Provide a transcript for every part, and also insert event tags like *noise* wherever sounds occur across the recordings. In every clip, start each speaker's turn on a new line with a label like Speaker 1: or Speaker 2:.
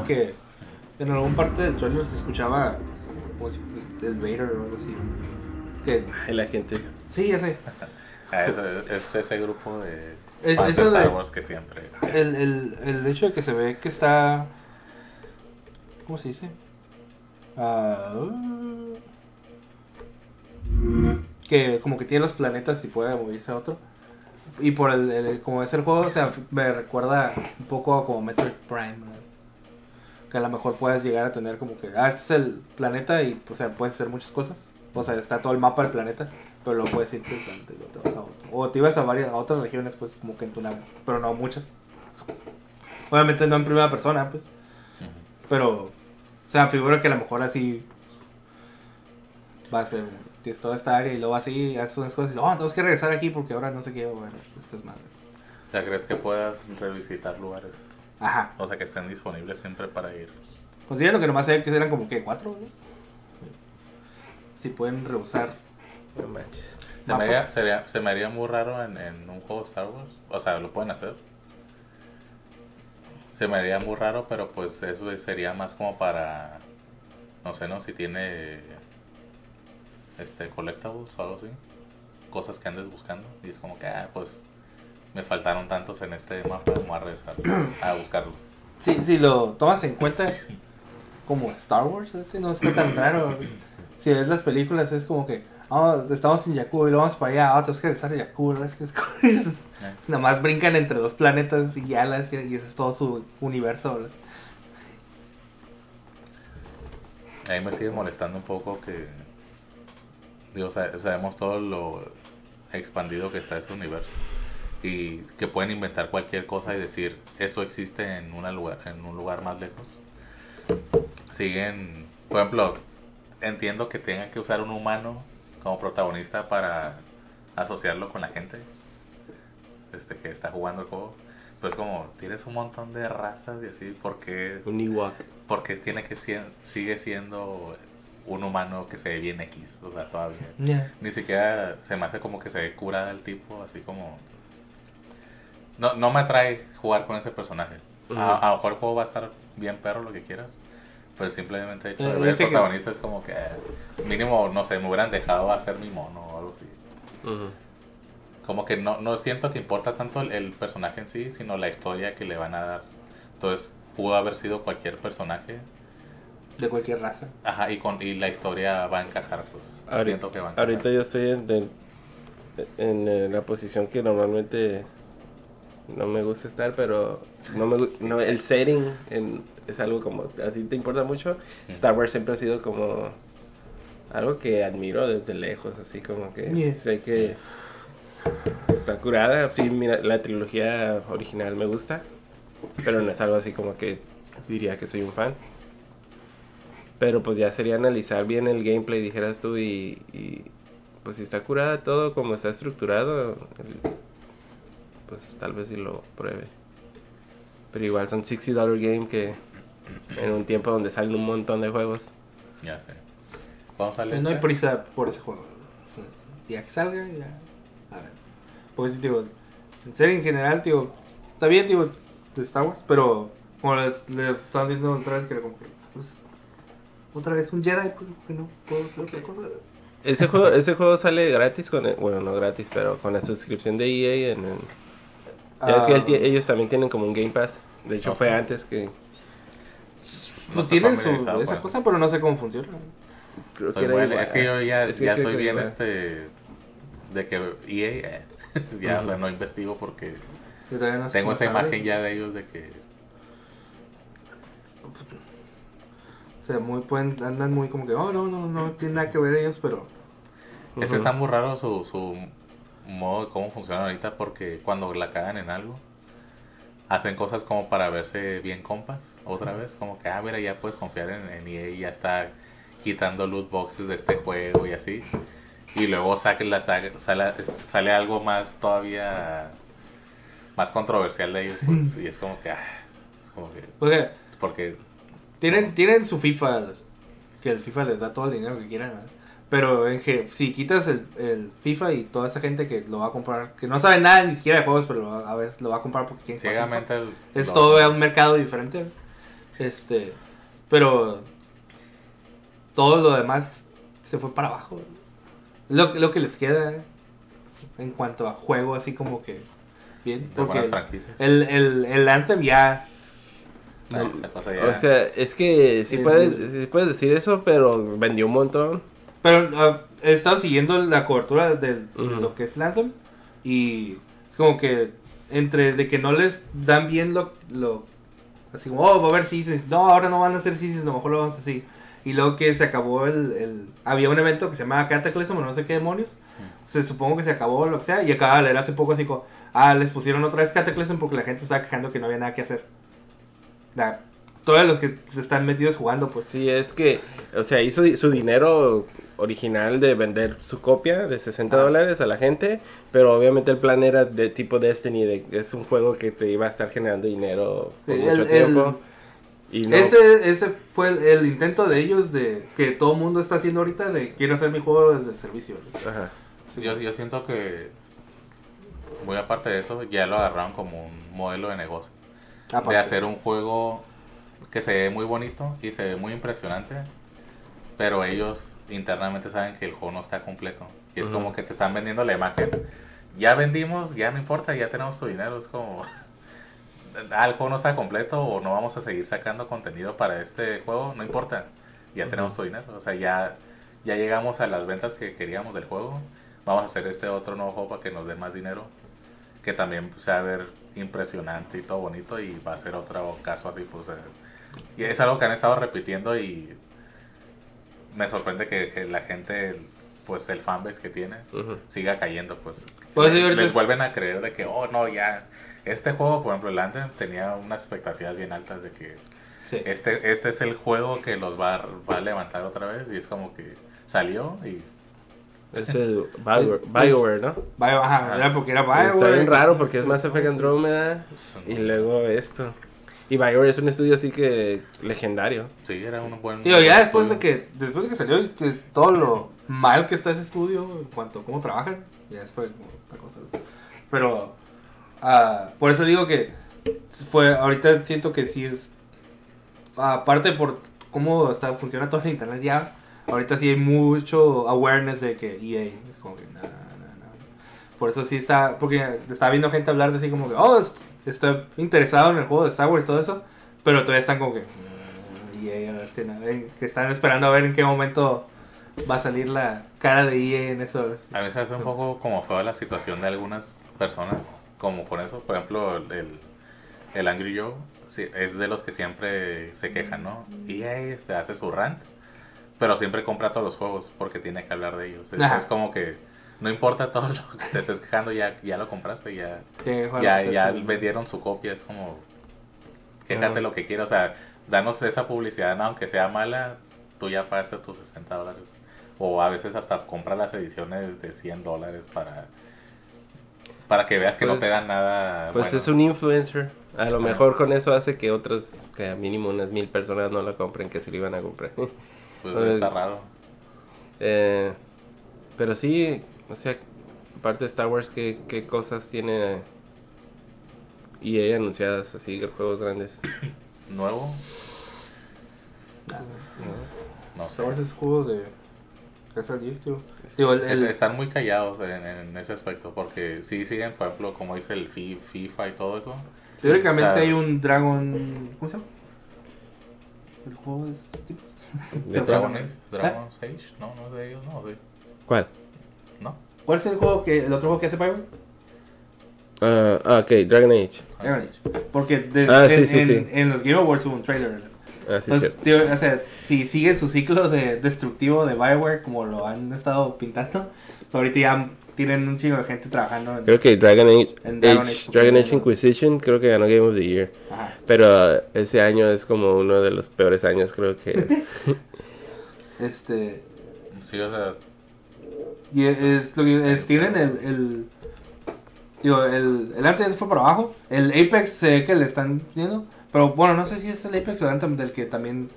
Speaker 1: diciendo que en algún parte del trailer se escuchaba como si fuese el Vader o algo así. Que,
Speaker 2: la gente.
Speaker 1: sí, ya sé.
Speaker 3: Ah, eso- es ese grupo de
Speaker 1: Es-
Speaker 3: fans
Speaker 1: eso
Speaker 3: de Star
Speaker 1: de-
Speaker 3: Wars que siempre.
Speaker 1: El, el, el hecho de que se ve que está. ¿Cómo se dice? Ah, que como que tiene los planetas y puede moverse a otro. Y por el, el- como es el juego, o sea, me recuerda un poco a como Metroid Prime. ¿no? Que a lo mejor puedes llegar a tener como que, ah, este es el planeta y, o sea, puedes hacer muchas cosas. O sea, está todo el mapa del planeta, pero luego puedes del planeta y luego te vas a otro. O te ibas a varias, a otras regiones, pues, como que en tu nave, pero no muchas. Obviamente no en primera persona, pues. Pero, o sea, figuro que a lo mejor así va a ser, tienes toda esta área y luego así haces unas cosas y oh, tenemos que regresar aquí porque ahora no sé qué, bueno, esto es madre.
Speaker 3: Sea, ¿crees que puedas revisitar lugares?
Speaker 1: Ajá.
Speaker 3: O sea, que estén disponibles siempre para ir.
Speaker 1: Considerando que nomás que eran como que cuatro, ¿no? Si pueden rehusar.
Speaker 2: No manches.
Speaker 3: Se me, haría, sería- se me haría muy raro en, en un juego de Star Wars. O sea, lo pueden hacer. Se me haría muy raro, pero pues eso sería más como para. No sé, ¿no? Si tiene. Este, collectibles o algo así. Cosas que andes buscando. Y es como que, ah, pues. Me faltaron tantos en este mapa. Vamos a regresar a buscarlos.
Speaker 1: Sí, si lo tomas en cuenta como Star Wars, ¿sí? no es que tan raro. Si ves las películas es como que, ah, estamos en Jakku y luego vamos para allá, ah, tenemos que regresar a Jakku. Nada más brincan entre dos planetas y ya las, y ese es todo su universo. ¿no?
Speaker 3: A mí me sigue molestando un poco que. Digo, sa- sabemos todo lo expandido que está ese universo. Y que pueden inventar cualquier cosa y decir, esto existe en, una lugar, en un lugar más lejos. Siguen. Por ejemplo, entiendo que tengan que usar un humano como protagonista para asociarlo con la gente este que está jugando el juego. Pues como tienes un montón de razas y así, ¿por qué
Speaker 2: Un Ewok.
Speaker 3: porque tiene que ser, sigue siendo un humano que se ve bien X, o sea, todavía. Ni siquiera se me hace como que se ve curada el tipo, así como... No, no me atrae jugar con ese personaje. A, a lo mejor el juego va a estar bien perro, lo que quieras. Pero simplemente el hecho de
Speaker 1: Eh,
Speaker 3: ver el
Speaker 1: que-
Speaker 3: protagonista es como que... eh, mínimo, no sé, me hubieran dejado hacer mi mono o algo así. Como que no, no siento que importa tanto el, el personaje en sí, sino la historia que le van a dar. Entonces, pudo haber sido cualquier personaje
Speaker 1: De cualquier raza.
Speaker 3: Ajá, y, con, y la historia va a encajar, pues.
Speaker 2: Ahorita,
Speaker 3: siento que va a encajar.
Speaker 2: ahorita yo estoy en, en- en, la posición que normalmente no me gusta estar, pero no me, no, el setting en- es algo como a ti te importa mucho. Star Wars siempre ha sido como algo que admiro desde lejos, así como que
Speaker 1: Yes.
Speaker 2: sé que está curada. Sí, mira, la trilogía original me gusta, pero no es algo así como que diría que soy un fan. Pero pues ya sería analizar bien el gameplay, dijeras tú, y, y, pues si está curada todo como está estructurado, el- pues tal vez si lo pruebe. Pero igual son 60 dollar game que en un tiempo donde salen un montón de juegos.
Speaker 3: Ya sé. ¿Cuándo sale
Speaker 1: Pues no hay
Speaker 3: este?
Speaker 1: prisa por ese juego. Ya que salga, ya. A ver. Pues, digo, en serie en general, tío, está bien, tío, de Star Wars, pero como les, le estaban viendo otra vez que era como que, pues, otra vez un Jedi, pues, que no puedo hacer otra cosa.
Speaker 2: Ese juego, ese juego sale gratis con, el- bueno, no gratis, pero con la suscripción de EA en el- Ya es que él
Speaker 1: Ah,
Speaker 2: ellos también tienen como un Game Pass. De hecho
Speaker 3: No
Speaker 2: fue antes que
Speaker 3: No
Speaker 1: Pues tienen su, esa cosa, pero no sé cómo funciona.
Speaker 2: creo
Speaker 3: bueno,
Speaker 2: igual.
Speaker 3: Es que yo ya,
Speaker 2: Es que
Speaker 3: ya estoy bien este... De que EA... eh, *laughs* ya, o sea, no investigo porque
Speaker 1: no sé
Speaker 3: tengo esa
Speaker 1: sabe.
Speaker 3: imagen ya de ellos de que...
Speaker 1: O sea, muy, pueden, andan muy como que, oh, no, no, no tiene nada que ver ellos, pero...
Speaker 3: Es
Speaker 2: Ujú.
Speaker 3: que está muy raro su, su modo de cómo funciona ahorita porque cuando la cagan en algo hacen cosas como para verse bien compas otra vez como que ah mira ya puedes confiar en, en EA y ya está quitando loot boxes de este juego y así y luego saque la sale, sale, sale algo más todavía más controversial de ellos pues, y es como que ah, es como que
Speaker 1: Porque
Speaker 3: porque
Speaker 1: tienen, tienen su FIFA, que el FIFA les da todo el dinero que quieran. Pero en que, si quitas el, el FIFA y toda esa gente que lo va a comprar, que no sabe nada ni siquiera de juegos, pero lo va- a veces lo va a comprar porque
Speaker 3: ciegamente el-
Speaker 1: es
Speaker 3: lo-
Speaker 1: todo un mercado diferente. Este, pero todo lo demás se fue para abajo. Lo, lo que les queda en cuanto a juego, así como que bien. Porque el, el, el, el Anthem ya.
Speaker 3: No, esa cosa ya-
Speaker 2: O sea, es que sí
Speaker 1: El-
Speaker 2: puedes, sí puedes decir eso, pero vendió un montón.
Speaker 1: Pero ah, he estado siguiendo la cobertura del- de lo que es el Anthem. Y es como que entre de que no les dan bien lo. lo así como, oh, va a haber seasons. No, ahora no van a hacer seasons, a lo mejor lo vamos a hacer así. Y luego que se acabó el, el- Había un evento que se llamaba Cataclysm o no sé qué demonios. Se supongo que se acabó lo que sea. Y acaba de leer hace poco así como, ah, les pusieron otra vez Cataclysm porque la gente estaba quejando que no había nada que hacer. Da- todos los que se están metidos jugando, pues.
Speaker 2: Sí, es que, o sea, hizo su dinero original de vender su copia de 60
Speaker 1: Ah.
Speaker 2: dólares a la gente, pero obviamente el plan era de tipo Destiny, de, es un juego que te iba a estar generando dinero por
Speaker 1: El-
Speaker 2: mucho
Speaker 1: el-
Speaker 2: tiempo. y no,
Speaker 1: Ese, ese fue el, el intento de ellos de que todo el mundo está haciendo ahorita de quiero hacer mi juego desde servicio.
Speaker 2: Ajá.
Speaker 3: Yo, yo siento que, muy aparte de eso, ya lo agarraron como un modelo de negocio. De
Speaker 1: Aparte.
Speaker 3: hacer un juego que se ve muy bonito y se ve muy impresionante, pero ellos internamente saben que el juego no está completo. Y es como que te están vendiendo la imagen. Ya vendimos, ya no importa, ya tenemos tu dinero. Es como, *laughs* ah, el juego no está completo o no vamos a seguir sacando contenido para este juego, no importa, ya tenemos tu dinero. O sea, ya, ya llegamos a las ventas que queríamos del juego. Vamos a hacer este otro nuevo juego para que nos dé más dinero. Que también se va a ver impresionante y todo bonito y va a ser otro caso así, pues... eh, y es algo que han estado repitiendo y me sorprende que, que la gente, pues el fanbase que tiene,
Speaker 2: Ujú.
Speaker 3: siga cayendo, pues.
Speaker 1: Pues
Speaker 3: les
Speaker 1: es-
Speaker 3: vuelven a creer de que, oh, no, ya... Este juego, por ejemplo, el Anthem tenía unas expectativas bien altas de que
Speaker 1: Sí.
Speaker 3: este, este es el juego que los va, a- va a levantar otra vez y es como que salió y *laughs*
Speaker 2: Es el Bioware, BioWare, ¿no?
Speaker 1: Bio- ajá, era porque era
Speaker 2: Está
Speaker 1: Bioware.
Speaker 2: bien raro porque es Mass Effect Andromeda y luego esto. Y BioWare es un estudio así que legendario.
Speaker 3: sí, era un buen...
Speaker 1: Digo, ya después de que después de que salió todo lo mal que está ese estudio en cuanto a cómo trabajan, ya después como otra cosa. Pero ah, por eso digo que fue ahorita siento que sí es aparte por cómo está funciona todo el internet ya, ahorita sí hay mucho awareness de que EA es como que nada, nada, nada. Por eso sí está porque está viendo gente hablar de así como que, "Oh, est- estoy interesado en el juego de Star Wars y todo eso", pero todavía están como que "Mm, EA, este, nada, eh, que están esperando a ver en qué momento va a salir la cara de EA en eso.
Speaker 3: A mí se hace un poco como feo la situación de algunas personas, como con eso. Por ejemplo, el, el Angry Joe sí, es de los que siempre se quejan, ¿no? Y este, hace su rant, pero siempre compra todos los juegos porque tiene que hablar de ellos. Es, es como que no importa todo lo que te estés quejando, ya, ya lo compraste, ya,
Speaker 1: bueno,
Speaker 3: ya,
Speaker 1: pues,
Speaker 3: ya vendieron su copia. Es como, quéjate
Speaker 2: Ajá.
Speaker 3: lo que quieras, o sea, danos esa publicidad, ¿no? aunque sea mala, tú ya pagaste tus 60 dólares. O a veces hasta compra las ediciones de 100 dólares para, para que veas que no
Speaker 2: Pues-
Speaker 3: te dan nada.
Speaker 2: Pues
Speaker 3: bueno.
Speaker 2: es un influencer. A lo mejor con eso hace que otras, que a mínimo unas mil personas no la compren que se lo iban a comprar.
Speaker 3: Pues *laughs* está raro.
Speaker 2: Eh, pero sí, o sea, aparte de Star Wars, ¿qué, qué cosas tiene EA anunciadas así, juegos grandes? *coughs*
Speaker 3: ¿Nuevo? No sé.
Speaker 1: Star Wars es juego de. es el- Digo, el,
Speaker 3: Es-
Speaker 1: el-
Speaker 3: están muy callados en, en ese aspecto porque sí siguen, por ejemplo, como dice el Fi- FIFA y todo eso.
Speaker 1: teóricamente
Speaker 3: o sea,
Speaker 1: hay un Dragon. ¿Cómo se llama? El juego de estos tipos.
Speaker 2: ¿De *laughs* *laughs*
Speaker 1: Se me
Speaker 3: Dragon. Age, Dragon Age, no, no es de ellos, no, sí.
Speaker 2: ¿Cuál?
Speaker 1: ¿Cuál es el juego que. el otro juego que hace Bioware?
Speaker 2: Ah, ah, ok, Dragon Age.
Speaker 1: Dragon Age. Porque de-
Speaker 2: Ah,
Speaker 1: en,
Speaker 2: sí, sí,
Speaker 1: en-
Speaker 2: sí.
Speaker 1: en los Game Awards hubo un trailer.
Speaker 2: Ah, sí,
Speaker 1: Entonces, tío, o sea, si sigue su ciclo de destructivo de Bioware como lo han estado pintando, ahorita ya tienen un chingo de gente trabajando en...
Speaker 2: Creo que Dragon Age,
Speaker 1: En Dragon
Speaker 2: Age-
Speaker 1: Age,
Speaker 2: Dragon Age Inquisition creo que ganó Game of the Year.
Speaker 1: Ajá.
Speaker 2: Pero ah, ese año es como uno de los peores años, creo que. *laughs* *laughs*
Speaker 1: Este...
Speaker 3: Sí, o sea,
Speaker 1: Y es lo que es, tienen el, el digo, el, el Anthem ya se fue para abajo. El Apex se ve que le están viendo. Pero bueno, no sé si es el Apex o el Anthem del que también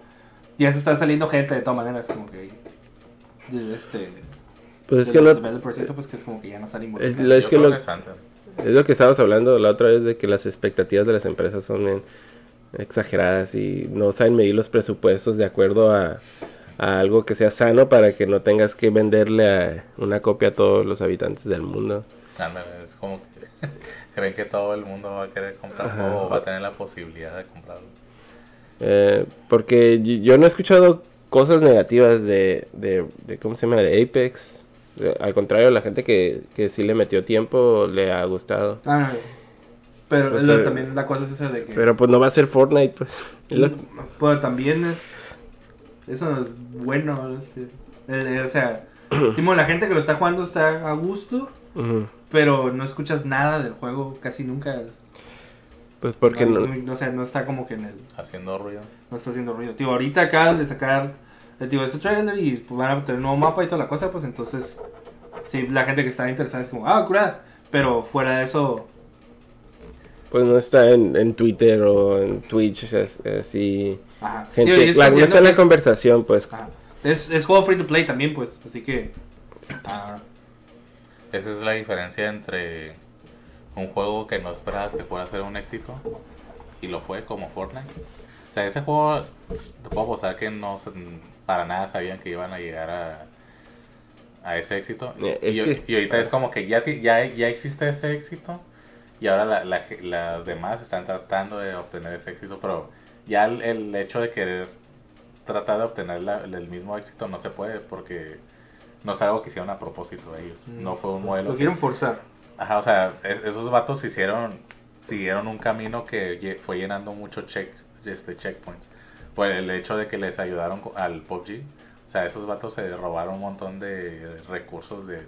Speaker 1: ya se está saliendo gente de todas maneras, como que de este
Speaker 2: Pues es que
Speaker 1: los
Speaker 2: no.
Speaker 1: developers y eso pues que es como que ya no
Speaker 2: Es, lo- es que lo,
Speaker 3: que es Anthem.
Speaker 2: es lo que estábamos hablando la otra vez de que las expectativas de las empresas son en, exageradas y no saben medir los presupuestos de acuerdo a, a algo que sea sano para que no tengas que venderle a una copia a todos los habitantes del mundo.
Speaker 3: Ándale, es como que *laughs* creen que todo el mundo va a querer comprar
Speaker 2: Ajá.
Speaker 3: juego o va a tener la posibilidad de comprarlo.
Speaker 2: Eh, porque yo no he escuchado cosas negativas de, de, de ¿cómo se llama? De Apex. Al contrario, la gente que, que sí le metió tiempo le ha gustado.
Speaker 1: Ah. Pero lo- también la cosa es esa de que...
Speaker 2: Pero pues no va a ser Fortnite. Pues. *laughs*
Speaker 1: Pero también es... Eso no es bueno. es que- eh, eh, o sea, *clears throat* Simón, la gente que lo está jugando está a gusto, pero no escuchas nada del juego casi nunca.
Speaker 2: Pues porque
Speaker 1: no,
Speaker 2: no...
Speaker 1: no- o sea, no está como que en el...
Speaker 3: Haciendo ruido.
Speaker 1: No está haciendo ruido. Tío, ahorita acaban de sacar eh, tío, este trailer y pues, van a tener un nuevo mapa y toda la cosa, pues entonces... Sí, la gente que está interesada es como, ah, curada. Pero fuera de eso,
Speaker 2: Pues no está en, en Twitter o en Twitch, es- así...
Speaker 1: ajá.
Speaker 2: Gente,
Speaker 1: Tío, y es
Speaker 2: la, no está en la
Speaker 1: es-
Speaker 2: conversación, pues.
Speaker 1: Ajá. Es, es juego free to play también, pues, así que... ah,
Speaker 3: Esa es la diferencia entre un juego que no esperabas que fuera a ser un éxito y lo fue como Fortnite. O sea, ese juego, te puedo apostar que no se- para nada sabían que iban a llegar a, a ese éxito.
Speaker 2: Eh,
Speaker 3: y,
Speaker 2: es que-
Speaker 3: y ahorita es como que ya, ya, ya existe ese éxito y ahora la- la las demás están tratando de obtener ese éxito, pero ya el, el hecho de querer tratar de obtener la- el mismo éxito no se puede porque no es algo que hicieron a propósito ellos. No fue un modelo.
Speaker 1: Lo
Speaker 3: que-
Speaker 1: quieren forzar.
Speaker 3: Ajá, o sea, es- esos vatos hicieron, siguieron un camino que fue llenando muchos checks, este, checkpoints. Por el hecho de que les ayudaron al PUBG. O sea, esos vatos se robaron un montón de recursos de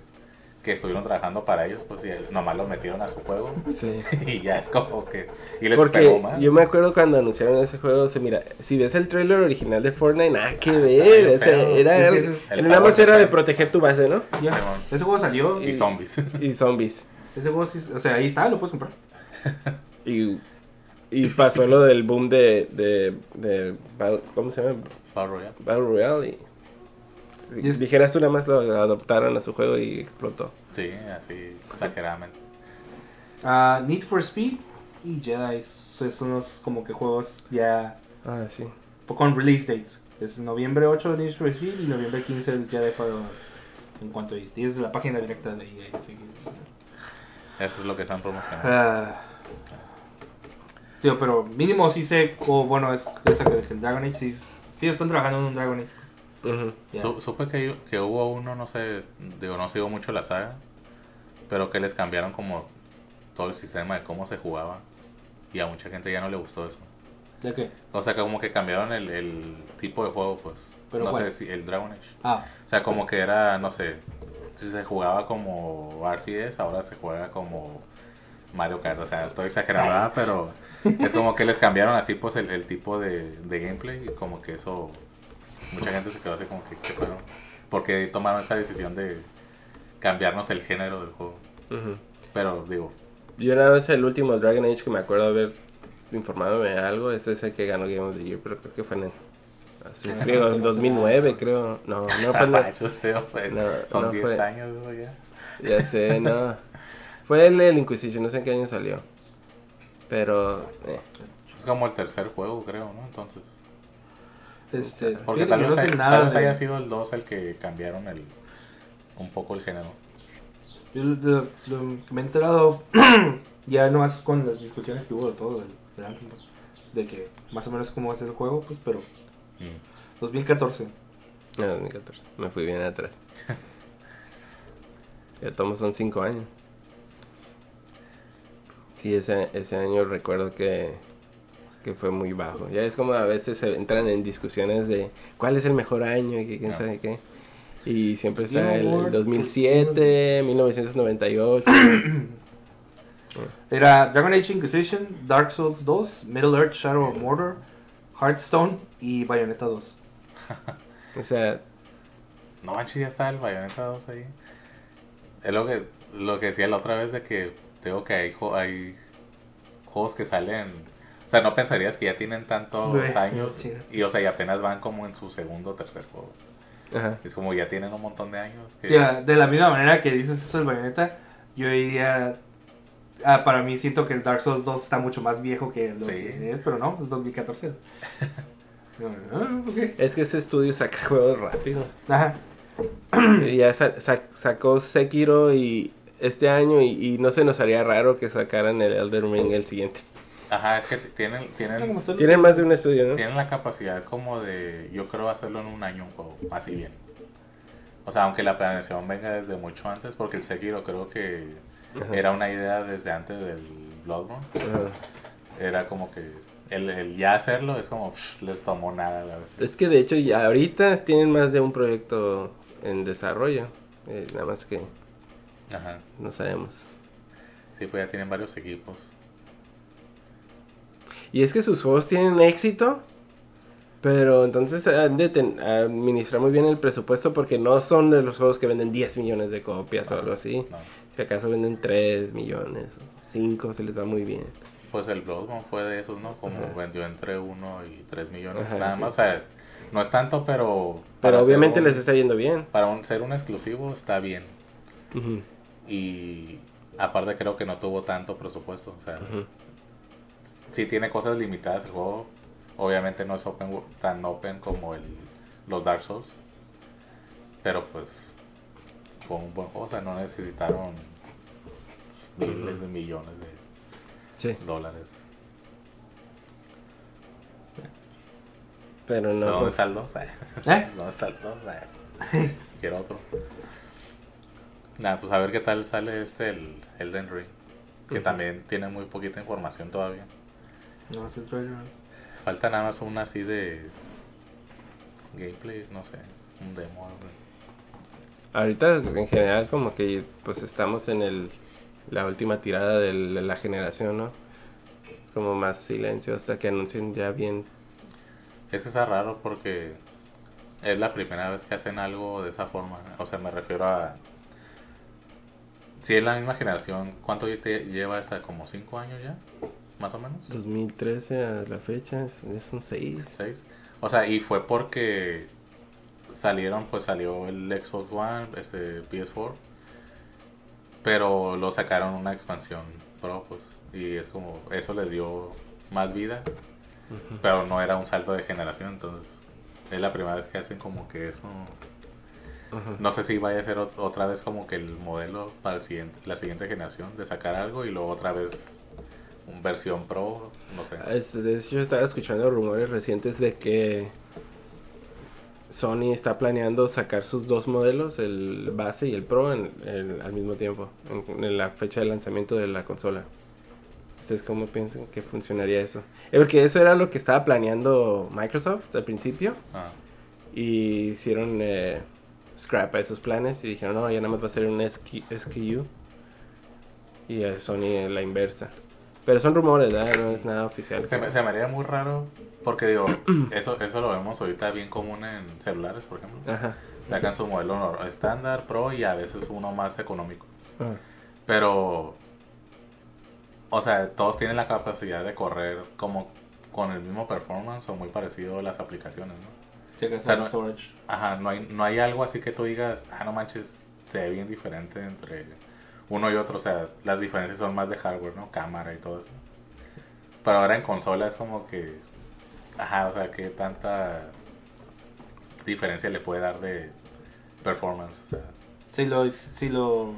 Speaker 3: que estuvieron trabajando para ellos, pues y nomás los metieron a su juego
Speaker 2: Sí. *laughs*
Speaker 3: y ya es como que... Y les
Speaker 2: Porque
Speaker 3: pegó mal.
Speaker 2: yo me acuerdo cuando anunciaron ese juego, o sea, mira, si ves el trailer original de Fortnite, nada que
Speaker 3: Ah,
Speaker 2: ver, o sea, era, era- *laughs*
Speaker 3: el
Speaker 2: nada más era de proteger tu base, ¿no?
Speaker 1: Ya. Ese juego salió.
Speaker 3: Y zombies. *laughs*
Speaker 2: Y zombies.
Speaker 1: Ese juego sí, o sea, ahí está, lo puedes comprar.
Speaker 2: Y, y pasó lo del boom de, de, de Battle- ¿cómo se llama?
Speaker 3: Battle Royale.
Speaker 2: Battle Royale y...
Speaker 1: Es-
Speaker 2: Dijeras tú nada más lo adoptaron a su juego y explotó.
Speaker 3: Sí, así exageradamente.
Speaker 1: Ah, Need for Speed y Jedi son unos como que juegos ya
Speaker 2: Ah, sí.
Speaker 1: con release dates. Es noviembre 8 Need for Speed y noviembre 15 el Jedi Fallen Order. En cuanto a tienes la página directa de EA. así que-
Speaker 3: Eso es lo que están promocionando.
Speaker 1: Ah. Tío, pero mínimo sí sé, o bueno, es esa que el Dragon Age, sí, sí están trabajando en un Dragon Age. Ya.
Speaker 3: Su- supe que, que hubo uno, no sé, digo, no sigo mucho la saga, pero que les cambiaron como todo el sistema de cómo se jugaba. Y a mucha gente ya no le gustó eso.
Speaker 1: ¿De qué?
Speaker 3: O sea, que como que cambiaron el, el tipo de juego, pues.
Speaker 1: ¿Pero
Speaker 3: no
Speaker 1: cuál?
Speaker 3: sé si el Dragon Age.
Speaker 1: Ah,
Speaker 3: O sea, como que era, no sé, si se jugaba como RTS, ahora se juega como Mario Kart. O sea, estoy exagerando, ¿verdad? pero es como que les cambiaron así pues el, el tipo de, de gameplay y como que eso, mucha gente se quedó así como que, ¿qué pedo? Porque tomaron esa decisión de cambiarnos el género del juego. Pero digo,
Speaker 2: Yo nada más el último Dragon Age que me acuerdo haber informado de algo es ese que ganó Game of the Year, pero creo que fue en el, creo, *laughs*
Speaker 1: no
Speaker 2: en
Speaker 1: te
Speaker 2: 2009, creo. No, no fue en *laughs* el-
Speaker 3: eso es feo, pues,
Speaker 2: No,
Speaker 3: son
Speaker 2: no
Speaker 3: 10
Speaker 2: fue.
Speaker 3: años ya.
Speaker 2: Ya sé, no. Fue el, el Inquisition, no sé en qué año salió. Pero, eh,
Speaker 3: Es como el tercer juego, creo, ¿no? Entonces.
Speaker 1: Este,
Speaker 3: Porque tal vez,
Speaker 1: no
Speaker 3: hay-
Speaker 1: nada
Speaker 3: tal vez
Speaker 1: de-
Speaker 3: haya sido el 2 el que cambiaron el un poco el género.
Speaker 1: Yo lo, lo me he enterado *clears throat* ya nomás con las discusiones que hubo de todo del, del Anthem, pues, de que más o menos cómo va a ser el juego, pues, pero
Speaker 3: Mm.
Speaker 1: 2014.
Speaker 2: no, 2014. Me fui bien atrás. *laughs* ya todos son 5 años. Sí, ese, ese año recuerdo que, que fue muy bajo. Ya es como a veces se entran en discusiones de cuál es el mejor año y quién
Speaker 3: Ah.
Speaker 2: sabe qué. Y siempre está
Speaker 1: Game
Speaker 2: el
Speaker 1: Award,
Speaker 2: 2007, 1998. *coughs*
Speaker 1: Era Dragon Age Inquisition, Dark Souls 2, Middle Earth Shadow of Mordor, Hearthstone y Bayonetta 2.
Speaker 2: o sea,
Speaker 3: No manches, ya está el Bayonetta 2 ahí. Es lo que, lo que decía la otra vez de que tengo que hay, hay juegos que salen. O sea, no pensarías que ya tienen tantos
Speaker 1: Güey,
Speaker 3: años. Y o sea, y apenas van como en su segundo o tercer juego.
Speaker 2: ajá.
Speaker 3: Es como ya tienen un montón de años. que-
Speaker 1: Ya, de la misma manera que dices eso del Bayonetta, yo diría ah, para mí siento que el Dark Souls 2 está mucho más viejo que lo
Speaker 3: Sí.
Speaker 1: que es, pero no, es 2014. Yo, ah, ok.
Speaker 2: Es que ese estudio saca *laughs* juegos rápido.
Speaker 1: Ajá.
Speaker 2: Y ya sa- sa- sacó Sekiro y este año y, y no se nos haría raro que sacaran el Elden Ring el siguiente.
Speaker 3: Ajá, es que tienen, tienen,
Speaker 2: Tienen más de un estudio, ¿no?
Speaker 3: tienen la capacidad como de, yo creo, hacerlo en un año un juego, así bien. O sea, aunque la planeación venga desde mucho antes, porque el Sekiro creo que
Speaker 2: Ajá.
Speaker 3: era una idea desde antes del Bloodborne.
Speaker 2: Ajá.
Speaker 3: Era como que el, el ya hacerlo es como, pff, les tomó nada la vez.
Speaker 2: Es que de hecho ya ahorita tienen más de un proyecto en desarrollo. eh, nada más que
Speaker 3: Ajá.
Speaker 2: no sabemos.
Speaker 3: Sí, pues ya tienen varios equipos.
Speaker 2: Y es que sus juegos tienen éxito, pero entonces han de ten- administrar muy bien el presupuesto porque no son de los juegos que venden 10 millones de copias o algo así.
Speaker 3: No.
Speaker 2: Si acaso venden 3 millones, 5 se les va muy bien.
Speaker 3: Pues el Bloodborne fue de esos, ¿no? Como
Speaker 2: Ajá.
Speaker 3: vendió entre 1 y 3 millones.
Speaker 2: Ajá,
Speaker 3: nada
Speaker 2: sí.
Speaker 3: más, o sea, no es tanto, pero...
Speaker 2: Pero obviamente
Speaker 3: un-
Speaker 2: les está yendo bien.
Speaker 3: Para un, ser un exclusivo está bien.
Speaker 2: Ujú,
Speaker 3: Y aparte creo que no tuvo tanto presupuesto. O sea. Sí tiene cosas limitadas el juego. Obviamente no es open, tan open como el, los Dark Souls. Pero pues fue un buen juego. O sea, no necesitaron miles de millones de
Speaker 2: Sí,
Speaker 3: dólares.
Speaker 2: pero no.
Speaker 3: ¿Dónde
Speaker 2: pues,
Speaker 3: está el 2? *laughs*
Speaker 1: ¿Eh?
Speaker 3: ¿Dónde está el 2? *laughs* Quiero otro. Nada, pues a ver qué tal sale este, el Elden Ring. Que también tiene muy poquita información todavía.
Speaker 1: No, es el trailer.
Speaker 3: Falta nada más una así de gameplay, no sé, un demo. algo.
Speaker 2: Ahorita en general como que pues estamos en el la última tirada de la generación, ¿no? Es como más silencio hasta que anuncien ya bien.
Speaker 3: Es que está raro porque es la primera vez que hacen algo de esa forma. O sea, me refiero a... Si es la misma generación, ¿cuánto te lleva hasta como 5 años ya? Más o menos.
Speaker 2: 2013 a la fecha, es- son 6.
Speaker 3: 6. O sea, y fue porque salieron, pues salió el Xbox One, este PS4, pero lo sacaron una expansión Pro, pues, y es como, eso les dio más vida, pero no era un salto de generación, entonces es la primera vez que hacen como que eso. No sé si vaya a ser ot- otra vez como que el modelo para el siguiente, la siguiente generación de sacar algo y luego otra vez un versión Pro, no sé.
Speaker 2: Este, de hecho, yo estaba escuchando rumores recientes de que Sony está planeando sacar sus dos modelos, el base y el Pro, en- en- al mismo tiempo, en, en la fecha de lanzamiento de la consola. Entonces, ¿cómo piensan que funcionaría eso? Eh, porque eso era lo que estaba planeando Microsoft al principio.
Speaker 3: Ah.
Speaker 2: Y hicieron eh, scrap a esos planes y dijeron, no, ya nada más va a ser un SKU. Y eh, Sony la inversa. Pero son rumores, ¿verdad? No es nada oficial.
Speaker 3: Se me, se me haría muy raro porque digo, *clears throat* eso, eso lo vemos ahorita bien común en celulares, por ejemplo.
Speaker 2: Ajá.
Speaker 3: Sacan su modelo estándar, pro y a veces uno más económico. Pero, o sea, todos tienen la capacidad de correr como con el mismo performance o muy parecido a las aplicaciones, ¿no? O sea, no-
Speaker 1: storage.
Speaker 3: Ajá, no hay, no hay algo así que tú digas, ah, no manches, se ve bien diferente entre uno y otro. O sea, las diferencias son más de hardware, ¿no? Cámara y todo eso. Pero ahora en consola es como que, ajá, o sea, que tanta diferencia le puede dar de performance. O sea,
Speaker 1: Si lo, si lo,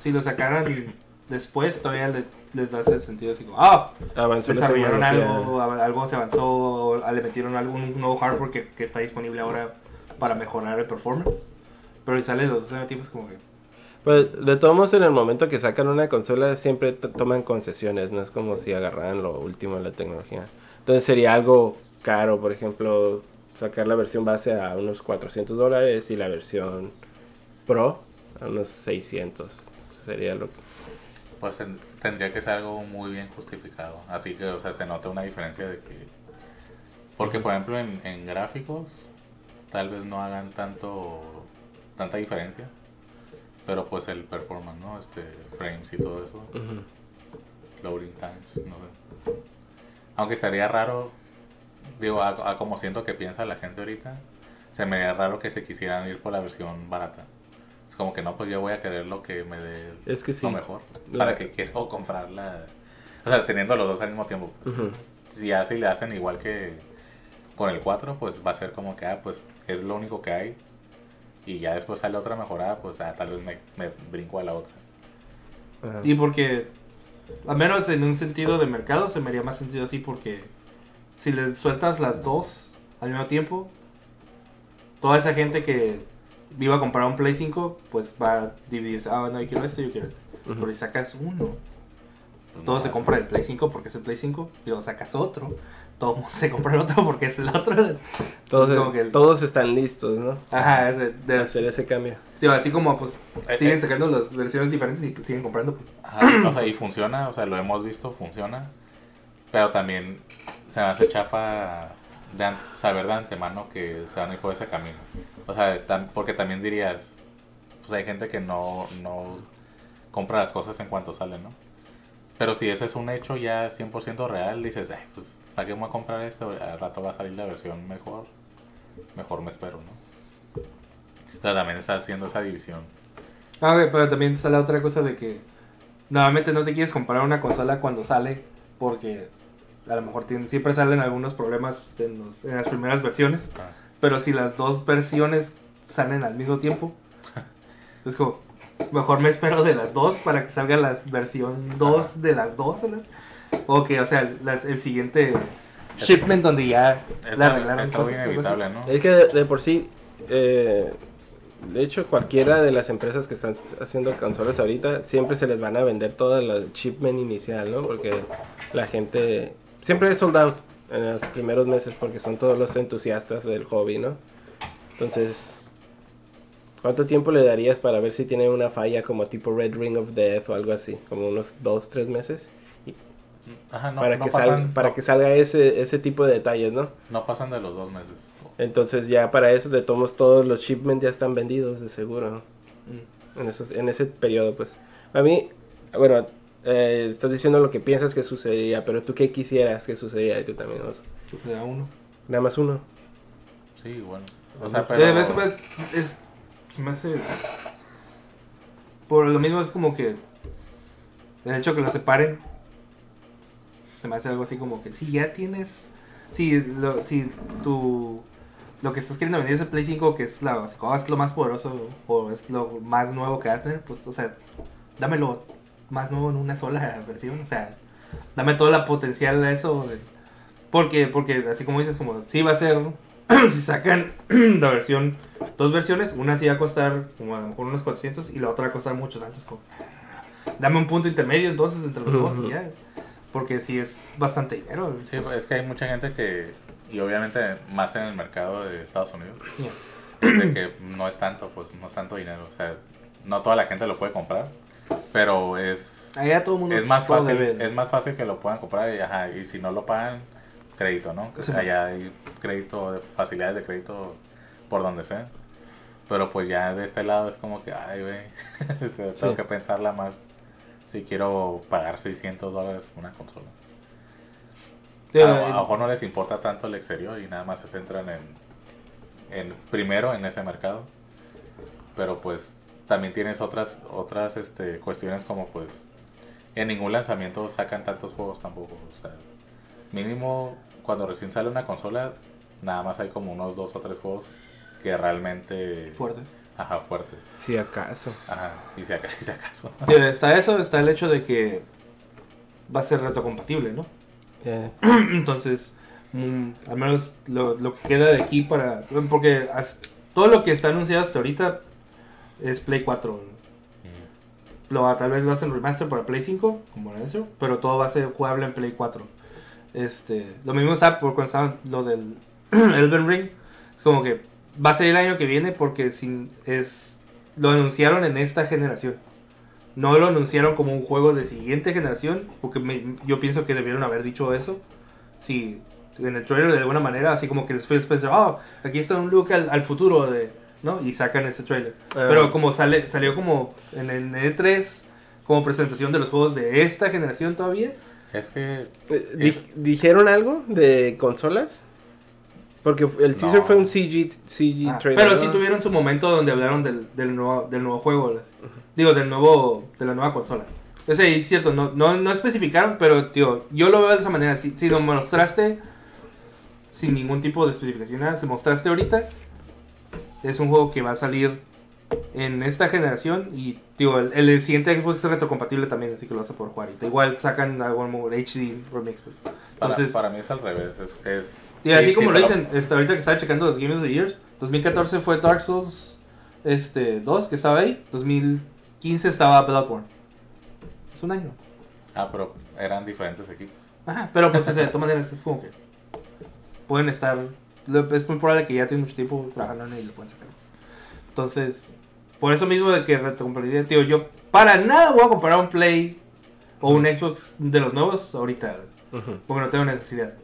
Speaker 1: si lo sacaran después, todavía le- les da ese sentido así como, ah,
Speaker 2: Avanzó
Speaker 1: desarrollaron algo, a- algo se avanzó, o le metieron algún nuevo hardware que, que está disponible ahora para mejorar el performance. Pero si sale los dos es como que,
Speaker 2: Pues de todos modos, en el momento que sacan una consola, siempre toman concesiones. No es como si agarraran lo último de la tecnología. Entonces sería algo caro, por ejemplo, sacar la versión base a unos 400 dólares y la versión Pro a unos 600. Sería lo que...
Speaker 3: pues ten- tendría que ser algo muy bien justificado. Así que, o sea, se nota una diferencia de que... Porque, por ejemplo, en, en gráficos, tal vez no hagan tanto tanta diferencia. Pero pues el performance, ¿no? Este, frames y todo eso.
Speaker 2: Ujú.
Speaker 3: Loading times, no sé. Aunque estaría raro, digo, a, a como siento que piensa la gente ahorita, se me haría raro que se quisieran ir por la versión barata. Es como que no, pues yo voy a querer lo que me dé
Speaker 2: Es que sí.
Speaker 3: lo mejor.
Speaker 2: La-
Speaker 3: Para que quiero comprarla. O sea, teniendo los dos al mismo tiempo. pues.
Speaker 2: Ujú.
Speaker 3: Si así le hacen igual que con el 4, pues va a ser como que, ah, pues es lo único que hay. Y ya después sale otra mejorada, pues ah, tal vez me, me brinco a la otra.
Speaker 2: Ajá.
Speaker 1: Y porque, al menos en un sentido de mercado, se me haría más sentido así porque si les sueltas las dos al mismo tiempo, toda esa gente que iba a comprar un Play 5, pues va a dividirse, ah, no, yo quiero este, yo quiero este.
Speaker 2: Ujú.
Speaker 1: Pero si sacas uno,
Speaker 3: Pues,
Speaker 1: todos
Speaker 3: no,
Speaker 1: se compran el Play 5 porque es el Play 5, y luego sacas otro, todo mundo se compra el otro porque es el otro. Es-
Speaker 2: Todos,
Speaker 1: es como que el-
Speaker 2: todos están listos, ¿no?
Speaker 1: Ajá, es de-
Speaker 2: hacer ese cambio.
Speaker 1: digo, así como pues
Speaker 3: Eh,
Speaker 1: siguen
Speaker 3: eh.
Speaker 1: sacando las versiones diferentes y pues, siguen comprando, pues.
Speaker 3: Ajá, o sea, y funciona, o sea, lo hemos visto, funciona. Pero también se me hace chafa de saber de antemano que se van a ir por ese camino. O sea, tam- porque también dirías, pues hay gente que no, no compra las cosas en cuanto salen, ¿no? Pero si ese es un hecho ya 100% real, dices, Ay, pues, ¿para qué me voy a comprar esto? Al rato va a salir la versión mejor. Mejor me espero, ¿no? O sea, también está haciendo esa división.
Speaker 1: Ah, ok, pero también está la otra cosa de que normalmente no te quieres comprar una consola cuando sale porque a lo mejor siempre salen algunos problemas en, los- en las primeras versiones,
Speaker 3: Ah.
Speaker 1: pero si las dos versiones salen al mismo tiempo, *laughs* es como, mejor me espero de las dos para que salga la versión 2 de las dos. ¿Sabes? O que, o sea, las- el siguiente shipment donde ya
Speaker 3: Es,
Speaker 1: la arreglaron
Speaker 3: es algo inevitable, ¿no?
Speaker 2: Es que de, de por sí, eh, de hecho, cualquiera de las empresas que están haciendo consolas ahorita, siempre se les van a vender toda la shipment inicial, ¿no? Porque la gente siempre es sold out en los primeros meses porque son todos los entusiastas del hobby, ¿no? Entonces, ¿cuánto tiempo le darías para ver si tiene una falla como tipo Red Ring of Death o algo así? Como unos dos, tres meses. Y-
Speaker 3: Ajá, no,
Speaker 2: para
Speaker 3: no
Speaker 2: que,
Speaker 3: pasan,
Speaker 2: salga, para
Speaker 3: no-
Speaker 2: que salga ese, ese tipo de detalles, ¿no?
Speaker 3: no pasan de los dos meses.
Speaker 2: Entonces ya para eso de tomos todos los shipments ya están vendidos de seguro.
Speaker 1: Mm.
Speaker 2: En, esos, en ese periodo pues. A mí, bueno, eh, estás diciendo lo que piensas que sucedería, pero tú qué quisieras que sucediera y tú también, ¿no?
Speaker 1: Sufre a uno.
Speaker 2: Nada más uno.
Speaker 3: Sí, bueno. O sea,
Speaker 1: Eh,
Speaker 3: pero...
Speaker 1: eso, pues, es, se me hace- Por lo mismo es como que el hecho que lo separen se me hace algo así como que si ya tienes si lo, si tu lo que estás queriendo vender es el Play 5 que es la es lo más poderoso o es lo más nuevo que va a tener pues o sea dámelo más nuevo en una sola *laughs* versión o sea dame toda la potencial a eso de- porque porque así como dices como sí va a ser *clears throat* si sacan *clears throat* la versión, dos versiones, una sí va a costar como a lo mejor unos 400 y la otra va a costar mucho tantos. Como, dame un punto intermedio entonces entre los dos y ya. Porque sí es bastante dinero.
Speaker 3: Sí, es que hay mucha gente que, y obviamente más en el mercado de Estados Unidos,
Speaker 1: Ya.
Speaker 3: de que no es tanto, pues no es tanto dinero. O sea, no toda la gente lo puede comprar, pero es,
Speaker 1: Allá todo el mundo
Speaker 3: es más fácil,
Speaker 1: debe.
Speaker 3: es más fácil que lo puedan comprar y, ajá, y si no lo pagan, crédito, ¿no?
Speaker 1: Sí.
Speaker 3: Allá hay crédito, facilidades de crédito por donde sea. Pero pues ya de este lado es como que, ay, güey, *laughs* este, tengo
Speaker 2: Sí.
Speaker 3: que pensarla más si quiero pagar 600 dólares por una consola.
Speaker 1: Sí,
Speaker 3: A, a lo mejor no les importa tanto el exterior y nada más se centran en, en primero en ese mercado. Pero pues también tienes otras otras este, cuestiones como pues en ningún lanzamiento sacan tantos juegos tampoco. O sea, mínimo cuando recién sale una consola, nada más hay como unos dos o tres juegos que realmente
Speaker 1: fuertes.
Speaker 3: Ajá, fuertes.
Speaker 2: Si acaso.
Speaker 3: Ajá, y si acaso. *laughs* Y si acaso.
Speaker 1: Sí, Está eso, está el hecho de que va a ser retrocompatible, ¿no?
Speaker 2: Eh, *clears throat*
Speaker 1: Entonces, mm, al menos lo, lo que queda de aquí para... Porque as- todo lo que está anunciado hasta ahorita es Play 4.
Speaker 3: Mm.
Speaker 1: Lo, tal vez lo hacen remaster para Play 5, como era eso, pero todo va a ser jugable en Play 4. Este, lo mismo está por cuando estaba lo del *clears throat* Elden Ring. Es como que va a ser el año que viene porque sin, es, lo anunciaron en esta generación. No lo anunciaron como un juego de siguiente generación, porque me- yo pienso que debieron haber dicho eso. Si en el trailer de alguna manera, así como que les Phil Spencer, oh, aquí está un look al, al futuro de, ¿no? Y sacan ese trailer.
Speaker 2: Ah.
Speaker 1: Pero como sale, salió como en el E3, como presentación de los juegos de esta generación todavía.
Speaker 3: Es que
Speaker 2: eh, di- ¿Dijeron algo de consolas? Porque el teaser
Speaker 3: No.
Speaker 2: fue un CG, CG
Speaker 1: Ah,
Speaker 2: trailer.
Speaker 1: pero sí tuvieron su momento donde hablaron del, del, nuevo, del nuevo juego. las- Digo, del nuevo, de la nueva consola. Ese ahí es cierto, no, no, no especificaron, pero tío, yo lo veo de esa manera. Si, si lo mostraste sin ningún tipo de especificación, nada, si mostraste ahorita, es un juego que va a salir en esta generación y digo, el, el siguiente Xbox es retrocompatible también, así que lo vas a poder jugar. Igual sacan algo HD remix, pues.
Speaker 3: Para,
Speaker 1: Entonces,
Speaker 3: para mí es al revés. Es, es-
Speaker 1: y así
Speaker 3: sí,
Speaker 1: como
Speaker 3: sí,
Speaker 1: lo
Speaker 3: pero-
Speaker 1: dicen, este, ahorita que estaba checando los Games of the Years, 2014 fue Dark Souls este, 2, que estaba ahí, 2015 estaba Bloodborne. Es un año.
Speaker 3: Ah, pero eran diferentes equipos.
Speaker 1: Ajá, pero pues de todas maneras es como que pueden estar, es muy probable que ya tienen mucho tiempo trabajando en él y lo pueden sacar. Entonces, por eso mismo de que retrocompatibilidad, tío, yo para nada voy a comparar un Play o un Xbox de los nuevos ahorita, porque no tengo necesidad.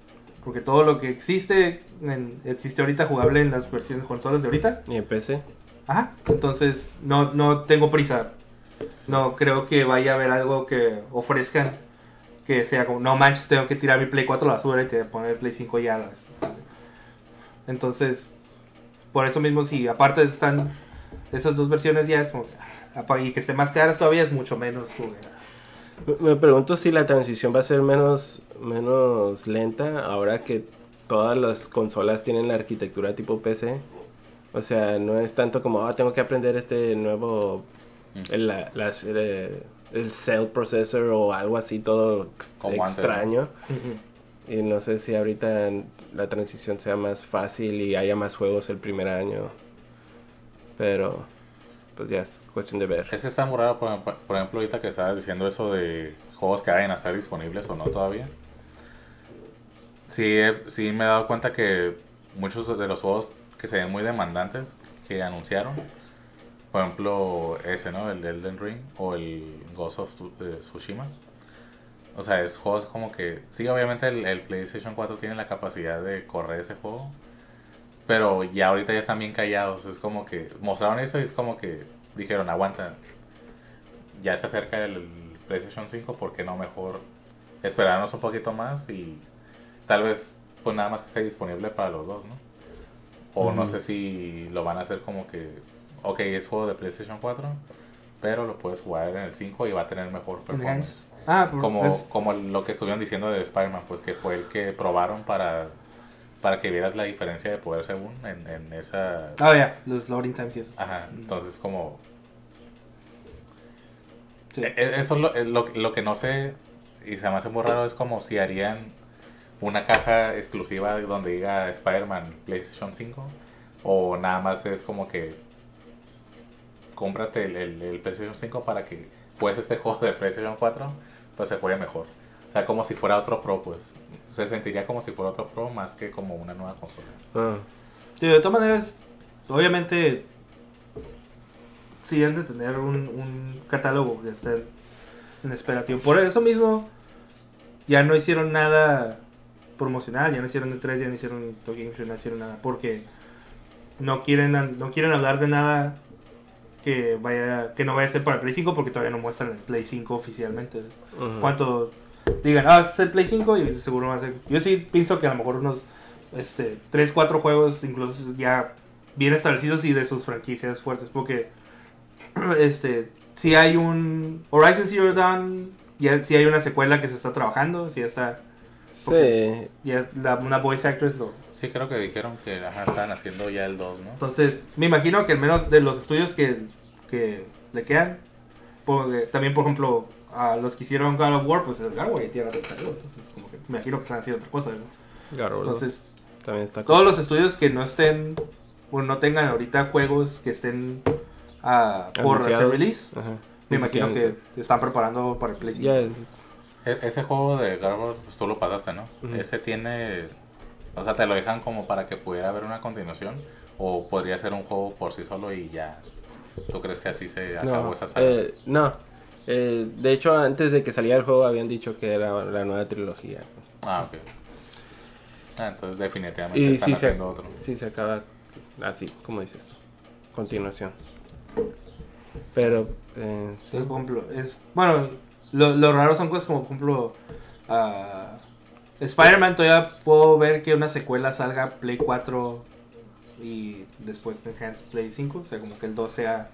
Speaker 1: Porque todo lo que existe, en- existe ahorita jugable en las versiones consolas de ahorita.
Speaker 2: Y en PC.
Speaker 1: Ajá. Entonces, no, no tengo prisa. No creo que vaya a haber algo que ofrezcan que sea como, no manches, tengo que tirar mi Play 4 a la basura y te poner el Play 5 ya. a la vez". Entonces, por eso mismo, si aparte están esas dos versiones ya es como, ah, y que esté más caras todavía es mucho menos jugar.
Speaker 2: Me- pregunto si la transición va a ser menos, menos lenta ahora que todas las consolas tienen la arquitectura tipo PC. O sea, no es tanto como, ah, tengo que aprender este nuevo,
Speaker 3: Mm.
Speaker 2: el, la- las, eh, el cell processor o algo así todo ex-
Speaker 3: Como antes,
Speaker 2: extraño. Y no sé si ahorita la transición sea más fácil y haya más juegos el primer año. Pero, pues ya es cuestión de ver.
Speaker 3: Es que está muy por, ejemplo- ahorita que estabas diciendo eso de juegos que vayan a estar disponibles o no todavía. Sí, sí me he dado cuenta que muchos de los juegos que se ven muy demandantes que anunciaron, por ejemplo, ese, ¿no? El de Elden Ring o el Ghost of eh, Tsushima. O sea, es juegos como que, sí, obviamente el, el PlayStation 4 tiene la capacidad de correr ese juego, pero ya ahorita ya están bien callados. Es como que mostraron eso y es como que dijeron, aguanta, ya se acerca el, PlayStation 5, ¿por qué no mejor esperarnos un poquito más y tal vez pues nada más que esté disponible para los dos, ¿no? O no sé si lo van a hacer como que, ok, es juego de PlayStation 4, pero lo puedes jugar en el 5 y va a tener mejor performance.
Speaker 1: Ah,
Speaker 3: Como,
Speaker 1: es-
Speaker 3: como lo que estuvieron diciendo de Spider-Man, pues que fue el que probaron para, para que vieras la diferencia de poder según en, en esa...
Speaker 1: Ah, ya, los loading times y eso.
Speaker 3: Ajá, entonces como...
Speaker 1: Sí.
Speaker 3: e- e- Eso es lo, es lo, lo que no sé y se me hace muy raro es como si harían una caja exclusiva donde diga Spider-Man PlayStation 5 o nada más es como que cómprate el, el- el PlayStation 5 para que pues este *laughs* juego de PlayStation 4 pues se juegue mejor. O sea, como si fuera otro Pro, pues. Se sentiría como si fuera otro Pro más que como una nueva consola.
Speaker 2: Ah,
Speaker 1: Sí, de todas maneras, obviamente, sí han de tener un, un catálogo que esté en espera, tío. Por eso mismo, ya no hicieron nada promocional, ya no hicieron de 3 ya no hicieron Tokyo Game Show, no hicieron nada, porque no quieren, no quieren hablar de nada que vaya que no vaya a ser para el Play 5 porque todavía no muestran el Play 5 oficialmente.
Speaker 2: ujú.
Speaker 1: cuánto digan, ah, es el Play 5 y seguro va a ser. Yo sí pienso que a lo mejor unos este, 3, 4 juegos, incluso ya bien establecidos y de sus franquicias fuertes, porque *clears throat* este, si hay un Horizon Zero Dawn, ya si hay una secuela que se está trabajando, si ya está,
Speaker 2: Sí,
Speaker 1: ya la- una voice actress lo,
Speaker 3: Sí, creo que dijeron que ajá, estaban haciendo ya el 2, ¿no?
Speaker 1: Entonces, me imagino que al menos de los estudios que, que le quedan, porque también, por ejemplo, a los que hicieron God of War, pues el ya tiene rato que salió, entonces como que me imagino que están haciendo otra cosa, ¿no? Entonces,
Speaker 2: también está
Speaker 1: todos los estudios que no estén, o no tengan ahorita juegos que estén ah, por hacer release,
Speaker 2: Ajá.
Speaker 1: me
Speaker 2: Ni
Speaker 1: imagino que están preparando para el Play 5.
Speaker 2: Ya,
Speaker 3: E- ese juego de Garbo, pues tú lo pasaste, ¿no?
Speaker 2: Ujú.
Speaker 3: Ese tiene. O sea, te lo dejan como para que pudiera haber una continuación. O podría ser un juego por sí solo y ya. ¿Tú crees que así se acabó
Speaker 2: no,
Speaker 3: esa saga?
Speaker 2: eh, no. Eh, de hecho, antes de que saliera el juego habían dicho que era la nueva trilogía.
Speaker 3: Ah, ok. Ah, entonces definitivamente
Speaker 2: Y
Speaker 3: están
Speaker 2: sí se,
Speaker 3: haciendo otro.
Speaker 2: sí se acaba así, como dices tú. Continuación. Pero, eh, sí.
Speaker 1: Entonces, por ejemplo, es. Bueno, lo, lo raro son cosas como, por ejemplo, ah, Spider-Man todavía puedo ver que una secuela salga Play 4 y después Enhanced Play 5. O sea, como que el 2 sea.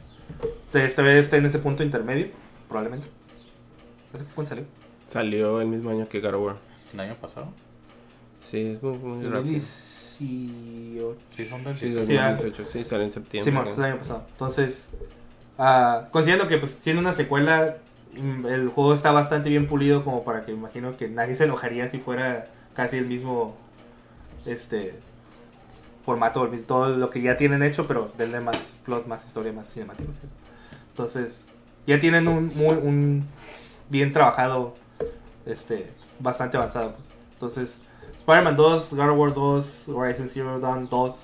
Speaker 1: Esta vez esté en ese punto intermedio, probablemente. ¿Hace cuándo salió?
Speaker 2: Salió el mismo año que God of War.
Speaker 3: ¿El año pasado?
Speaker 2: Sí, es muy, muy rápido.
Speaker 1: 2018.
Speaker 3: Sí, son del
Speaker 2: Sí,
Speaker 3: 16.
Speaker 1: Sí, ah.
Speaker 2: 2018, sí, salió en
Speaker 1: Sí,
Speaker 2: septiembre.
Speaker 1: bueno, fue el año pasado. Entonces, ah, considerando que pues siendo una secuela, mm, el juego está bastante bien pulido como para que imagino que nadie se enojaría si fuera casi el mismo este formato, todo lo que ya tienen hecho, pero denle más plot, más historia, más cinemáticos. Entonces, ya tienen un muy un bien trabajado, este, bastante avanzado. pues. Entonces, Spider-Man 2, God of War 2, Horizon Zero Dawn 2.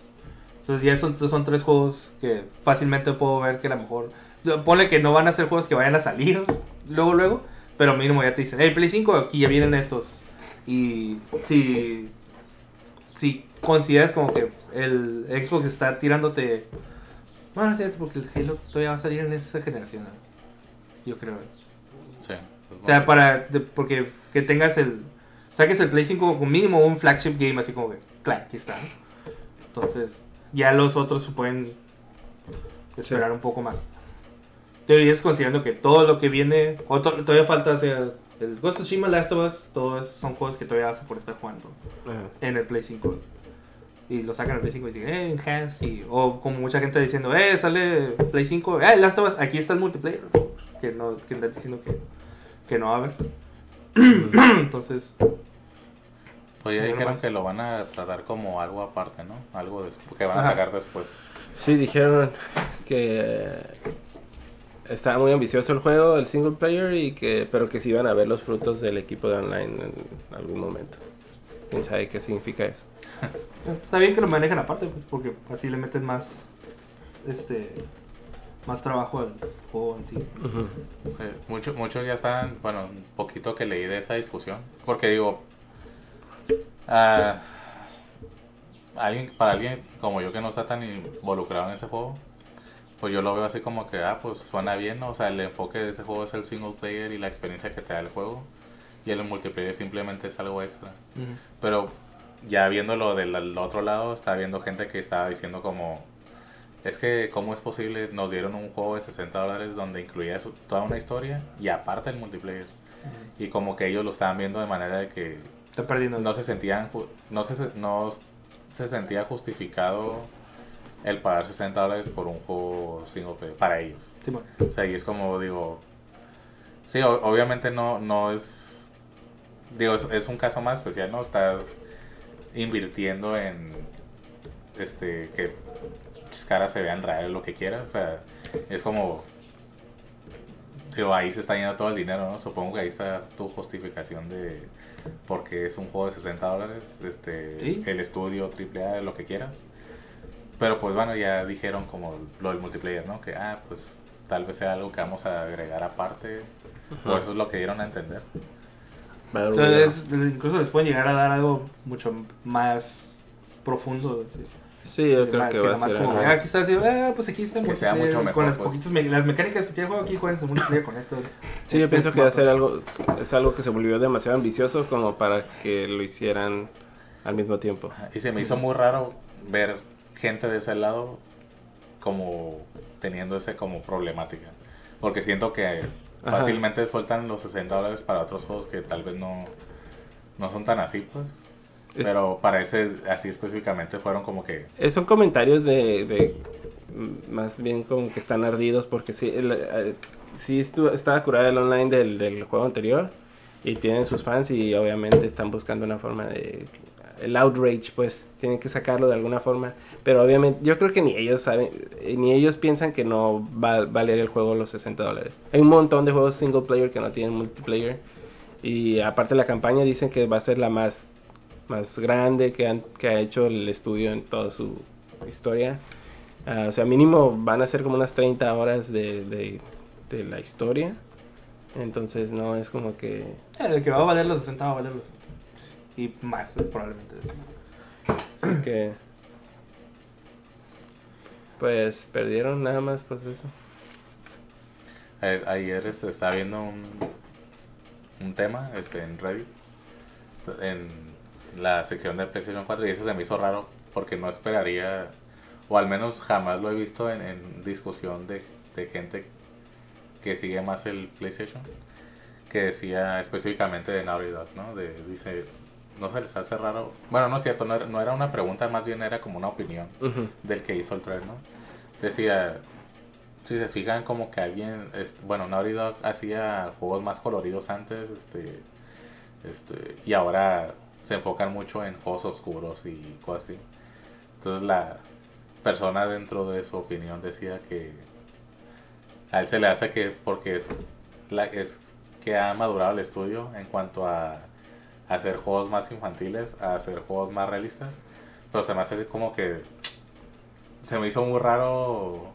Speaker 1: Entonces ya son, son tres juegos que fácilmente puedo ver que a lo mejor... Ponle que no van a ser juegos que vayan a salir luego, luego. Pero mínimo ya te dicen, hey, Play 5, aquí ya vienen estos. Y si, si consideras como que el Xbox está tirándote... Bueno, no es cierto, porque el Halo todavía va a salir en esa generación. Yo creo.
Speaker 3: Sí.
Speaker 1: O sea, para... de- porque que tengas el... Saques el Play 5 con mínimo un flagship game así como que... Claro, aquí está. Entonces, ya los otros se pueden esperar
Speaker 2: Sí.
Speaker 1: un poco más. Es considerando que todo lo que viene... o to- todavía falta, o sea, el Ghost of Tsushima, Last of Us, todos son juegos que todavía vas a poder estar jugando
Speaker 2: Ajá.
Speaker 1: en el Play 5. Y lo sacan en el Play 5 y dicen, eh, Enhance. Y, o como mucha gente diciendo, eh, sale Play 5, eh, Last of Us, aquí está el multiplayer. Que no, que están diciendo que, que no va a haber. Entonces,
Speaker 3: Pues ya dijeron
Speaker 1: más.
Speaker 3: que lo van a tratar como algo aparte, ¿no? Algo que van a
Speaker 1: Ajá.
Speaker 3: sacar después.
Speaker 2: Sí, dijeron que estaba muy ambicioso el juego, el single player, y que pero que sí iban a ver los frutos del equipo de online en algún momento. ¿Quién sabe qué significa eso?
Speaker 1: está bien que lo manejen aparte, pues, porque así le meten más, este, más trabajo al juego en sí.
Speaker 3: Sí, Muchos, muchos ya están, bueno, un poquito que leí de esa discusión. Porque digo, ah, alguien, para alguien como yo que no está tan involucrado en ese juego, pues yo lo veo así como que, ah, pues suena bien, ¿no? O sea, el enfoque de ese juego es el single player y la experiencia que te da el juego. Y el multiplayer simplemente es algo extra. Pero ya viéndolo del al otro lado, estaba viendo gente que estaba diciendo como... Es que, ¿cómo es posible? Nos dieron un juego de 60 dólares donde incluía eso- toda una historia y aparte el multiplayer. Y como que ellos lo estaban viendo de manera de que no se sentían... No se, no se sentía justificado el pagar 60 dólares por un juego single player para ellos.
Speaker 1: Sí, bueno.
Speaker 3: O sea, y es como, digo... Sí, o- obviamente no, no es... Digo, es, es un caso más especial, ¿no? Estás invirtiendo en... Este, que tus caras se vean reales, lo que quieras. O sea, es como... Digo, ahí se está yendo todo el dinero, ¿no? Supongo que ahí está tu justificación de... Porque es un juego de 60 dólares, este,
Speaker 1: Sí.
Speaker 3: el estudio, AAA, lo que quieras. Pero pues bueno, ya dijeron como lo del multiplayer, ¿no? Que, ah, pues tal vez sea algo que vamos a agregar aparte. O eso es lo que dieron a entender.
Speaker 1: Entonces, incluso les pueden llegar a dar algo mucho más profundo. así.
Speaker 2: Sí, yo creo
Speaker 1: Ma-
Speaker 2: que va a ser
Speaker 1: como, ah, aquí está así, ah, pues aquí está
Speaker 3: Que sea mucho mejor,
Speaker 1: con las
Speaker 3: pues.
Speaker 1: poquitas me- las mecánicas que tiene el juego aquí juegan multiplayer con esto.
Speaker 2: Sí, yo
Speaker 1: Este,
Speaker 2: pienso que va a ser algo, es algo que se volvió demasiado ambicioso como para que lo hicieran al mismo tiempo.
Speaker 3: Y se me hizo muy raro ver gente de ese lado como teniendo ese como problemática. Porque siento que
Speaker 2: Ajá.
Speaker 3: fácilmente sueltan los 60 dólares para otros juegos que tal vez no, no son tan así, pues. Pero para ese así específicamente fueron como que...
Speaker 2: Eh, son comentarios de, de, mm, más bien como que están ardidos porque sí, el, eh, sí estu- estaba curada el online del, del juego anterior y tienen sus fans y obviamente están buscando una forma de el outrage pues tienen que sacarlo de alguna forma pero obviamente yo creo que ni ellos saben eh, ni ellos piensan que no va a valer el juego los 60 dólares. Hay un montón de juegos single player que no tienen multiplayer y aparte la campaña dicen que va a ser la más más grande que, han- que ha hecho el estudio en toda su historia. Ah, o sea, mínimo van a ser como unas 30 horas de, de, de la historia. Entonces no es como que...
Speaker 1: Eh, de que va a valer los 60 va a valer los 60. Y más, probablemente.
Speaker 2: que pues perdieron nada más pues eso.
Speaker 3: a- Ayer este, estaba viendo un, un tema este, en Reddit en la sección de PlayStation 4 y eso se me hizo raro porque no esperaría, o al menos jamás lo he visto en, en discusión de, de gente que sigue más el PlayStation, que decía específicamente de Naughty Dog, ¿no? De, dice, no se les hace raro. Bueno, no es cierto, no era, no era una pregunta, más bien era como una opinión del que hizo el trailer, ¿no? Decía, si se fijan como que alguien, bueno, Naughty Dog hacía juegos más coloridos antes, este, este, y ahora se enfocan mucho en juegos oscuros y cosas así. Entonces la persona dentro de su opinión decía que a él se le hace que porque es, la, es que ha madurado el estudio en cuanto a hacer juegos más infantiles, a hacer juegos más realistas, pero se me hace como que se me hizo muy raro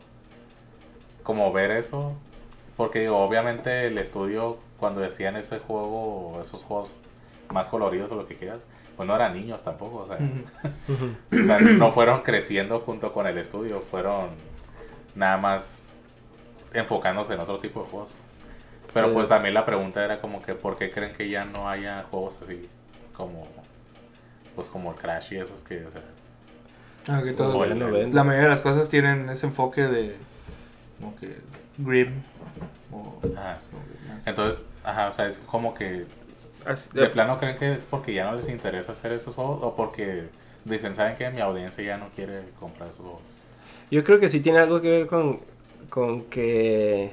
Speaker 3: como ver eso, porque obviamente el estudio cuando decían ese juego, esos juegos más coloridos o lo que quieras, pues no eran niños tampoco, o sea, *laughs* o sea, no fueron creciendo junto con el estudio, fueron nada más enfocándose en otro tipo de juegos. Pero pues también la pregunta era como que ¿por qué creen que ya no haya juegos así como pues como el Crash y esos que o sea,
Speaker 1: Ah, que todo-
Speaker 3: el-
Speaker 1: la mayoría de las cosas tienen ese enfoque de como que grim o
Speaker 3: ajá.
Speaker 1: como que más-
Speaker 3: entonces, ajá, o sea, es como que
Speaker 2: Así-
Speaker 3: de plano creen que es porque ya no les interesa hacer esos juegos o porque dicen, ¿saben que Mi audiencia ya no quiere comprar esos juegos.
Speaker 2: Yo creo que sí tiene algo que ver con, con que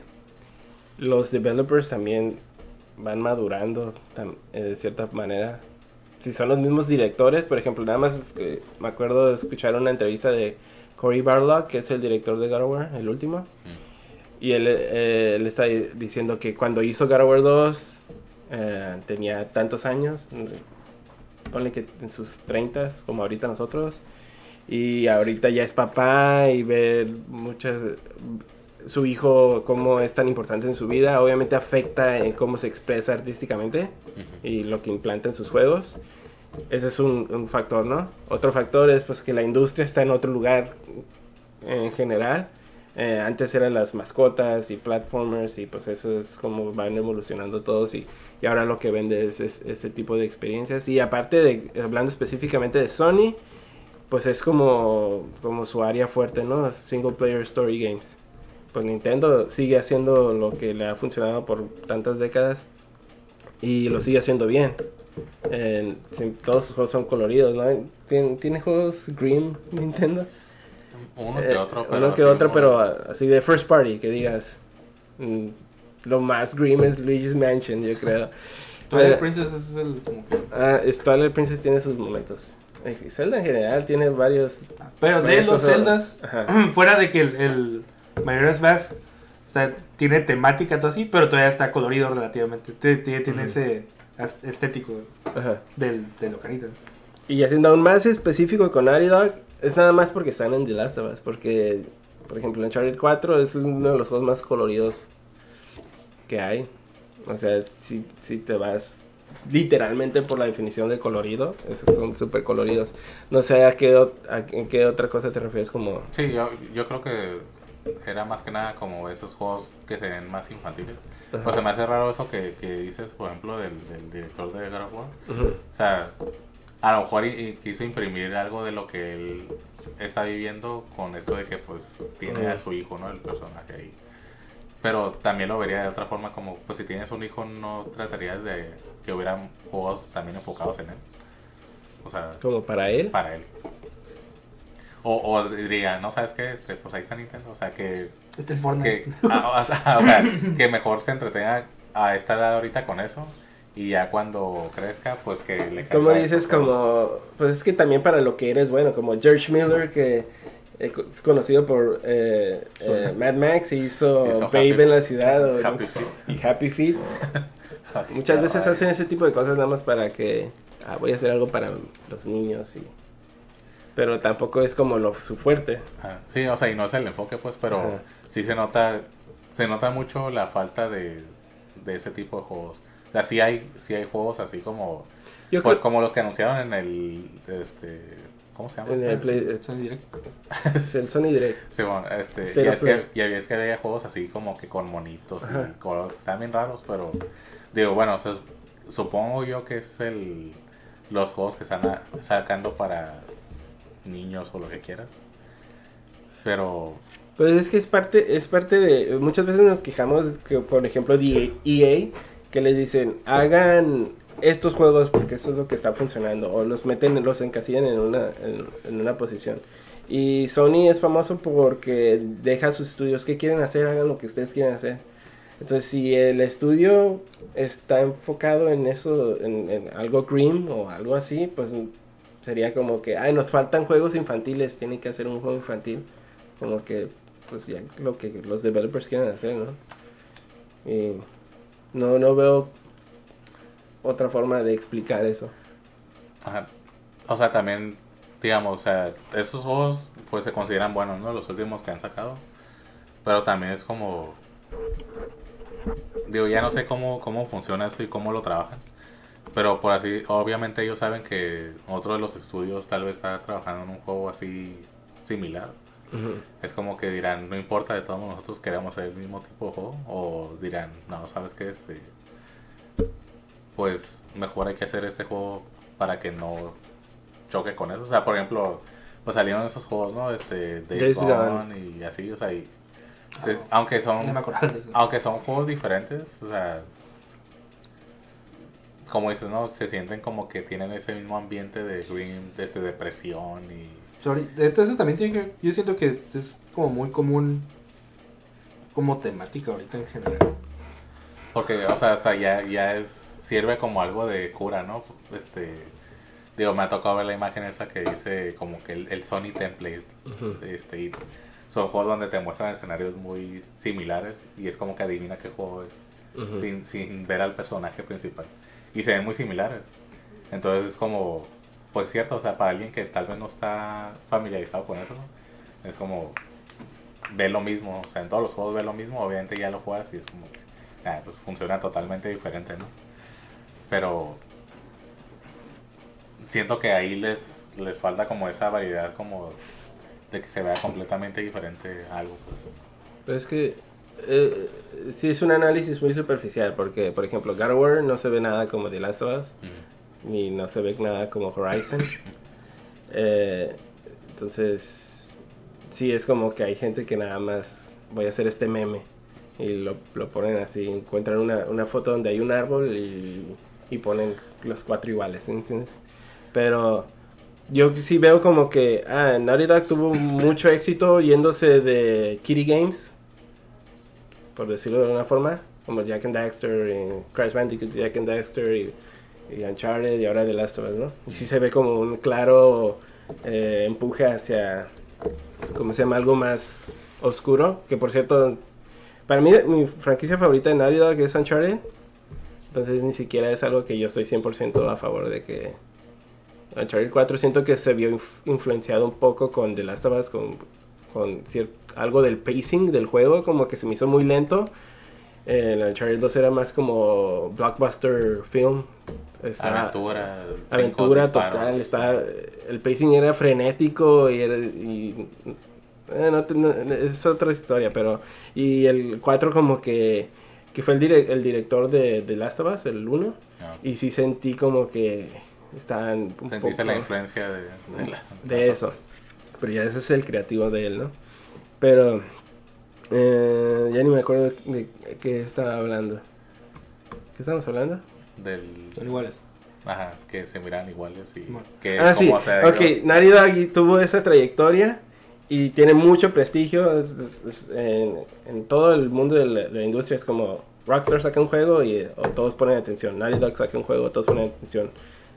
Speaker 2: los developers también van madurando tam- eh, de cierta manera. Si son los mismos directores, por ejemplo, nada más es que me acuerdo de escuchar una entrevista de Cory Barlog, que es el director de God of War, el último.
Speaker 3: Mm.
Speaker 2: Y él, eh, él está diciendo que cuando hizo God of War 2 eh, tenía tantos años, ponle que en sus 30 como ahorita nosotros, y ahorita ya es papá y ve muchas su hijo cómo es tan importante en su vida, obviamente afecta en cómo se expresa artísticamente y lo que implanta en sus juegos. Ese es un, un factor, ¿no? Otro factor es pues que la industria está en otro lugar en general. Eh, antes eran las mascotas y platformers y pues eso es como van evolucionando todos y, y ahora lo que vende es, es- este tipo de experiencias. Y aparte de, hablando específicamente de Sony, pues es como, como su área fuerte, ¿no? Single player story games. Pues Nintendo sigue haciendo lo que le ha funcionado por tantas décadas y lo sigue haciendo bien. Todos sus juegos son coloridos, ¿no? ¿Tiene, tiene juegos Green Nintendo?
Speaker 3: Uno que
Speaker 2: Eh,
Speaker 3: otro, pero
Speaker 2: uno que
Speaker 3: así
Speaker 2: otro, pero así de first party, que digas. Lo más Green es Luigi's Mansion, yo creo.
Speaker 1: Twilight Princess es el como que
Speaker 2: Ah, Twilight Princess tiene sus momentos. Zelda en general tiene varios.
Speaker 1: Pero de los
Speaker 2: Ajá. *clears throat*
Speaker 1: fuera de que el, el Majora's Mask está- tiene temática todo así, pero todavía está colorido relativamente. Tiene, ese estético
Speaker 2: Ajá.
Speaker 1: del, de lo carita.
Speaker 2: Y haciendo aún más específico con Naughty Dog, es nada más porque están en The Last of Us. Porque, por ejemplo, Uncharted 4 es uno de los juegos más coloridos que hay. O sea, si, si te vas literalmente por la definición de colorido, esos son súper coloridos. No sé a qué, a en qué otra cosa te refieres como...
Speaker 3: Sí, yo, yo creo que era más que nada como esos juegos que se ven más infantiles.
Speaker 2: Ajá.
Speaker 3: Pues me hace raro eso que, que dices, por ejemplo, del, del director de God of War.
Speaker 2: Ujú.
Speaker 3: O sea, a lo mejor y- y quiso imprimir algo de lo que él está viviendo con eso de que pues tiene a
Speaker 2: Ujú.
Speaker 3: su hijo, ¿no? El personaje ahí. Pero también lo vería de otra forma como, pues si tienes un hijo no tratarías de que hubieran juegos también enfocados en él. O sea,
Speaker 2: Como para él.
Speaker 3: para él. O, o diría, no sabes qué, este, pues ahí está Nintendo. O sea, que,
Speaker 1: Este es Fortnite.
Speaker 3: que, ah, o, sea, *laughs* o sea, que mejor se entretenga a esta edad ahorita con eso. Y ya cuando crezca, pues que le
Speaker 2: Como
Speaker 3: caiga
Speaker 2: dices,
Speaker 3: estos juegos.
Speaker 2: como... Pues es que también para lo que eres bueno, como George Miller, que eh, conocido por eh, *laughs* eh, Mad Max, hizo, *laughs*
Speaker 3: Hizo
Speaker 2: Babe
Speaker 3: Happy-
Speaker 2: en la ciudad o-
Speaker 3: Happy Feet.
Speaker 2: y Happy Feet. *laughs* Muchas veces hacen ese tipo de cosas nada más para que ah, voy a hacer algo para los niños y pero tampoco es como lo su fuerte.
Speaker 3: Ah, Sí, o sea, y no es el enfoque, pues, pero
Speaker 2: Ajá.
Speaker 3: sí se nota, se nota mucho la falta de, de ese tipo de juegos. O sea, sí hay, sí hay juegos así como,
Speaker 2: Yo
Speaker 3: pues
Speaker 2: creo
Speaker 3: como los que anunciaron en el, este, ¿cómo se llama?
Speaker 2: en
Speaker 3: este?
Speaker 2: el, Play- eh,
Speaker 1: Sony Direct. *laughs*
Speaker 2: el Sony Direct.
Speaker 3: Sí, bueno, este,
Speaker 2: Cero
Speaker 3: ya es que, ya ves que había juegos así como que con monitos
Speaker 2: Ajá.
Speaker 3: y colores, están bien raros, pero digo, bueno, o sea, supongo yo que es el los juegos que están a- sacando para niños o lo que quieras. Pero
Speaker 2: Pues es que es parte, es parte de. Muchas veces nos quejamos que, por ejemplo, de EA, que les dicen, hagan estos juegos porque eso es lo que está funcionando. O los meten, los encasillan en una, en, en una posición. Y Sony es famoso porque deja sus estudios que quieren hacer, hagan lo que ustedes quieren hacer. Entonces, si el estudio está enfocado en eso, en, en algo green o algo así, pues sería como que, ay, nos faltan juegos infantiles, tienen que hacer un juego infantil. Como que, pues ya lo que los developers quieren hacer, ¿no? Y no, no veo otra forma de explicar eso.
Speaker 3: Ajá. O sea, también, digamos, o sea, esos juegos pues se consideran buenos, ¿no? Los últimos que han sacado. Pero también es como... Digo, ya no sé cómo, cómo funciona eso y cómo lo trabajan. Pero por así, obviamente ellos saben que otro de los estudios tal vez está trabajando en un juego así similar. Es como que dirán, no importa, de todos nosotros queremos hacer el mismo tipo de juego. O dirán, no, ¿sabes qué? Este, pues mejor hay que hacer este juego para que no choque con eso. O sea, por ejemplo, pues salieron esos juegos, ¿no? Este, Days, Gone, y así, o sea, y, pues, aunque son
Speaker 1: No me
Speaker 3: aunque son juegos diferentes, o sea, como dices, ¿no? Se sienten como que tienen ese mismo ambiente de green, de este, depresión y...
Speaker 1: Entonces también tiene que, yo siento que es como muy común como temática ahorita en general.
Speaker 3: Porque, o sea, hasta ya, ya es, sirve como algo de cura, ¿no? Este, digo, me ha tocado ver la imagen esa que dice como que el, el Sony template, este, y son juegos donde te muestran escenarios muy similares y es como que adivina qué juego es. sin, sin ver al personaje principal. Y se ven muy similares. Entonces es como, pues cierto, o sea, para alguien que tal vez no está familiarizado con eso, es como, ve lo mismo, o sea, en todos los juegos ve lo mismo, obviamente ya lo juegas y es como, ah, pues funciona totalmente diferente, ¿no? Pero siento que ahí les, les falta como esa variedad como de que se vea completamente diferente algo, pues.
Speaker 2: Pero es que eh, sí es un análisis muy superficial porque, por ejemplo, God of War no se ve nada como The Last of Us, ni no se ve nada como Horizon. *laughs* Eh, entonces, sí es como que hay gente que nada más voy a hacer este meme y lo, lo ponen así, encuentran una, una foto donde hay un árbol y, y ponen los cuatro iguales, ¿entiendes? Pero yo sí veo como que, ah, Naughty Dog tuvo mucho éxito yéndose de Kitty Games, por decirlo de alguna forma, como Jack and Daxter, y Crash Bandicoot, Jack and Daxter y, y Uncharted y ahora The Last of Us, ¿no? Y sí se ve como un claro eh, empuje hacia, ¿cómo se llama? Algo más oscuro, que por cierto, para mí mi franquicia favorita de Naughty Dog es Uncharted, entonces ni siquiera es algo que yo estoy 100% a favor de que Uncharted 4 siento que se vio inf- influenciado un poco con The Last of Us, con, con algo del pacing del juego, como que se me hizo muy lento. El Uncharted 2 era más como blockbuster film.
Speaker 3: Aventura,
Speaker 2: aventura
Speaker 3: disparos.
Speaker 2: total. Está, el pacing era frenético y, era- y- eh, no no, es otra historia, pero... Y el 4 como que, que fue el, dire- el director de The Last of Us, el 1.
Speaker 3: No.
Speaker 2: Y sí sentí como que estaban un
Speaker 3: Sentiste la influencia de, de, la-
Speaker 2: de eso. Pero ya ese es el creativo de él, ¿no? Pero eh, ya ni me acuerdo de qué estaba hablando. ¿Qué estamos hablando?
Speaker 3: Del,
Speaker 1: Son iguales.
Speaker 3: ajá, que se miran iguales y
Speaker 1: Bueno.
Speaker 3: que
Speaker 2: ah,
Speaker 3: es
Speaker 2: sí. ok, Naughty Dog tuvo esa trayectoria y tiene mucho prestigio es- es- es- en, en todo el mundo de la, de la industria. Es como Rockstar saca un juego y o todos ponen atención. Naughty Dog saca un juego, todos ponen atención.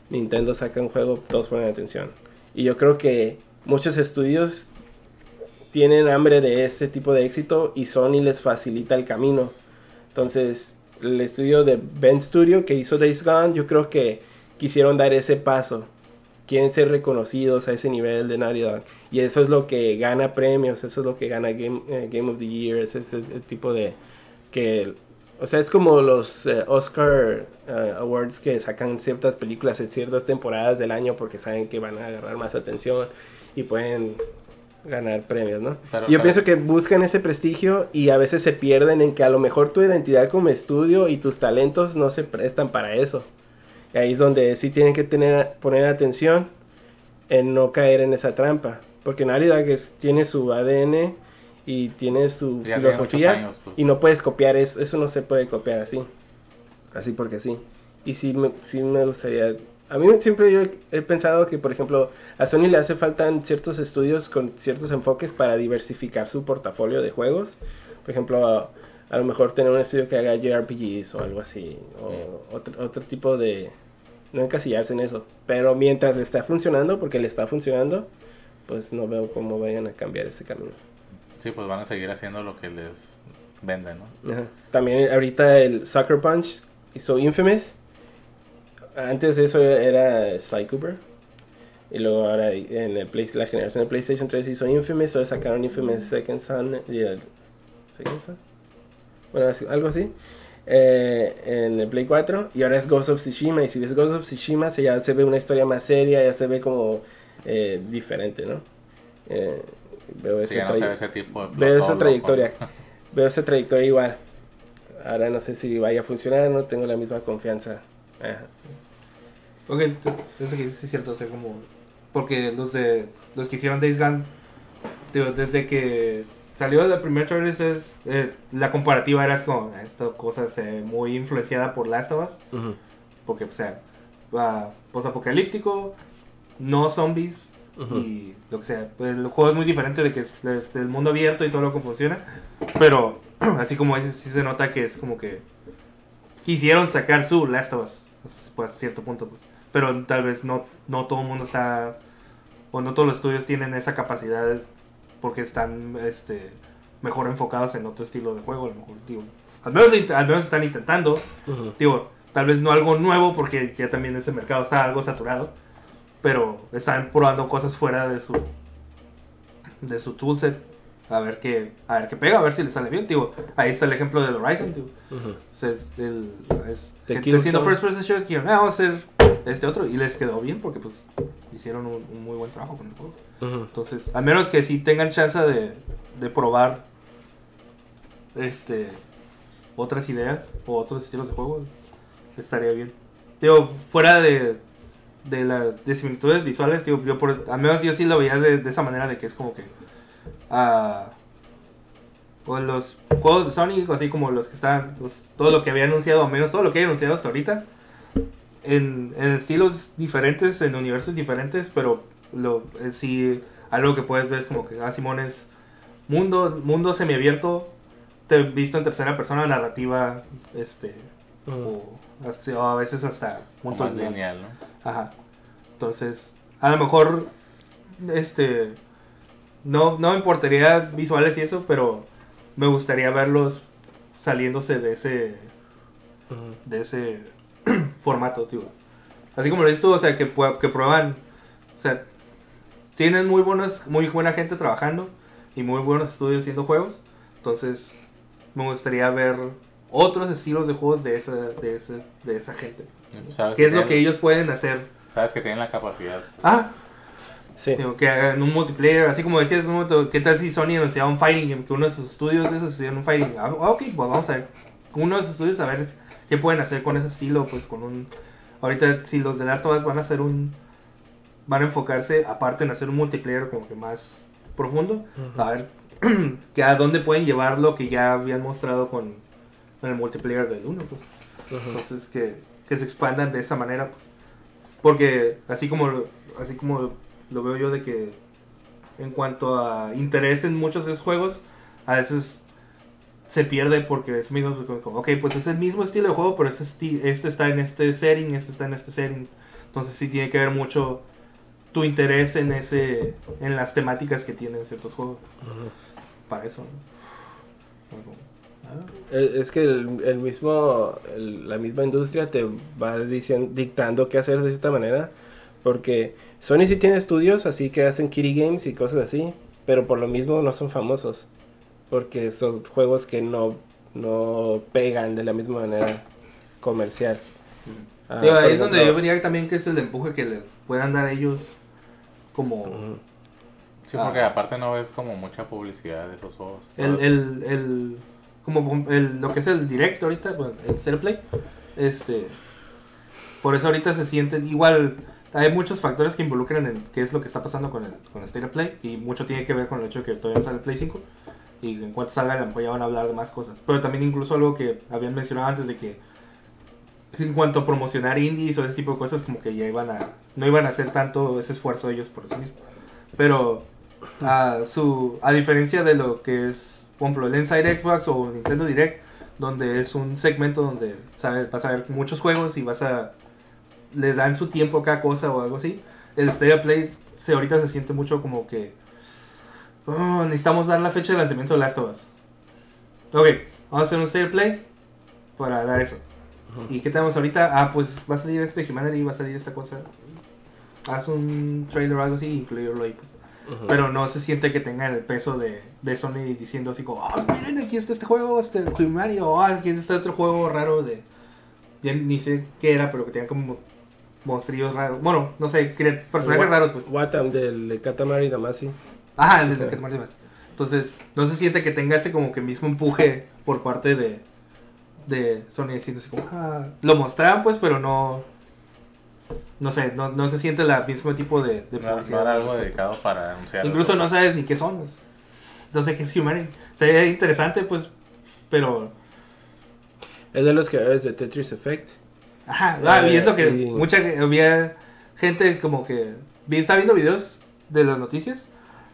Speaker 2: Nintendo saca un juego, todos ponen atención. Y yo creo que muchos estudios tienen hambre de ese tipo de éxito y Sony les facilita el camino. Entonces, el estudio de Ben Studio que hizo Days Gone, yo creo que quisieron dar ese paso. Quieren ser reconocidos a ese nivel de Naughty Dog. Y eso es lo que gana premios, eso es lo que gana Game, eh, Game of the Year, ese es el, el tipo de... que O sea, es como los eh, Oscar eh, Awards que sacan ciertas películas en ciertas temporadas del año porque saben que van a agarrar más atención y pueden ganar premios, ¿no?
Speaker 3: Pero-
Speaker 2: yo pienso que buscan ese prestigio y a veces se pierden en que a lo mejor tu identidad como estudio y tus talentos no se prestan para eso. Y ahí es donde sí tienen que tener, poner atención en no caer en esa trampa. Porque Dog es- tiene su ADN y tiene su
Speaker 3: Ya
Speaker 2: filosofía
Speaker 3: años, pues.
Speaker 2: y no puedes copiar eso, eso no se puede copiar así. Así porque sí. Y sí me, sí me gustaría... A mí siempre yo he pensado que, por ejemplo, a Sony le hace falta ciertos estudios con ciertos enfoques para diversificar su portafolio de juegos. Por ejemplo, a, a lo mejor tener un estudio que haga JRPGs o algo así. O otro, otro tipo de... No encasillarse en eso. Pero mientras le está funcionando, porque le está funcionando, pues no veo cómo vayan a cambiar ese camino.
Speaker 3: Sí, pues van a seguir haciendo lo que les venden, ¿no?
Speaker 2: Ajá. También ahorita el Sucker Punch hizo Infamous. Antes de eso era Sly Cooper. Y luego ahora en el Play- la generación de PlayStation 3 hizo Infamous. Ahora sacaron Infamous Second Son. y el- ¿Second Son? Bueno, algo así. eh, en el Play 4. Y ahora es Ghost of Tsushima. Y si ves Ghost of Tsushima, se, ya se ve una historia más seria. Ya se ve como eh, diferente, ¿no? Eh, veo
Speaker 3: Sí,
Speaker 2: ese
Speaker 3: ya no ese tipo de
Speaker 2: veo esa trayectoria. Veo esa trayectoria igual. Ahora no sé si vaya a funcionar, no tengo la misma confianza. Ajá.
Speaker 1: Ok, eso sí es cierto, o sea, como... Porque los de... Los que hicieron Days Gone, digo, desde que salió el primer trailer, es, eh, la comparativa era como, esta cosa se muy influenciada por Last of Us,
Speaker 2: Ujú,
Speaker 1: porque, o sea, va posapocalíptico, no zombies,
Speaker 2: ujú.
Speaker 1: y lo que sea. Pues, el juego es muy diferente de que es del mundo abierto y todo lo que funciona. Pero *clears throat* así como dices, sí se nota que es como que quisieron sacar su Last of Us, pues a cierto punto, pues. Pero tal vez no, no todo el mundo está, o no todos los estudios tienen esa capacidad porque están este, mejor enfocados en otro estilo de juego, a lo mejor, digo. Al menos, al menos están intentando,
Speaker 2: Ujú.
Speaker 1: digo, tal vez no algo nuevo porque ya también ese mercado está algo saturado, pero están probando cosas fuera de su de su toolset a ver qué a ver qué pega, a ver si le sale bien, digo, ahí está el ejemplo del Horizon, digo.
Speaker 2: Ujú.
Speaker 1: O sea, es, el, es gente haciendo first person shooters que "Ah, vamos a hacer este otro y les quedó bien porque pues hicieron un, un muy buen trabajo con el juego. Entonces, al menos que si tengan chance de, de probar este otras ideas o otros estilos de juego, estaría bien. Digo, fuera de, de las de similitudes visuales, digo, yo por, al menos yo sí lo veía de, de esa manera de que es como que ah, o los juegos de Sonic, así como los que están, los- todo lo que había anunciado, o menos todo lo que había anunciado hasta ahorita, en, en estilos diferentes, en universos diferentes, pero lo, eh, sí, algo que puedes ver es como que, ah, Simón es mundo, mundo semiabierto, te visto en tercera persona, narrativa, este, o, a veces hasta
Speaker 3: O más
Speaker 1: de-
Speaker 3: lineal, ¿no?
Speaker 1: Ajá. Entonces, a lo mejor, este, no, no me importaría visuales y eso, pero me gustaría verlos saliéndose de ese, de ese *clears throat* formato, tío. Así como lo dices tú, o sea, que, que prueban, o sea, tienen muy buenos, muy buena gente trabajando y muy buenos estudios haciendo juegos. Entonces, me gustaría ver otros estilos de juegos de esa, de esa, de esa gente.
Speaker 3: ¿Sabes
Speaker 1: ¿Qué es lo que ellos pueden hacer?
Speaker 3: Sabes que tienen la capacidad.
Speaker 1: Ah,
Speaker 2: Sí.
Speaker 1: digo, que hagan un multiplayer, así como decías, un momento, ¿qué tal si Sony anunciaba un fighting game? Que uno de sus estudios esos hacían un fighting. Ah, ok, pues vamos a ver. Uno de sus estudios a ver qué pueden hacer con ese estilo, pues con un... Ahorita si los de Last of Us van a hacer un... Van a enfocarse aparte en hacer un multiplayer como que más profundo. A ver *clears throat* que a dónde pueden llevar lo que ya habían mostrado con, con el multiplayer del 1, pues. Entonces que, que se expandan de esa manera. pues. Porque así como, así como lo veo yo de que en cuanto a interés en muchos de esos juegos, a veces se pierde porque es mismo, pues, ok, pues es el mismo estilo de juego, pero este, este está en este setting, este está en este setting. Entonces sí tiene que ver mucho tu interés en ese en las temáticas que tienen ciertos juegos
Speaker 2: Ujú.
Speaker 1: para eso. ¿no?
Speaker 2: Eh, Es que el, el mismo, el- la misma industria te va diciendo, dictando qué hacer de esta manera. Porque Sony sí tiene estudios, así que hacen kitty games y cosas así. Pero por lo mismo no son famosos. Porque son juegos que no, no pegan de la misma manera comercial. Ah,
Speaker 1: Digo,
Speaker 2: por
Speaker 1: ahí es donde yo vería también que es el empuje que les puedan dar ellos como
Speaker 2: ujú.
Speaker 3: Sí, porque
Speaker 1: Ah.
Speaker 3: aparte no ves como mucha publicidad de esos juegos.
Speaker 1: el, el, el como el, lo que es el directo ahorita, el Play este Por eso ahorita se sienten igual. Hay muchos factores que involucran en qué es lo que está pasando con el, con el State of Play. Y mucho tiene que ver con el hecho de que todavía no sale el Play 5. Y en cuanto salga, ya van a hablar de más cosas. Pero también incluso algo que habían mencionado antes de que en cuanto a promocionar indies o ese tipo de cosas, como que ya iban a. No iban a hacer tanto ese esfuerzo ellos por sí mismos. Pero a, su, a diferencia de lo que es, por ejemplo, el Inside Xbox o Nintendo Direct, donde es un segmento donde ¿sabes? vas a ver muchos juegos y vas a. le dan su tiempo a cada cosa o algo así. El of Play se, ahorita se siente mucho como que. "Oh, necesitamos dar la fecha de lanzamiento de Last of Us. Ok, vamos a hacer un of Play para dar eso. ¿Y qué tenemos ahorita? Ah, pues va a salir este Humanity, va a salir esta cosa. Haz un trailer o algo así y incluirlo ahí, pues. Pero no se siente que tengan el peso de, de Sony diciendo así como, ah, miren, aquí está este juego, este Humanity, o ah, aquí está otro juego raro de... Ya ni sé qué era, pero que tenía como monstrillos raros. Bueno, no sé, personajes raros, pues.
Speaker 2: Watam del de Katamari Damacy.
Speaker 1: Ajá, el de que te más. Entonces, no se siente que tenga ese como que mismo empuje por parte de, de Sony diciendo así como, ah, lo mostraban pues, pero no, no sé, no, no se siente el mismo tipo de, de
Speaker 3: No, no
Speaker 1: publicidad
Speaker 3: era
Speaker 1: al
Speaker 3: algo dedicado para anunciar.
Speaker 1: Incluso no sabes ni qué son. No sé qué es Humanity. Sería interesante, pues, pero...
Speaker 2: Es de los creadores de Tetris Effect.
Speaker 1: Ajá, ah, y es lo que
Speaker 2: y-
Speaker 1: mucha había gente como que vi, estaba viendo videos de las noticias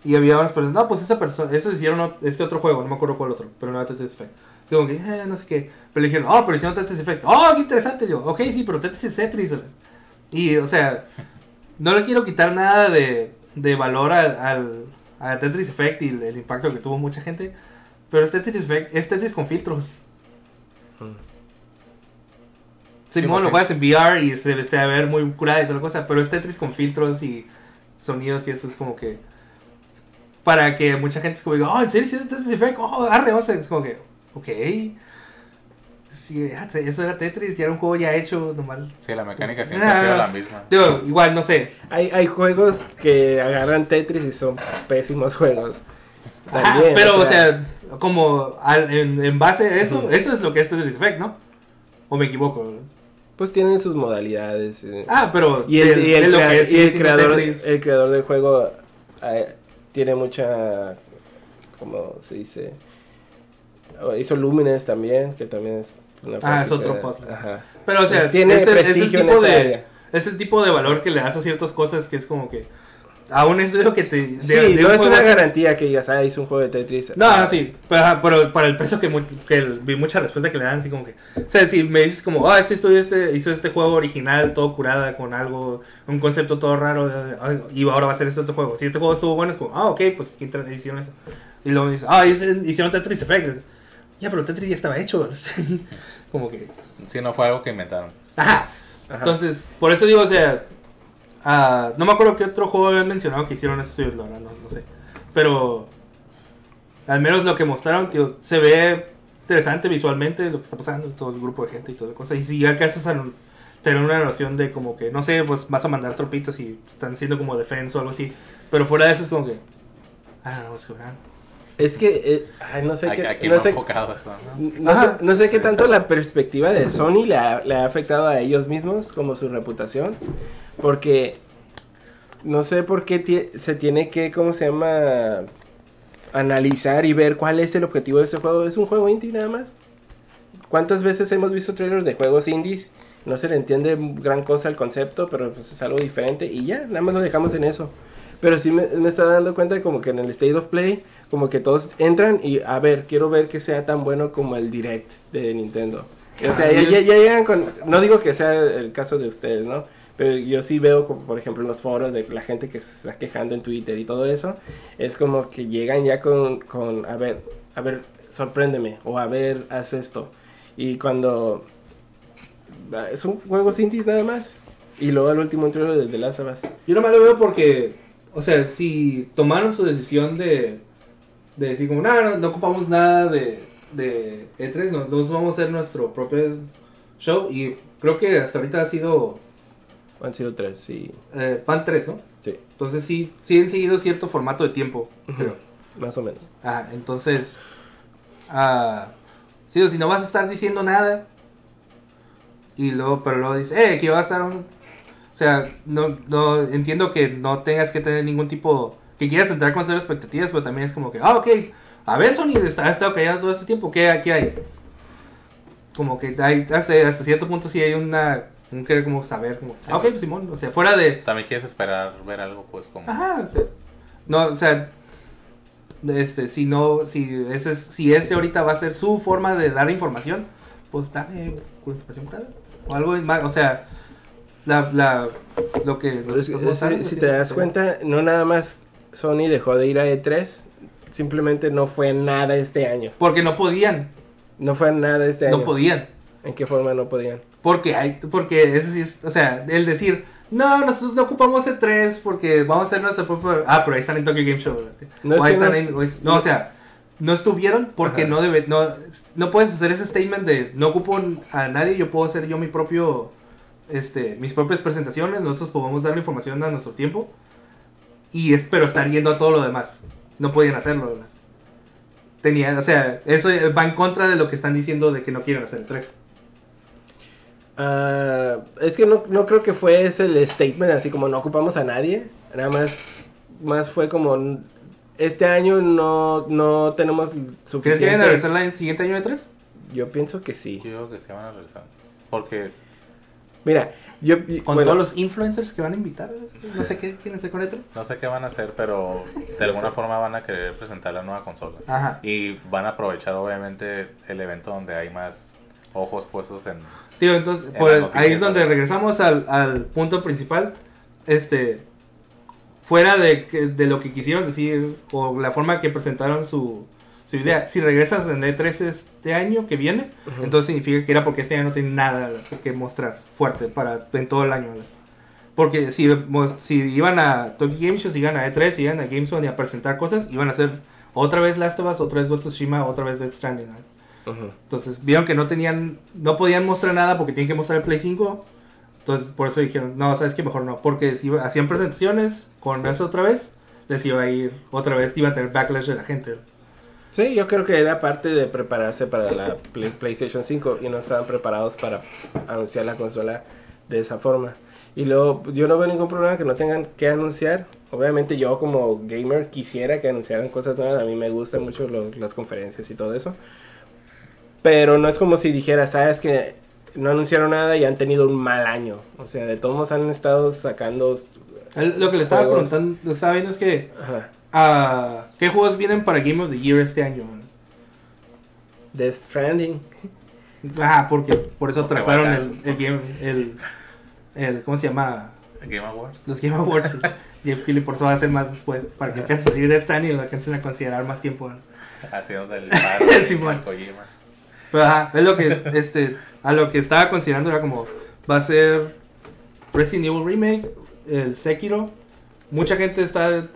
Speaker 1: y había unas personas, no, pues esa persona, eso hicieron o- este otro juego, no me acuerdo cuál otro, pero no era Tetris Effect. Como que, eh, no sé qué, pero le dijeron, oh, pero hicieron Tetris Effect, oh, qué interesante, yo, ok, sí, pero Tetris es Tetris. Y, o sea, no le quiero quitar nada de, de valor al, al, a Tetris Effect y el, el impacto que tuvo mucha gente, pero es Tetris Effect, es Tetris con filtros.
Speaker 2: Mm.
Speaker 1: Simón
Speaker 3: pues
Speaker 1: lo
Speaker 3: sí.
Speaker 1: juegas en VR y se, se va a ver muy curada y toda la cosa, pero es Tetris con filtros y sonidos y eso es como que. Para que mucha gente es como diga, oh, en serio, sí es Tetris Effect, oh, arre, o sea, es como que, ok. Sí, ah, eso era Tetris y era un juego ya hecho, normal.
Speaker 3: Sí, la mecánica siempre ha sido la misma.
Speaker 1: Digo, igual, no sé.
Speaker 2: Hay, hay juegos que agarran Tetris y son pésimos juegos.
Speaker 1: Ajá,
Speaker 2: También,
Speaker 1: pero, o sea, como al- en, en base a eso, eso es lo que es Tetris Effect, ¿no? ¿O me equivoco?
Speaker 2: Pues tienen sus modalidades. eh.
Speaker 1: Ah, pero
Speaker 2: y el,
Speaker 1: de-
Speaker 2: y el
Speaker 1: lo que
Speaker 2: y el creador,
Speaker 1: Tetris.
Speaker 2: el creador del juego eh, tiene mucha, ¿cómo se dice? Hizo Lumines también, que también es
Speaker 1: Ah, es otro puzzle.
Speaker 2: Ajá.
Speaker 1: Pero, o sea,
Speaker 2: Pues tiene
Speaker 1: es, el, es el tipo de,
Speaker 2: área.
Speaker 1: es el tipo de valor que le das a ciertas cosas que es como que. Aún es lo que te. de-
Speaker 2: Sí,
Speaker 1: de
Speaker 2: no es una
Speaker 1: así-
Speaker 2: garantía que digas, ah, hizo un juego de Tetris.
Speaker 1: No,
Speaker 2: Ah,
Speaker 1: sí. Pero, pero para el peso que, mu- que vi mucha respuesta que le dan, así como que. O sea, si me dices como, ah, este estudio este, hizo este juego original, todo curada, con algo, un concepto todo raro, y ahora va a ser este otro juego. Si este juego estuvo bueno, es como, ah, ok, pues ¿quién tra- hicieron eso? Y luego me dices, ah, hice- hicieron Tetris Effect. Ya, pero Tetris ya estaba hecho. *laughs* como que.
Speaker 3: Sí, no fue algo que inventaron.
Speaker 1: Ajá.
Speaker 2: Ajá.
Speaker 1: Entonces, por eso digo, o sea, ah, no me acuerdo qué otro juego habían mencionado que hicieron esos estudios, la verdad, no, no sé. Pero, al menos lo que mostraron, tío, se ve interesante visualmente lo que está pasando, todo el grupo de gente y toda la cosa. Y si alcanzas a no- tener una noción de como que, no sé, pues vas a mandar tropitas y están siendo como defensa o algo así. Pero fuera de eso es como que, ah, no, es que, ah,
Speaker 2: Es que, eh, ay, no sé
Speaker 3: Aquí,
Speaker 2: qué.
Speaker 3: aquí
Speaker 2: no
Speaker 3: no
Speaker 2: sé,
Speaker 3: enfocado eso, ¿no?
Speaker 2: no,
Speaker 1: Ajá.
Speaker 2: sé, no sé qué tanto la perspectiva de Sony le ha, le ha afectado a ellos mismos como su reputación. Porque no sé por qué se tiene que, ¿cómo se llama? Analizar y ver cuál es el objetivo de este juego. ¿Es un juego indie nada más? ¿Cuántas veces hemos visto trailers de juegos indies? No se le entiende gran cosa al concepto, pero pues es algo diferente y ya, nada más lo dejamos en eso. Pero sí me, me estaba dando cuenta de como que en el State of Play, como que todos entran y a ver, quiero ver que sea tan bueno como el Direct de Nintendo. O sea,
Speaker 1: Ah,
Speaker 2: ya, ya- ya llegan con... No digo que sea el caso de ustedes, ¿no? Pero yo sí veo, como por ejemplo, en los foros de la gente que se está quejando en Twitter y todo eso, es como que llegan ya con, con a ver, a ver, sorpréndeme, o a ver, haz esto. Y cuando... ah, Son juegos indies nada más. Y luego al último trailer de The Last of Us.
Speaker 1: Yo nomás lo veo porque, o sea, si tomaron su decisión de, de decir como, no, no, no ocupamos nada de, de E3, no, nos vamos a hacer nuestro propio show y creo que hasta ahorita ha sido
Speaker 2: Han sido tres, sí.
Speaker 1: eh, Pan 3, ¿no?
Speaker 2: Sí,
Speaker 1: Entonces sí, sí han seguido cierto formato de tiempo, creo.
Speaker 2: más o menos.
Speaker 1: Ah, entonces, ah, sí, o si no vas a estar diciendo nada, Y luego, pero luego dice, eh, que va a estar un... O sea, no, no, entiendo que no tengas que tener ningún tipo... Que quieras entrar con cero expectativas, pero también es como que, ah, ok, a ver, Sony, está- has estado callado todo este tiempo, ¿qué, qué hay? Como que hay, hasta, hasta cierto punto sí hay una... Un querer como saber, como, ah, ok, pues Simón, o sea, fuera de...
Speaker 3: También quieres esperar ver algo, pues, como...
Speaker 1: Ajá, o sea, no, o sea, este, si no, si ese es, si este ahorita va a ser su forma de dar información, pues dame con información curada. O algo más, o sea, la, la, lo que...
Speaker 2: Pero es si-
Speaker 1: pues,
Speaker 2: te
Speaker 1: sí,
Speaker 2: das
Speaker 1: sí.
Speaker 2: cuenta, no nada más Sony dejó de ir a E3, simplemente no fue nada este año.
Speaker 1: Porque no podían,
Speaker 2: No fue nada este año.
Speaker 1: no podían.
Speaker 2: ¿En qué forma no podían?
Speaker 1: Porque hay, porque sí es, o sea, el decir, no, nosotros no ocupamos E3 porque vamos a hacer nuestra propia... Ah, pero ahí están en Tokyo Game Show. este.
Speaker 2: No,
Speaker 1: o ahí
Speaker 2: no
Speaker 1: están
Speaker 2: es-
Speaker 1: en- o es- no, o sea, no estuvieron porque
Speaker 2: Ajá.
Speaker 1: no debe, no, no puedes hacer ese statement de no ocupo a nadie, yo puedo hacer yo mi propio, este, mis propias presentaciones, nosotros podemos dar la información a nuestro tiempo y es, pero estar yendo a todo lo demás. No podían hacerlo. las- Tenían, o sea, eso va en contra de lo que están diciendo de que no quieren hacer el 3.
Speaker 2: Ah, es que no, no creo que fue ese el statement, así como no ocupamos a nadie. Nada más, más fue como, este año no, no tenemos
Speaker 1: ¿Crees que
Speaker 2: suficiente...
Speaker 1: vayan a regresar el siguiente año de 3?
Speaker 2: Yo pienso que sí.
Speaker 3: Yo digo que se van a regresar. Porque
Speaker 2: Mira, yo...
Speaker 1: Con
Speaker 2: bueno,
Speaker 1: todos los influencers que van a invitar, no sé qué quieren hacer con E3.
Speaker 3: no sé qué van a hacer, pero de alguna forma van a querer presentar la nueva consola.
Speaker 1: Ajá.
Speaker 3: Y van a aprovechar, obviamente, el evento donde hay más ojos puestos en...
Speaker 1: Tío, entonces,
Speaker 3: En
Speaker 1: el- ahí es donde regresamos al, al punto principal. Este, fuera de, que- de lo que quisieron decir o la forma que presentaron su, su idea. Si regresas en E3 este año que viene,
Speaker 2: Ujú.
Speaker 1: entonces significa que era porque este año no tiene nada que mostrar fuerte para en todo el año. Porque si, si iban a Tokyo Game Show, si iban a E3, si iban a GameZone y a presentar cosas, iban a hacer otra vez Last of Us, otra vez Ghost of Tsushima, otra vez Death Stranding. ¿no?
Speaker 2: ujú.
Speaker 1: Entonces vieron que no tenían, no podían mostrar nada porque tienen que mostrar el Play 5. Entonces por eso dijeron, no, sabes que mejor no. Porque si hacían presentaciones con eso otra vez, les iba a ir otra vez, iba a tener backlash de la gente.
Speaker 2: Sí, yo creo que era parte de prepararse para la Play- PlayStation 5 y no estaban preparados para anunciar la consola de esa forma. Y luego yo no veo ningún problema que no tengan que anunciar. Obviamente yo como gamer quisiera que anunciaran cosas nuevas. A mí me gustan mucho lo- las conferencias y todo eso. Pero no es como si dijera, sabes que no anunciaron nada y han tenido un mal año. O sea, de todos modos han estado sacando...
Speaker 1: Lo que le estaba preguntando, lo que estaba viendo es que,
Speaker 2: Ajá.
Speaker 1: Ah, ¿qué juegos vienen para Game of the Year este año?
Speaker 2: Death Stranding.
Speaker 1: Ah, porque por eso
Speaker 3: Porque
Speaker 1: trazaron
Speaker 3: a-
Speaker 1: el, el game, el, el, ¿cómo se llama?
Speaker 3: Game Awards.
Speaker 1: Los Game Awards. *laughs* Jeff Keighley por eso va a hacer más después, para que alcance a salir de y lo alcancen a considerar más tiempo.
Speaker 3: Haciendo el *laughs* paro
Speaker 1: Simón.
Speaker 3: de Kojima.
Speaker 1: Pero ajá, es lo que, este, a lo que estaba considerando era como, va a ser Resident Evil Remake, el Sekiro. Mucha gente está,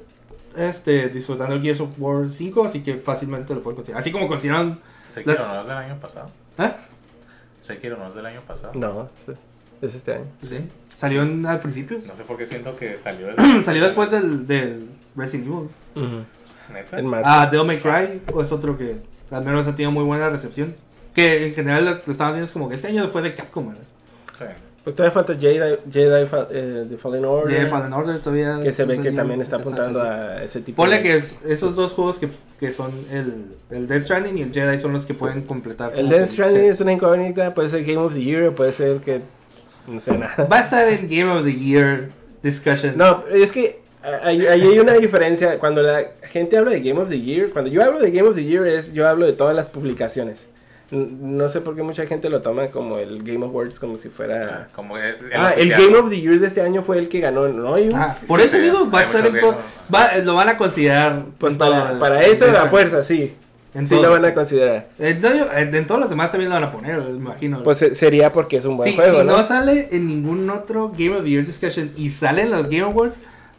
Speaker 1: este, disfrutando el Gears of War 5, así que fácilmente lo pueden considerar. Así como consideraron,
Speaker 3: Sekiro
Speaker 1: Las-
Speaker 3: no es del año pasado.
Speaker 1: ¿eh?
Speaker 3: Sekiro no es del año pasado.
Speaker 2: No, es- es este año.
Speaker 1: Sí, salió en- al principio.
Speaker 3: No sé por qué siento que salió *clears throat* de-
Speaker 1: salió después del, del Resident Evil.
Speaker 2: Ujú.
Speaker 3: Neta.
Speaker 2: En marzo.
Speaker 1: Ah, Devil May Cry es otro que al menos ha tenido muy buena recepción. Que en general lo, lo estaban viendo es como que este año fue de Capcom. ¿verdad?
Speaker 3: Sí.
Speaker 2: Pues todavía falta Jedi, Jedi eh, The Fallen Order.
Speaker 1: De Fallen Order todavía.
Speaker 2: que se ve que también está apuntando a ese tipo
Speaker 1: Ponle
Speaker 2: de-
Speaker 1: que es- esos dos juegos que, que son el, el Death Stranding y el Jedi son los que pueden completar.
Speaker 2: El Death Stranding
Speaker 1: set.
Speaker 2: es una incógnita, puede ser Game of the Year, puede ser que... No sé nada.
Speaker 1: Va a estar en Game of the Year discussion.
Speaker 2: No, es que ahí ahí hay una diferencia. Cuando la gente habla de Game of the Year, cuando yo hablo de Game of the Year, es yo hablo de todas las publicaciones. No sé por qué mucha gente lo toma como el Game Awards, como si fuera...
Speaker 3: Como el,
Speaker 2: Ah, el. Game of the Year de este año fue el que ganó, ¿no? Hay un-
Speaker 1: Ah, por eso digo, va a estar en. va- lo van a considerar.
Speaker 2: Pues para, para eso la fuerza, sí.
Speaker 1: En
Speaker 2: Sí lo van a considerar.
Speaker 1: En, en- en todos los demás también lo van a poner, me imagino.
Speaker 2: Pues eh, sería porque es un buen
Speaker 1: Sí,
Speaker 2: juego,
Speaker 1: si
Speaker 2: ¿no?
Speaker 1: no sale en ningún otro Game of the Year discussion y sale en los Game Awards,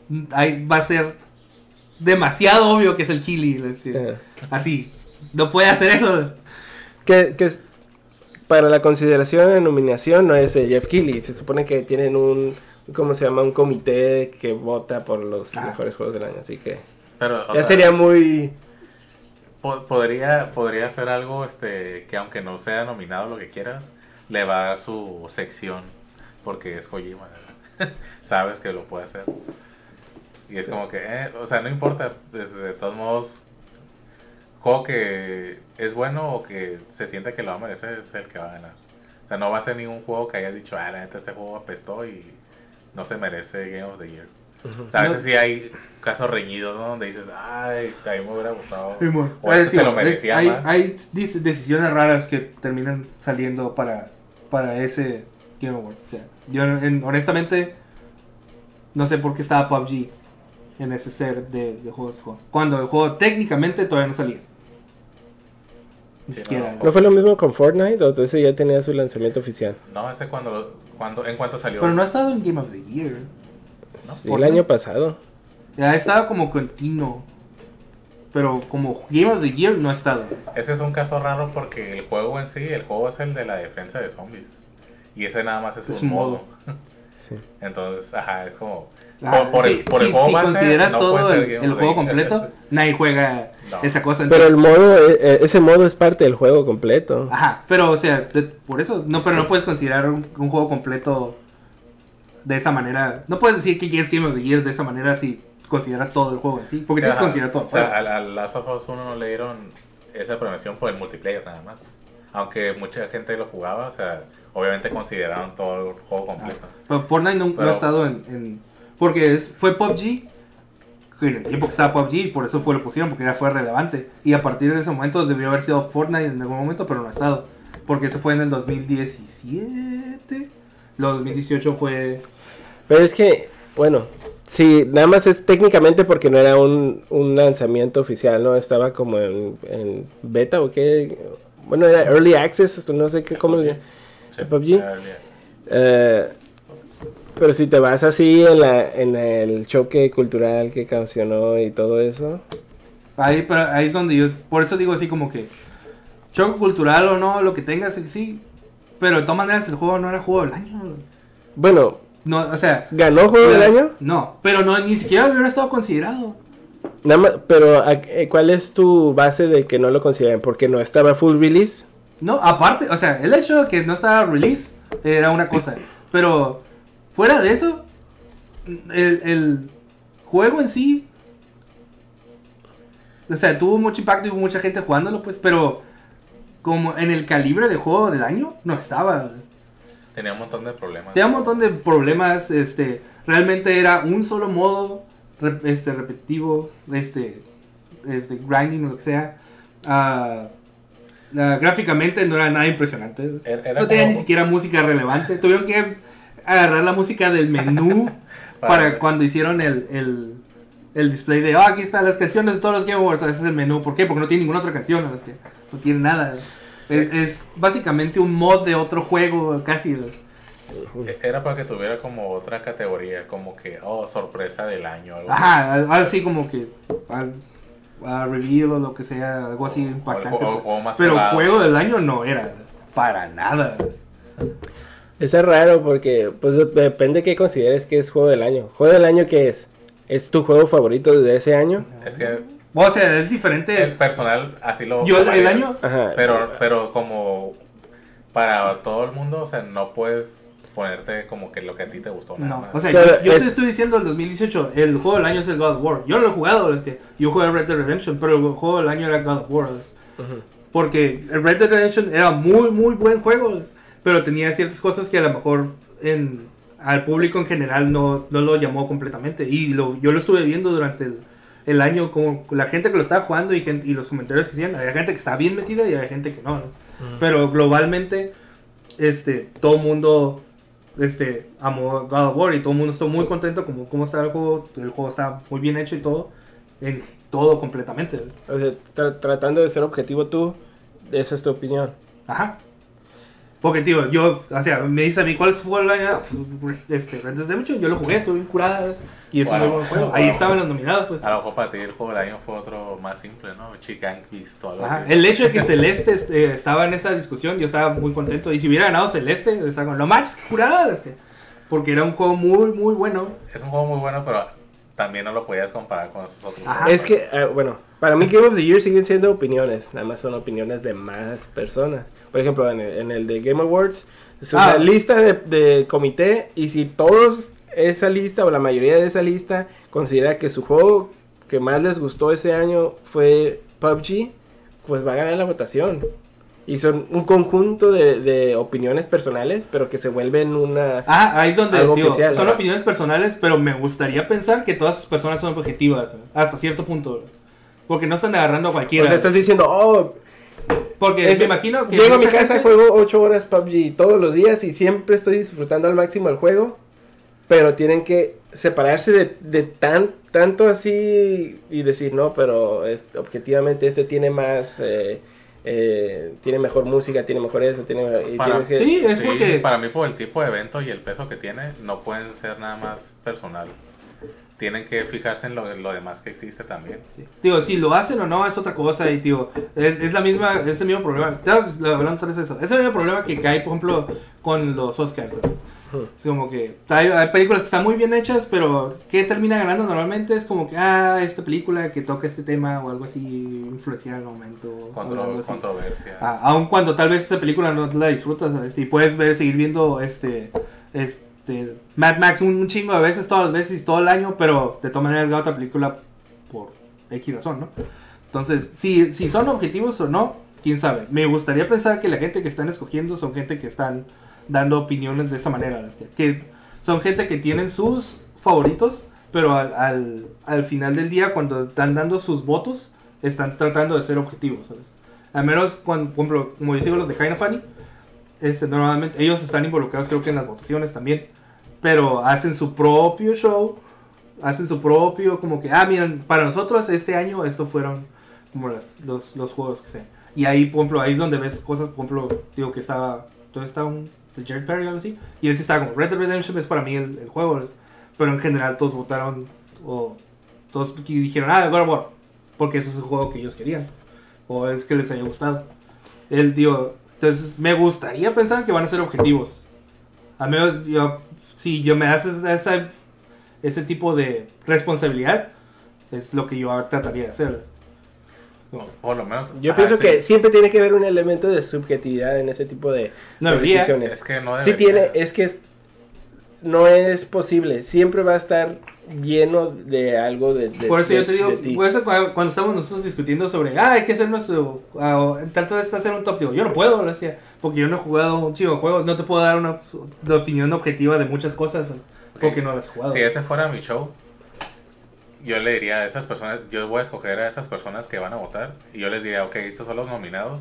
Speaker 1: mm, ahí va a ser demasiado obvio que es el Kili. Así, no puede hacer eso.
Speaker 2: Que, que es- para la consideración de nominación no es de Jeff Keighley. Se supone que tienen un, ¿cómo se llama? Un comité que vota por los
Speaker 1: Ah.
Speaker 2: mejores juegos del año. Así que
Speaker 3: Pero,
Speaker 2: ya
Speaker 3: sea,
Speaker 2: sería muy...
Speaker 3: po- podría, podría ser algo este, que aunque no sea nominado lo que quieras, le va a dar su sección porque es Kojima. *laughs* Sabes que lo puede hacer. Y es como que, eh, o sea, no importa, desde de todos modos, juego que es bueno o que se siente que lo va a merecer es el que va a ganar. O sea, no va a ser ningún juego que hayas dicho, ah, la neta este juego apestó y no se merece Game of the Year. O sea, a veces
Speaker 1: No.
Speaker 3: sí hay casos reñidos, ¿no? Donde dices, ay, a mí me hubiera gustado. O este se
Speaker 1: tío,
Speaker 3: lo merecía
Speaker 1: es-
Speaker 3: más.
Speaker 1: hay decisiones raras que terminan saliendo para, para ese Game Awards. O sea, yo en- honestamente no sé por qué estaba PUBG en ese ser de, de juegos de juego. Cuando el juego técnicamente todavía no salía. Ni
Speaker 3: Sí,
Speaker 1: siquiera.
Speaker 3: no.
Speaker 2: ¿No fue lo mismo con Fortnite? ¿O entonces ya tenía su lanzamiento oficial?
Speaker 3: No, ese cuando, cuando en cuanto salió.
Speaker 1: Pero no ha estado en Game of the Year.
Speaker 3: ¿no?
Speaker 2: Sí, el año pasado.
Speaker 1: Ha estado como continuo. Pero como Game of the Year no ha estado.
Speaker 3: Ese es un caso raro porque el juego en sí, el juego es el de la defensa de zombies. Y ese nada más es,
Speaker 1: Es
Speaker 3: un
Speaker 1: un
Speaker 3: modo.
Speaker 1: modo. *laughs*
Speaker 2: Sí.
Speaker 3: Entonces, ajá, es como.
Speaker 1: Ah,
Speaker 3: por,
Speaker 1: sí,
Speaker 3: el, por el
Speaker 1: sí,
Speaker 3: juego
Speaker 1: si
Speaker 3: base,
Speaker 1: consideras
Speaker 3: no
Speaker 1: todo el,
Speaker 3: Game
Speaker 1: el
Speaker 3: of the
Speaker 1: juego
Speaker 3: Year.
Speaker 1: completo, nadie juega
Speaker 3: No.
Speaker 1: esa cosa.
Speaker 2: Pero
Speaker 1: entonces-
Speaker 2: el modo, eh, eh, ese modo es parte del juego completo.
Speaker 1: Ajá, pero o sea, de- por eso, no, pero no puedes considerar un, un juego completo de esa manera. No puedes decir que es Game of the Year de esa manera si consideras todo el juego en sí, porque tienes que considerar todo el
Speaker 3: O sea, al, al Last of Us 1 no le dieron esa premiación por el multiplayer nada más. Aunque mucha gente lo jugaba, o sea, obviamente consideraron todo el juego completo.
Speaker 1: Pero Fortnite no, no ha estado en, en- porque es, fue PUBG que en el tiempo que estaba PUBG y por eso fue lo pusieron porque ya fue relevante y a partir de ese momento debió haber sido Fortnite en algún momento pero no ha estado porque eso fue en el 2017 lo 2018 fue
Speaker 2: Pero es que, bueno, sí, nada más es técnicamente porque no era un, un lanzamiento oficial, ¿no? Estaba como en, en beta o qué. Bueno, era early access, no sé qué, cómo le
Speaker 3: Sí,
Speaker 2: PUBG? Eh, pero si te vas así en, la, en el choque cultural que cancionó y todo eso.
Speaker 1: Ahí, pero ahí es donde yo, por eso digo así como que, choque cultural o no, lo que tengas, sí, pero de todas maneras el juego no era juego del año.
Speaker 2: Bueno,
Speaker 1: No, o sea,
Speaker 2: ¿ganó juego del año?
Speaker 1: No, pero no, ni siquiera hubiera estado considerado.
Speaker 2: Nada más, pero ¿a- eh, ¿cuál es tu base de que no lo consideren? ¿Porque no estaba full release?
Speaker 1: No, aparte, o sea, el hecho de que no estaba release era una cosa, pero fuera de eso, el, el juego en sí, o sea, tuvo mucho impacto y hubo mucha gente jugándolo, pues, pero como en el calibre de juego del año, no estaba.
Speaker 3: Tenía un montón de problemas.
Speaker 1: Tenía un montón de problemas, este, realmente era un solo modo, este, repetitivo, este, este, grinding o lo que sea. Ah, gráficamente no era nada impresionante.
Speaker 3: Era- era
Speaker 1: no tenía
Speaker 3: como-
Speaker 1: ni siquiera música relevante. Tuvieron que agarrar la música del menú *laughs* para, cuando hicieron el, el, el display de, "Ah, aquí están las canciones de todos los Game Awards, ese es el menú. ¿Por qué? Porque no tiene ninguna otra canción, es que no tiene nada. Es, es básicamente un mod de otro juego, casi.
Speaker 3: E- Era para que tuviera como otra categoría, como que, oh, sorpresa del año. Algo.
Speaker 1: Ajá, así como que al, a reveal o lo que sea, algo así
Speaker 3: O- o el
Speaker 1: impactante. pues.
Speaker 3: más
Speaker 1: Pero juego del año no era, para nada.
Speaker 2: Eso es raro porque pues de- depende qué consideres que es juego del año. ¿Juego del año qué es? ¿Es tu juego favorito de ese año?
Speaker 3: Es que
Speaker 1: O sea, es
Speaker 3: el
Speaker 1: diferente.
Speaker 3: personal así lo...
Speaker 1: Yo el, el año,
Speaker 2: Ajá.
Speaker 3: Pero, pero como para todo el mundo, o sea, no puedes ponerte como que lo que a ti te gustó nada
Speaker 1: no.
Speaker 3: más.
Speaker 1: O sea,
Speaker 2: Pero
Speaker 1: yo, yo
Speaker 2: es-
Speaker 1: te estoy diciendo el 2018, el juego del año es el God of War. Yo no lo he jugado, este, yo jugué Red Dead Redemption, pero el juego del año era God of War. este. Porque el Red Dead Redemption era muy, muy buen juego, pero tenía ciertas cosas que a lo mejor en, al público en general no, no lo llamó completamente. Y lo, yo lo estuve viendo durante el, el año, como la gente que lo estaba jugando y, gente, y los comentarios que hacían. Había gente que estaba bien metida y había gente que no. ¿no? Pero globalmente, este, todo el mundo este, amó God of War y todo el mundo estuvo muy contento como cómo estaba el juego. El juego está muy bien hecho y todo. En todo completamente.
Speaker 2: O sea, tra- tratando de ser objetivo tú, esa es tu opinión.
Speaker 1: Ajá. Porque, tío, yo, o sea, me dice a mí, ¿cuál juego del año? Este, Red Dead Redemption, yo lo jugué, estuve bien curada, ¿ves? Y es un muy buen juego. Ahí estaban los nominados, pues.
Speaker 3: A lo mejor para ti el juego del año fue otro más simple, ¿no? Chican Beast o algo
Speaker 1: Ajá.
Speaker 3: así.
Speaker 1: El hecho de que Celeste este, estaba en esa discusión, yo estaba muy contento. Y si hubiera ganado Celeste, estaba con, no manches, qué curada, este. Porque era un juego muy, muy bueno.
Speaker 3: Es un juego muy bueno, pero también no lo podías comparar con esos otros
Speaker 1: Ajá.
Speaker 3: juegos.
Speaker 2: Es que, ah, bueno, para mí Game of the Year siguen siendo opiniones, nada más son opiniones de más personas. Por ejemplo, en el, en el de Game Awards, es
Speaker 1: Ah.
Speaker 2: una lista de, de comité y si todos esa lista o la mayoría de esa lista considera que su juego que más les gustó ese año fue PUBG, pues va a ganar la votación. Y son un conjunto de, de opiniones personales, pero que se vuelven una...
Speaker 1: Ah, ahí es donde, digo,
Speaker 2: oficial,
Speaker 1: son opiniones personales, pero me gustaría pensar que todas esas personas son objetivas, hasta cierto punto. Porque no están agarrando a
Speaker 2: O
Speaker 1: cualquiera.
Speaker 2: sea, estás diciendo, oh,
Speaker 1: Porque
Speaker 2: es-
Speaker 1: me imagino que.
Speaker 2: llego a mi casa,
Speaker 1: gente-
Speaker 2: juego 8 horas PUBG todos los días y siempre estoy disfrutando al máximo el juego, pero tienen que separarse de, de tan, tanto así y decir, no, pero este, objetivamente este tiene más... eh, eh, tiene mejor música, tiene mejor eso, tiene... y
Speaker 3: Para-
Speaker 2: tienes que-
Speaker 1: Sí, es
Speaker 3: Sí,
Speaker 1: porque.
Speaker 3: para mí por el tipo de evento y el peso que tiene, no pueden ser nada más personal. Tienen que fijarse en lo, en lo demás que existe también.
Speaker 1: Sí. Digo, si lo hacen o no es otra cosa y, tío, es, es la misma, es el mismo problema. Estábamos hablando otra vez de eso. Es el mismo problema que hay, por ejemplo, con los Oscars. ¿sabes? Es como que hay, hay películas que están muy bien hechas, pero ¿qué termina ganando normalmente? Es como que, ah, esta película que toca este tema o algo así, influencia al momento.
Speaker 3: Contro- controversia.
Speaker 1: Ah, aun cuando tal vez esa película no la disfrutas, este, y puedes ver, seguir viendo este, este, Mad Max un, un chingo de veces, todas las veces, todo el año, pero de todas maneras gana otra película por X razón, ¿no? Entonces, si, si son objetivos o no, quién sabe. Me gustaría pensar que la gente que están escogiendo son gente que están dando opiniones de esa manera, este, que son gente que tienen sus favoritos, pero al, al, al final del día, cuando están dando sus votos, están tratando de ser objetivos, ¿sabes? Al menos, cuando, como yo sigo los de Kinda Funny, este, normalmente ellos están involucrados creo que en las votaciones también, pero hacen su propio show, hacen su propio, como que, ah, miren, para nosotros este año estos fueron como las- los, los juegos que sé. Y ahí, por ejemplo, ahí es donde ves cosas, por ejemplo, digo que estaba, ¿dónde está un, Jared Perry o algo así? Y él sí estaba como, Red Dead Redemption es para mí el, el juego, pero en general todos votaron, o todos dijeron, ah, God of War, porque ese es el juego que ellos querían, o es que les haya gustado. Él, digo, entonces me gustaría pensar que van a ser objetivos. Al menos yo, si yo me haces esa, ese tipo de responsabilidad, es lo que yo trataría de hacer.
Speaker 3: O Por lo menos.
Speaker 2: Yo
Speaker 3: ah,
Speaker 2: pienso
Speaker 3: sí.
Speaker 2: que siempre tiene que haber un elemento de subjetividad en ese tipo de,
Speaker 1: No
Speaker 2: de decisiones.
Speaker 3: Es que no
Speaker 2: Sí
Speaker 3: debería.
Speaker 2: tiene, es que es- no es posible. Siempre va a estar lleno de algo de, de-
Speaker 1: Por eso
Speaker 2: de-
Speaker 1: yo te digo, por eso cuando, cuando estamos nosotros discutiendo sobre, ah, hay que hacer nuestro, ah, tanto es hacer un top, digo, yo no puedo, lo decía, porque yo no he jugado un chico de juegos, no te puedo dar una opinión objetiva de muchas cosas, porque no las he jugado.
Speaker 3: Si ese fuera mi show, yo le diría a esas personas, yo voy a escoger a esas personas que van a votar y yo les diría, ok, estos son los nominados,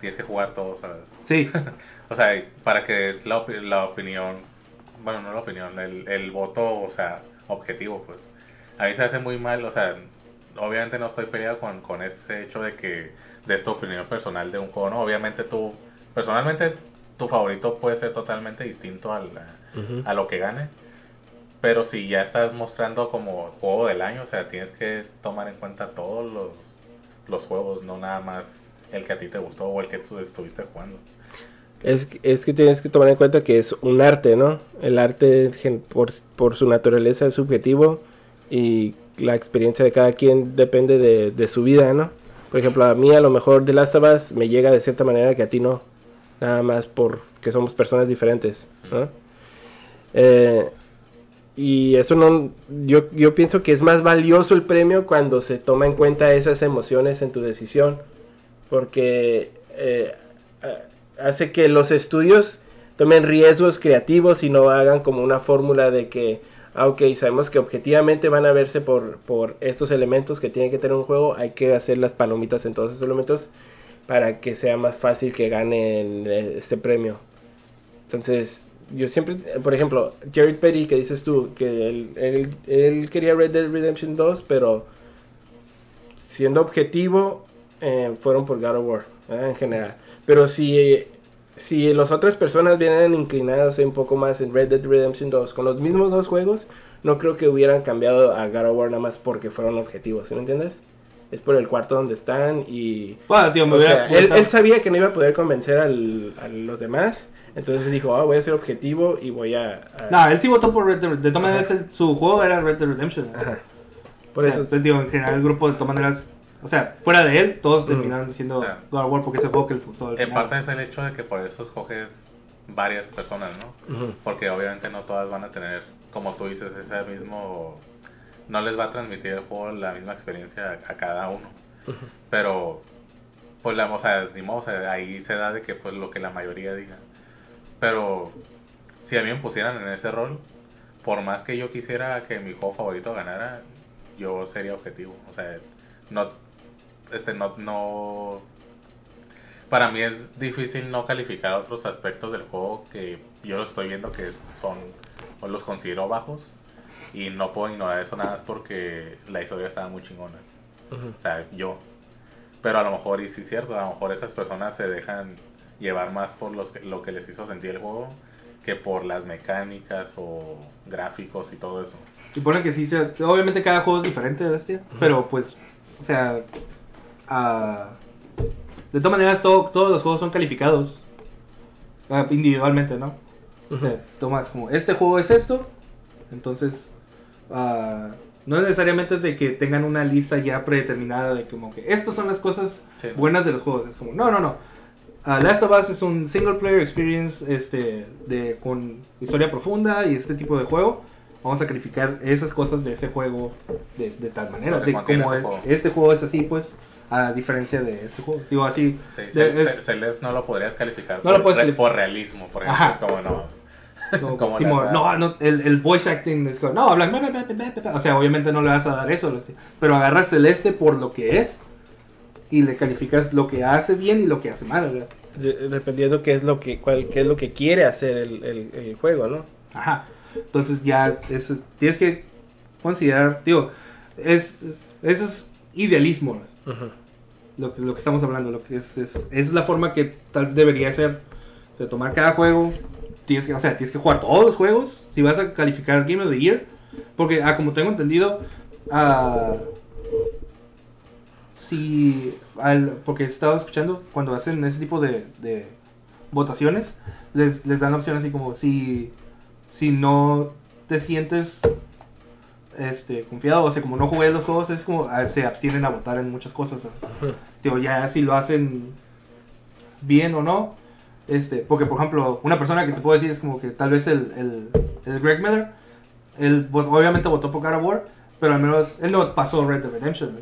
Speaker 3: tienes que jugar todos, ¿sabes?
Speaker 1: Sí, *laughs*
Speaker 3: O sea, para que la, la opinión, bueno, no la opinión, el, el voto, o sea, objetivo, pues. A mí se hace muy mal, o sea, obviamente no estoy peleado con, con ese hecho de que des tu opinión personal de un juego, ¿no? Obviamente tú, personalmente, tu favorito puede ser totalmente distinto al, a lo que gane. Pero si ya estás mostrando como juego del año, o sea, tienes que tomar en cuenta todos los, los juegos, no nada más el que a ti te gustó o el que tú estuviste jugando.
Speaker 2: Es, es que tienes que tomar en cuenta que es un arte, ¿no? El arte por, por su naturaleza es subjetivo y la experiencia de cada quien depende de, de su vida, ¿no? Por ejemplo, a mí a lo mejor de Last of Us me llega de cierta manera que a ti no. Nada más porque somos personas diferentes, ¿no? Eh, y eso no, yo, yo pienso que es más valioso el premio cuando se toma en cuenta esas emociones en tu decisión, porque eh, hace que los estudios tomen riesgos creativos y no hagan como una fórmula de que, ah, ok, sabemos que objetivamente van a verse por, por estos elementos que tiene que tener un juego, hay que hacer las palomitas en todos esos elementos para que sea más fácil que ganen eh, este premio. Entonces, yo siempre, eh, por ejemplo, Jared Petty, que dices tú, que él, él, quería Red Dead Redemption 2, pero siendo objetivo, eh, fueron por God of War, en general. Pero si, si las otras personas vienen inclinadas un poco más en Red Dead Redemption 2, con los mismos dos juegos, no creo que hubieran cambiado a God of War nada más porque fueron objetivos, ¿sí me entiendes? Es por el cuarto donde están y...
Speaker 1: bueno, tío, me
Speaker 2: sea, él, sabía que no iba a poder convencer al- a los demás, entonces dijo, ah, voy a ser objetivo y voy a... a-
Speaker 1: No, él sí votó por Red Dead De todas maneras, su juego era Red Dead Redemption.
Speaker 2: Ajá. Por
Speaker 1: O sea,
Speaker 2: eso,
Speaker 1: pues, en general el grupo de todas maneras O sea, fuera de él, todos terminaron diciendo
Speaker 3: O sea,
Speaker 1: God of War porque es el juego que les gustó. al
Speaker 3: En
Speaker 1: final.
Speaker 3: parte es el hecho de que por eso escoges varias personas, ¿no? Porque obviamente no todas van a tener, como tú dices, ese mismo... No les va a transmitir el juego la misma experiencia a, a cada uno. Pero, pues, la, o sea, ni modo, o sea, ahí se da de que, pues, lo que la mayoría diga. Pero, si a mí me pusieran en ese rol, por más que yo quisiera que mi juego favorito ganara, yo sería objetivo. O sea, no, este, no, no, para mí es difícil no calificar otros aspectos del juego que yo lo estoy viendo que son, o los considero bajos, y no puedo ignorar eso nada más porque la historia estaba muy chingona.
Speaker 2: Ujú.
Speaker 3: O sea, yo. Pero a lo mejor, y sí es cierto, a lo mejor esas personas se dejan llevar más por los que- lo que les hizo sentir el juego que por las mecánicas o gráficos y todo eso.
Speaker 1: Y pone que sí, se- obviamente cada juego es diferente, bestia. Pero pues, o sea, de todas maneras todo- todos los juegos son calificados ah, individualmente, ¿no? O sea, tomas como, este juego es esto, entonces, ah, no necesariamente es de que tengan una lista ya predeterminada de como que estas son las cosas
Speaker 3: Sí.
Speaker 1: buenas de los juegos. Es como, no, no, no. Ah, Last of Us es un single player experience este, de, con historia profunda y este tipo de juego. Vamos a calificar esas cosas de ese juego de, de tal manera. De
Speaker 3: ese
Speaker 1: es. Este juego es así, pues, a diferencia de este juego. Digo así.
Speaker 3: Sí,
Speaker 1: de- es-
Speaker 3: Celeste no lo podrías calificar
Speaker 1: No lo puedes
Speaker 3: re-
Speaker 1: calificar.
Speaker 3: por realismo, por ejemplo.
Speaker 1: Ajá.
Speaker 3: Es como, no. *laughs*
Speaker 1: como
Speaker 3: como
Speaker 1: Simón, no, no, el, el voice acting es como, no, hablan, bla, bla, bla, bla, bla, bla. o sea, obviamente no le vas a dar eso, pero agarras Celeste por lo que es y le calificas lo que hace bien y lo que hace mal.
Speaker 2: De- Dependiendo qué es lo que, cuál, qué es lo que quiere hacer el, el, el juego, ¿no?
Speaker 1: Ajá. Entonces ya eso, tienes que considerar, digo, es, eso es idealismo. Lo, que- lo que estamos hablando, lo que es, es, es la forma que tal debería ser. O sea, tomar cada juego, tienes que, o sea, tienes que jugar todos los juegos, si vas a calificar Game of the Year, porque ah, como tengo entendido, ah, si, al, porque he estado escuchando, cuando hacen ese tipo de, de votaciones, les, les dan opción así como si, si no te sientes este, confiado, o sea, como no jugué los juegos, es como ah, se abstienen a votar en muchas cosas. ¿sabes? Digo, ya si lo hacen bien o no. Este, porque, por ejemplo, una persona que te puedo decir es como que tal vez el, el, el Greg Miller, él obviamente votó por God of War, pero al menos él no pasó Red Dead Redemption.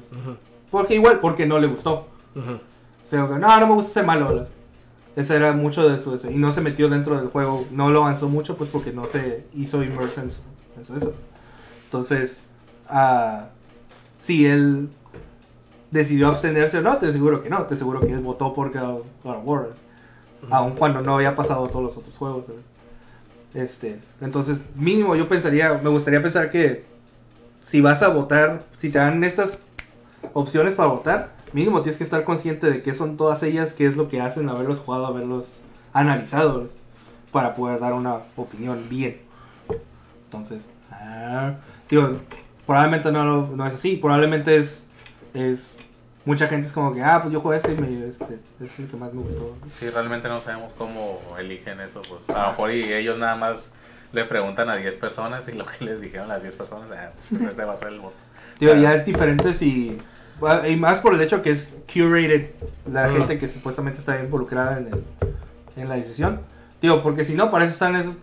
Speaker 1: Porque igual, porque no le gustó. O sea, no, no me gusta ser malo. Ese era mucho de su eso. Y no se metió dentro del juego, no lo avanzó mucho, pues porque no se hizo immerse en su, en su eso. Entonces, ah, si él decidió abstenerse o no, te aseguro que no. Te aseguro que él votó por God of War. Aun cuando no había pasado todos los otros juegos. ¿sabes? Este, entonces, mínimo yo pensaría, me gustaría pensar que si vas a votar, si te dan estas opciones para votar, mínimo tienes que estar consciente de qué son todas ellas, qué es lo que hacen, haberlos jugado, haberlos analizado, ¿ves? para poder dar una opinión bien. Entonces, ah, digo, probablemente no, lo- no es así, probablemente es, es, mucha gente es como que, ah, pues yo jugué este y me, este, es el que más me gustó.
Speaker 3: Sí, realmente no sabemos cómo eligen eso. Pues a lo mejor y ellos nada más le preguntan a 10 personas y lo que les dijeron las 10 personas, ah, pues ese va a ser el voto.
Speaker 1: Digo, ya es diferente si. bueno, Y más por el hecho que es curated la gente que supuestamente está involucrada en, el, en la decisión. Digo, porque si no, para eso están esos.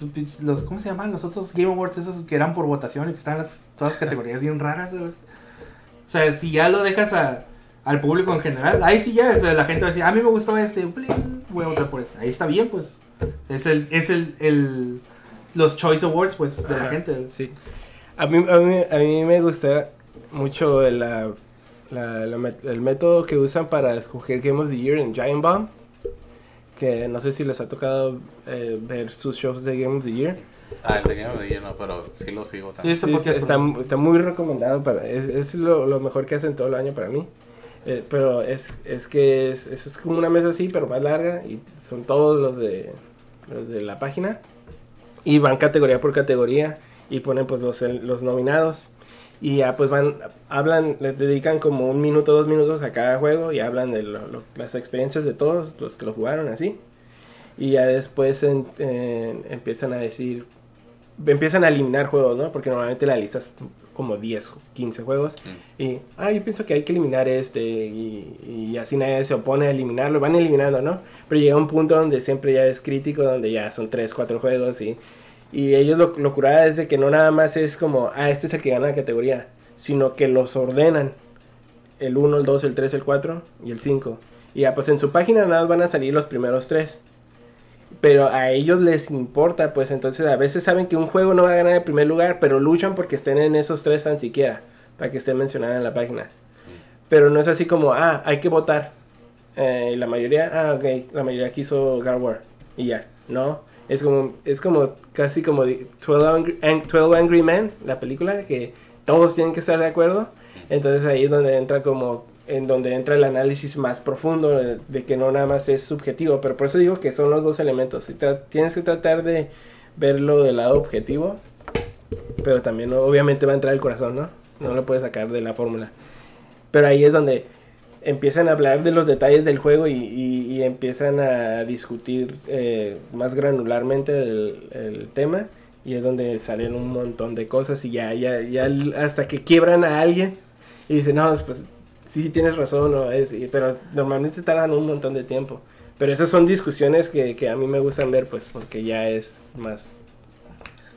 Speaker 1: Los, ¿Cómo se llaman? Los otros Game Awards, esos que eran por votación y que están las, todas las categorías bien raras. ¿sabes? O sea, si ya lo dejas a- al público en general, ahí sí ya o sea, la gente va a decir, a mí me gustó este, blin, voy a votar por este. Ahí está bien, pues. Es el. Es el, el los Choice Awards, pues, de la
Speaker 2: Ajá,
Speaker 1: gente.
Speaker 2: Sí. A mí, a mí, a mí me gusta mucho la, la- la el método que usan para escoger Game of the Year en Giant Bomb. Que no sé si les ha tocado eh, ver sus shows de Game of the Year.
Speaker 3: Ah, el de Game of the Year no, pero sí lo sigo también.
Speaker 2: Sí, está, está muy recomendado. Para, es es lo, lo mejor que hacen todo el año para mí. Eh, pero es, es que es, es, es como una mesa así, pero más larga. Y son todos los de, los de la página. Y van categoría por categoría. Y ponen pues los, los nominados. Y ya pues van, hablan, les dedican como un minuto, dos minutos a cada juego. Y hablan de lo- lo- las experiencias de todos los que lo jugaron así. Y ya después en- en- empiezan a decir empiezan a eliminar juegos, ¿no? Porque normalmente la lista es como 10 o 15 juegos.
Speaker 3: Mm.
Speaker 2: Y, ah, yo pienso que hay que eliminar este. Y, y así nadie se opone a eliminarlo. Van eliminando, ¿no? Pero llega un punto donde siempre ya es crítico, donde ya son 3, 4 juegos. Y, y ellos lo, lo curada que no nada más es como, ah, este es el que gana la categoría. Sino que los ordenan. El 1, el 2, el 3, el 4 y el 5. Y ya pues en su página nada más van a salir los primeros 3 pero a ellos les importa, pues entonces a veces saben que un juego no va a ganar el primer lugar, pero luchan porque estén en esos tres tan siquiera, para que estén mencionados en la página. Pero no es así como, ah, hay que votar. Eh, la mayoría, ah, ok, la mayoría quiso God War. Y ya, no. Es como, es como casi como de 12 Angry, Ang- 12 Angry Men, la película, que todos tienen que estar de acuerdo. Entonces ahí es donde entra como, en donde entra el análisis más profundo de, que no nada más es subjetivo. Pero por eso digo que son los dos elementos. Tra- tienes que tratar de verlo del lado objetivo. Pero también obviamente va a entrar el corazón, ¿no? No lo puedes sacar de la fórmula. Pero ahí es donde empiezan a hablar de los detalles del juego y, y- empiezan a discutir eh, más granularmente el, tema. Y es donde salen un montón de cosas y ya, ya, ya hasta que quiebran a alguien y dicen, no, pues sí, sí tienes razón, no, es, pero normalmente tardan un montón de tiempo. Pero esas son discusiones que, que a mí me gustan ver, pues, porque ya es más...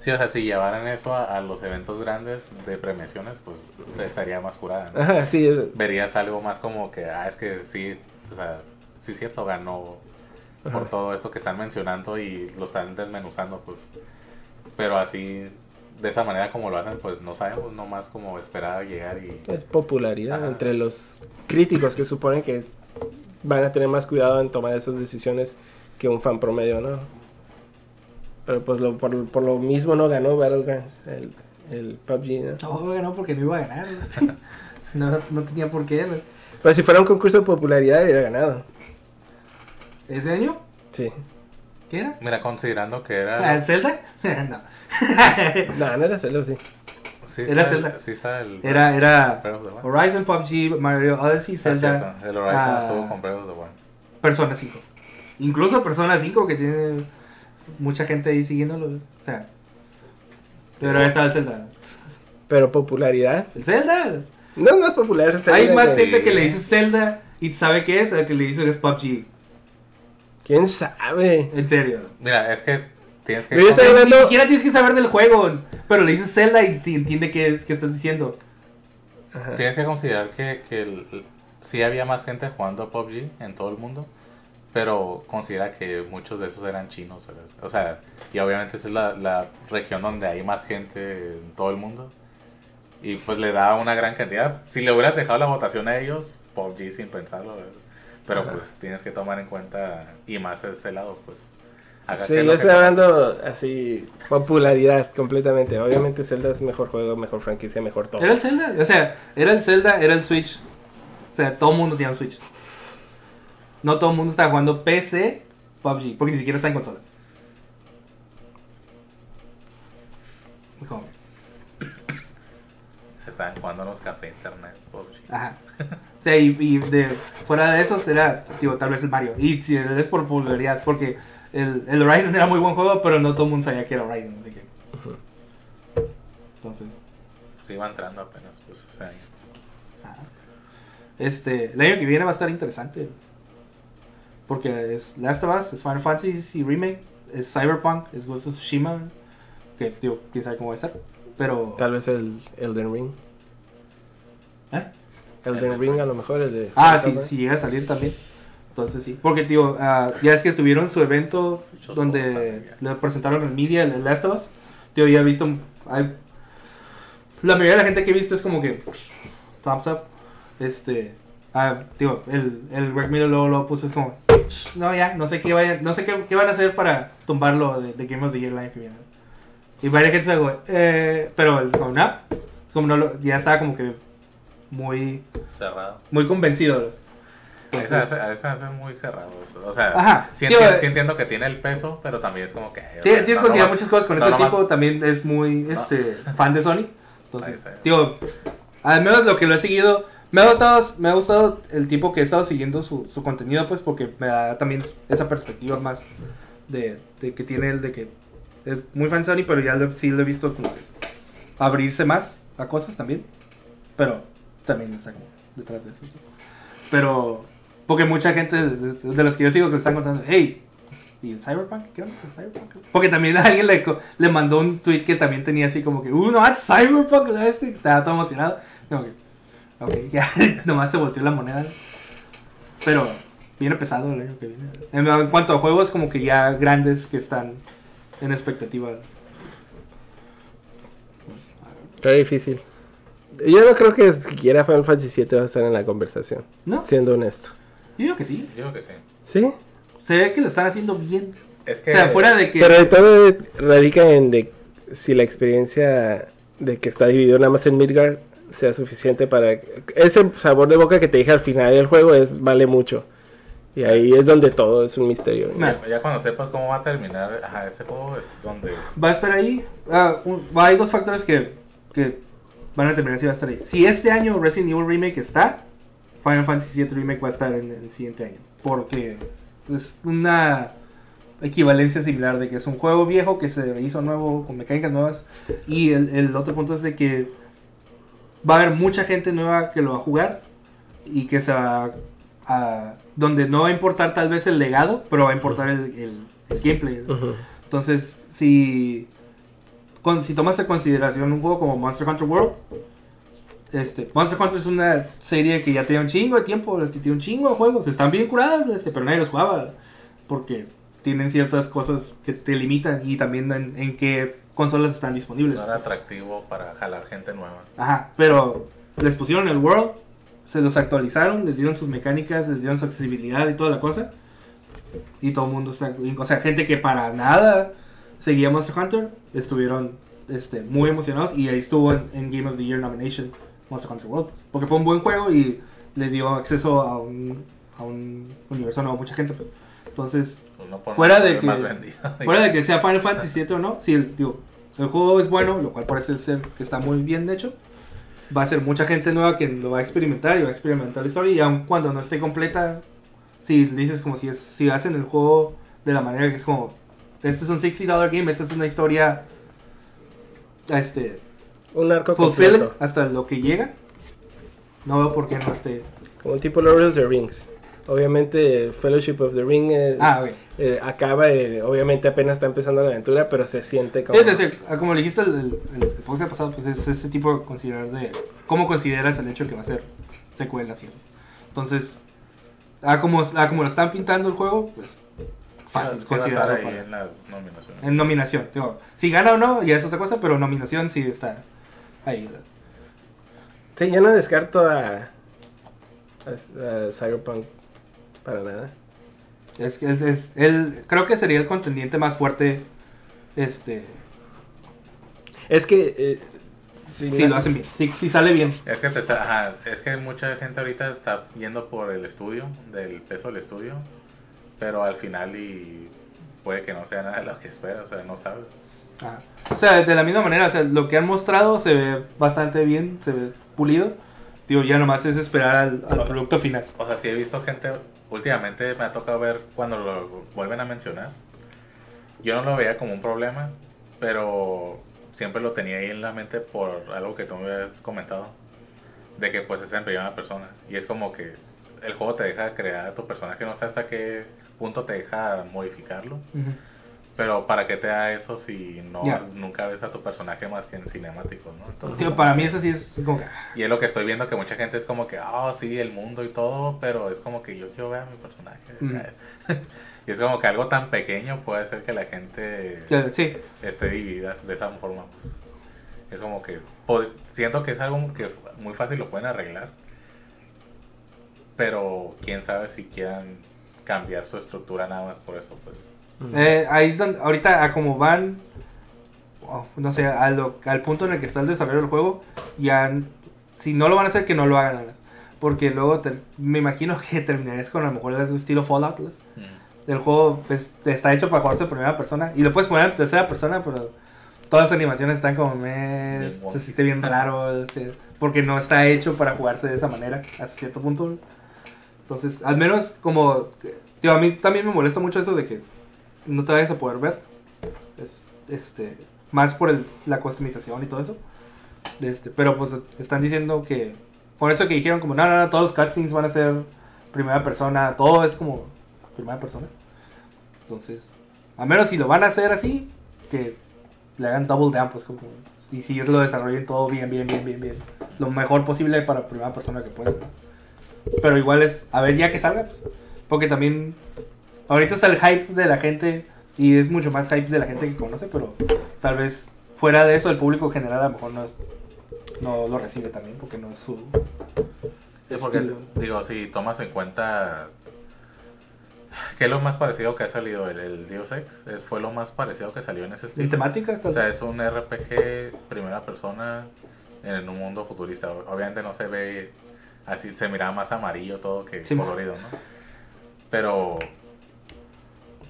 Speaker 3: Sí, o sea, si llevaran eso a, a los eventos grandes de premiaciones, pues estaría más curada. ¿no?
Speaker 2: Ajá, sí, es-
Speaker 3: Verías algo más como que, ah, es que sí, o sea, sí es cierto, ganó por todo esto que están mencionando y lo están desmenuzando, pues. Pero así, de esa manera como lo hacen, pues no sabemos, nomás como esperar a llegar y...
Speaker 2: es popularidad
Speaker 3: Ajá.
Speaker 2: entre los críticos que suponen que van a tener más cuidado en tomar esas decisiones que un fan promedio, ¿no? Pero pues lo- por, por lo mismo no ganó Battlegrounds, el, el PUBG, ¿no?
Speaker 1: No, ganó porque no iba a ganar. no, *laughs* no tenía por qué. pues.
Speaker 2: Pero si fuera un concurso de popularidad hubiera ganado,
Speaker 1: ¿Ese año?
Speaker 2: sí.
Speaker 1: ¿Qué era?
Speaker 3: Mira, considerando que
Speaker 1: ¿Ah,
Speaker 3: era...
Speaker 1: ¿El Zelda? *laughs* no.
Speaker 2: No, *laughs* no era celo, sí.
Speaker 3: Sí
Speaker 1: Era
Speaker 3: el-
Speaker 1: Zelda.
Speaker 3: Sí está el...
Speaker 1: Era, era. Horizon, PUBG, Mario Odyssey, Zelda,
Speaker 3: cierto, El Horizon
Speaker 1: ah,
Speaker 3: estuvo con Breath of the Wild.
Speaker 1: Persona 5. Incluso Persona 5 que tiene mucha gente ahí siguiéndolo. O sea. Pero ahí estaba el Zelda.
Speaker 2: Pero popularidad,
Speaker 1: El Zelda.
Speaker 2: no es más popular. Zelda
Speaker 1: Hay más
Speaker 2: que-
Speaker 1: gente que le dice Zelda y sabe qué es, al que le dice que es PUBG.
Speaker 2: ¿Quién sabe?
Speaker 1: En serio.
Speaker 3: Mira, es que tienes que...
Speaker 2: Pero yo
Speaker 1: Ni siquiera tienes que saber del juego, pero le dices Zelda y te entiende qué, es- qué estás diciendo.
Speaker 2: Ajá.
Speaker 3: Tienes que considerar que, que el- sí había más gente jugando a PUBG en todo el mundo, pero considera que muchos de esos eran chinos, ¿sabes? O sea, y obviamente esa es la, la región donde hay más gente en todo el mundo. Y pues le da una gran cantidad. Si le hubieras dejado la votación a ellos, PUBG sin pensarlo, ¿verdad? Pero
Speaker 2: Ajá.
Speaker 3: pues tienes que tomar en cuenta, y más de este lado, pues.
Speaker 2: Sí, yo estoy hablando así, popularidad completamente. Obviamente Zelda es mejor juego, mejor franquicia, mejor todo.
Speaker 1: Era el Zelda, o sea, era el Zelda, era el Switch. O sea, todo el mundo tenía un Switch. No todo el mundo estaba jugando PC, PUBG, porque ni siquiera está en consolas.
Speaker 3: Estaban jugando en los cafés internet, PUBG.
Speaker 1: Ajá. O sea, y, y de, fuera de esos era, digo, tal vez el Mario. Y si es por popularidad, porque el, el Horizon era muy buen juego, pero no todo el mundo sabía que era Horizon, así que. Entonces,
Speaker 3: Se iba entrando apenas, pues, año.
Speaker 1: ajá. Este, el año que viene va a estar interesante. Porque es Last of Us, es Final Fantasy Remake, es Cyberpunk, es Ghost of Tsushima. Que, digo, quién sabe cómo va a estar. Pero.
Speaker 2: Tal vez el Elden Ring.
Speaker 1: ¿Eh?
Speaker 2: Elden Ring a lo mejor es de...
Speaker 1: Ah, sí, si llega a salir también. Entonces sí. Porque, tío, ah, ya es que estuvieron en su evento donde le presentaron en media el, el Last of Us. Tío, ya he visto. hay- la mayoría de la gente que he visto es como que. Thumbs up. Este. Ah, tío, el, el Greg Miller luego lo puso, es como. No, ya, no sé qué vayan, no sé qué, qué van a hacer para tumbarlo de, de Game of the Year el año que viene. Y varias gente se eh, pero el como, no, como no lo- ya estaba como que muy,
Speaker 3: Cerrado.
Speaker 1: muy convencido.
Speaker 3: A veces
Speaker 1: Entonces-
Speaker 3: hace, a veces hace muy cerrado eso. O sea,
Speaker 1: Ajá.
Speaker 3: sí,
Speaker 1: Tío,
Speaker 3: enti-
Speaker 1: eh,
Speaker 3: sí entiendo que tiene el peso, pero también es como que...
Speaker 1: Tienes que
Speaker 3: no
Speaker 1: considerar
Speaker 3: nomás-
Speaker 1: muchas cosas con
Speaker 3: no
Speaker 1: ese
Speaker 3: nomás-
Speaker 1: tipo, también es muy este, fan de Sony. Entonces, digo, al menos lo que lo he seguido, me ha gustado, me ha gustado el tipo que he estado siguiendo su, su contenido, pues porque me da también esa perspectiva más de, de que tiene él, de que es muy fan de Sony, pero ya lo- sí lo he visto como abrirse más a cosas también. Pero también está detrás de eso. ¿sí? Pero, porque mucha gente de, de los que yo sigo que están contando, hey, ¿y el Cyberpunk? ¿Qué onda el Cyberpunk? Porque también alguien le, le mandó un tweet que también tenía así como que, uh, no, Cyberpunk. Este, estaba todo emocionado. Como que, ok, *laughs* ya, nomás se volteó la moneda. Pero viene pesado el año que viene. En, en cuanto a juegos, como que ya grandes que están en expectativa.
Speaker 2: Está difícil. Yo no creo que siquiera Final Fantasy VII va a estar en la conversación,
Speaker 1: ¿No?
Speaker 2: siendo honesto.
Speaker 1: Yo digo que sí.
Speaker 3: Yo creo que sí.
Speaker 2: ¿Sí?
Speaker 1: Se ve que lo están haciendo bien.
Speaker 3: Es
Speaker 1: O
Speaker 3: que.
Speaker 1: sea, fuera de que...
Speaker 2: Pero todo radica en de si la experiencia de que está dividido nada más en Midgard sea suficiente para... Ese sabor de boca que te dije al final del juego es vale mucho. Y ahí es donde todo es un misterio.
Speaker 3: Ya, ya cuando sepas cómo va a terminar ajá, ese juego es donde.
Speaker 1: va a estar ahí. Ah, un- hay dos factores que, que van a determinar si va a estar ahí. Si este año Resident Evil Remake está, Final Fantasy VII Remake va a estar en el siguiente año. Porque es una equivalencia similar de que es un juego viejo que se hizo nuevo con mecánicas nuevas. Y el, el otro punto es de que va a haber mucha gente nueva que lo va a jugar y que se va a... donde no va a importar tal vez el legado, pero va a importar el, el- el gameplay. Entonces, si, con- si tomas en consideración un juego como Monster Hunter World, este, Monster Hunter es una serie que ya tiene un chingo de tiempo, este, tiene un chingo de juegos, están bien curadas, este, pero nadie los jugaba, porque tienen ciertas cosas que te limitan y también en, en qué consolas están disponibles.
Speaker 3: No era atractivo para jalar gente nueva.
Speaker 1: Ajá, pero les pusieron el World, se los actualizaron, les dieron sus mecánicas, les dieron su accesibilidad y toda la cosa. Y todo el mundo está. O sea, gente que para nada seguía Monster Hunter, estuvieron este, muy emocionados. Y ahí estuvo en, en Game of the Year nomination Monster Hunter World. Porque fue un buen juego y le dio acceso a un, a un universo nuevo a mucha gente. Pues. Entonces,
Speaker 3: Pues no por
Speaker 1: Fuera de que-
Speaker 3: más vendido. *laughs*
Speaker 1: Fuera de que sea Final Fantasy 7 o no, si el, digo, el juego es bueno, lo cual parece ser que está muy bien hecho, va a ser mucha gente nueva que lo va a experimentar y va a experimentar la historia. Y aun cuando no esté completa, si dices como si, es, si hacen el juego de la manera que es como, este es un $60 game, esta es una historia este,
Speaker 2: Un arco completo.
Speaker 1: hasta lo que llega, no veo por qué no esté.
Speaker 2: Como un tipo Lord of the Rings. Obviamente Fellowship of the Ring es-
Speaker 1: Ah,
Speaker 2: eh, acaba, eh, obviamente apenas está empezando la aventura, pero se siente como...
Speaker 1: Es decir, ah, como le dijiste el, el, el podcast pasado, pues es ese tipo de considerar de cómo consideras el hecho que va a ser secuelas y eso. Entonces, a como, a como lo están pintando el juego, pues fácil
Speaker 3: Sí,
Speaker 1: considerarlo para-
Speaker 3: en las nominaciones.
Speaker 1: en nominación. Digo, si gana o no, ya es otra cosa, pero nominación sí está ahí.
Speaker 2: Sí, yo no descarto a, a, a Cyberpunk para nada.
Speaker 1: Es que es, es- él, creo que sería el contendiente más fuerte, este,
Speaker 2: Es que... eh, si no-
Speaker 1: lo hacen bien, si, sale bien.
Speaker 3: Es que te está, ajá, es que mucha gente ahorita está yendo por el estudio, del peso del estudio, pero al final y puede que no sea nada de lo que esperas, o sea, no sabes.
Speaker 1: Ajá. O sea, de la misma manera, o sea, lo que han mostrado se ve bastante bien, se ve pulido. Digo, ya nomás es esperar al, al
Speaker 3: O sea,
Speaker 1: producto final.
Speaker 3: O sea, sí he visto gente, últimamente me ha tocado ver cuando lo vuelven a mencionar. Yo no lo veía como un problema, pero siempre lo tenía ahí en la mente por algo que tú me habías comentado. De que pues es en primera persona. Y es como que el juego te deja crear a tu personaje, no sé hasta qué punto te deja modificarlo. Pero ¿para qué te da eso si no nunca ves a tu personaje más que en cinemáticos, ¿no? Entonces,
Speaker 1: para mí eso sí es como que, ah,
Speaker 3: y es lo que estoy viendo que mucha gente es como que, ah, sí, el mundo y todo, pero es como que yo quiero ver a mi personaje.
Speaker 1: Mm. *laughs*
Speaker 3: y es como que algo tan pequeño puede hacer que la gente
Speaker 1: sí,
Speaker 3: esté dividida de esa forma. Pues. Es como que siento que es algo que muy fácil lo pueden arreglar, pero quién sabe si quieran cambiar su estructura nada más por eso, pues.
Speaker 1: Eh, ahí es donde, ahorita a como van, oh, no sé, a lo- al punto en el que está el desarrollo del juego, ya, si no lo van a hacer, que no lo hagan. Porque luego te- me imagino que *laughs* terminarías con a lo mejor el estilo Fallout.
Speaker 3: Mm.
Speaker 1: El juego pues, está hecho para jugarse en primera persona. Y lo puedes poner en tercera persona, pero todas las animaciones están como me
Speaker 3: Bien
Speaker 1: se siente bien raro. *laughs* porque no está hecho para jugarse de esa manera, hasta cierto punto. Entonces, al menos como... Tío, a mí también me molesta mucho eso de que no te vayas a poder ver. es, este, más por el, la customización y todo eso. Este, pero pues están diciendo que, por eso que dijeron como, no, no, no, todos los cutscenes van a ser primera persona, todo es como primera persona. Entonces, a menos si lo van a hacer así, que le hagan double down, pues como, y si lo desarrollen todo bien, bien, bien, bien, bien, lo mejor posible para primera persona que puedan. Pero igual es, a ver ya que salga, pues, porque también, ahorita está el hype de la gente, y es mucho más hype de la gente que conoce, pero tal vez fuera de eso el público general a lo mejor no, es- no lo recibe también, porque no es su...
Speaker 3: Sí, porque,
Speaker 1: estilo.
Speaker 3: digo, si tomas en cuenta. ¿Qué es lo más parecido que ha salido? El, el Deus Ex es, fue lo más parecido que salió en ese estilo.
Speaker 1: En temática, tal
Speaker 3: O sea, es un RPG primera persona en un mundo futurista. Obviamente no se ve así, se mira más amarillo todo que
Speaker 1: Sí.
Speaker 3: colorido, ¿no? Pero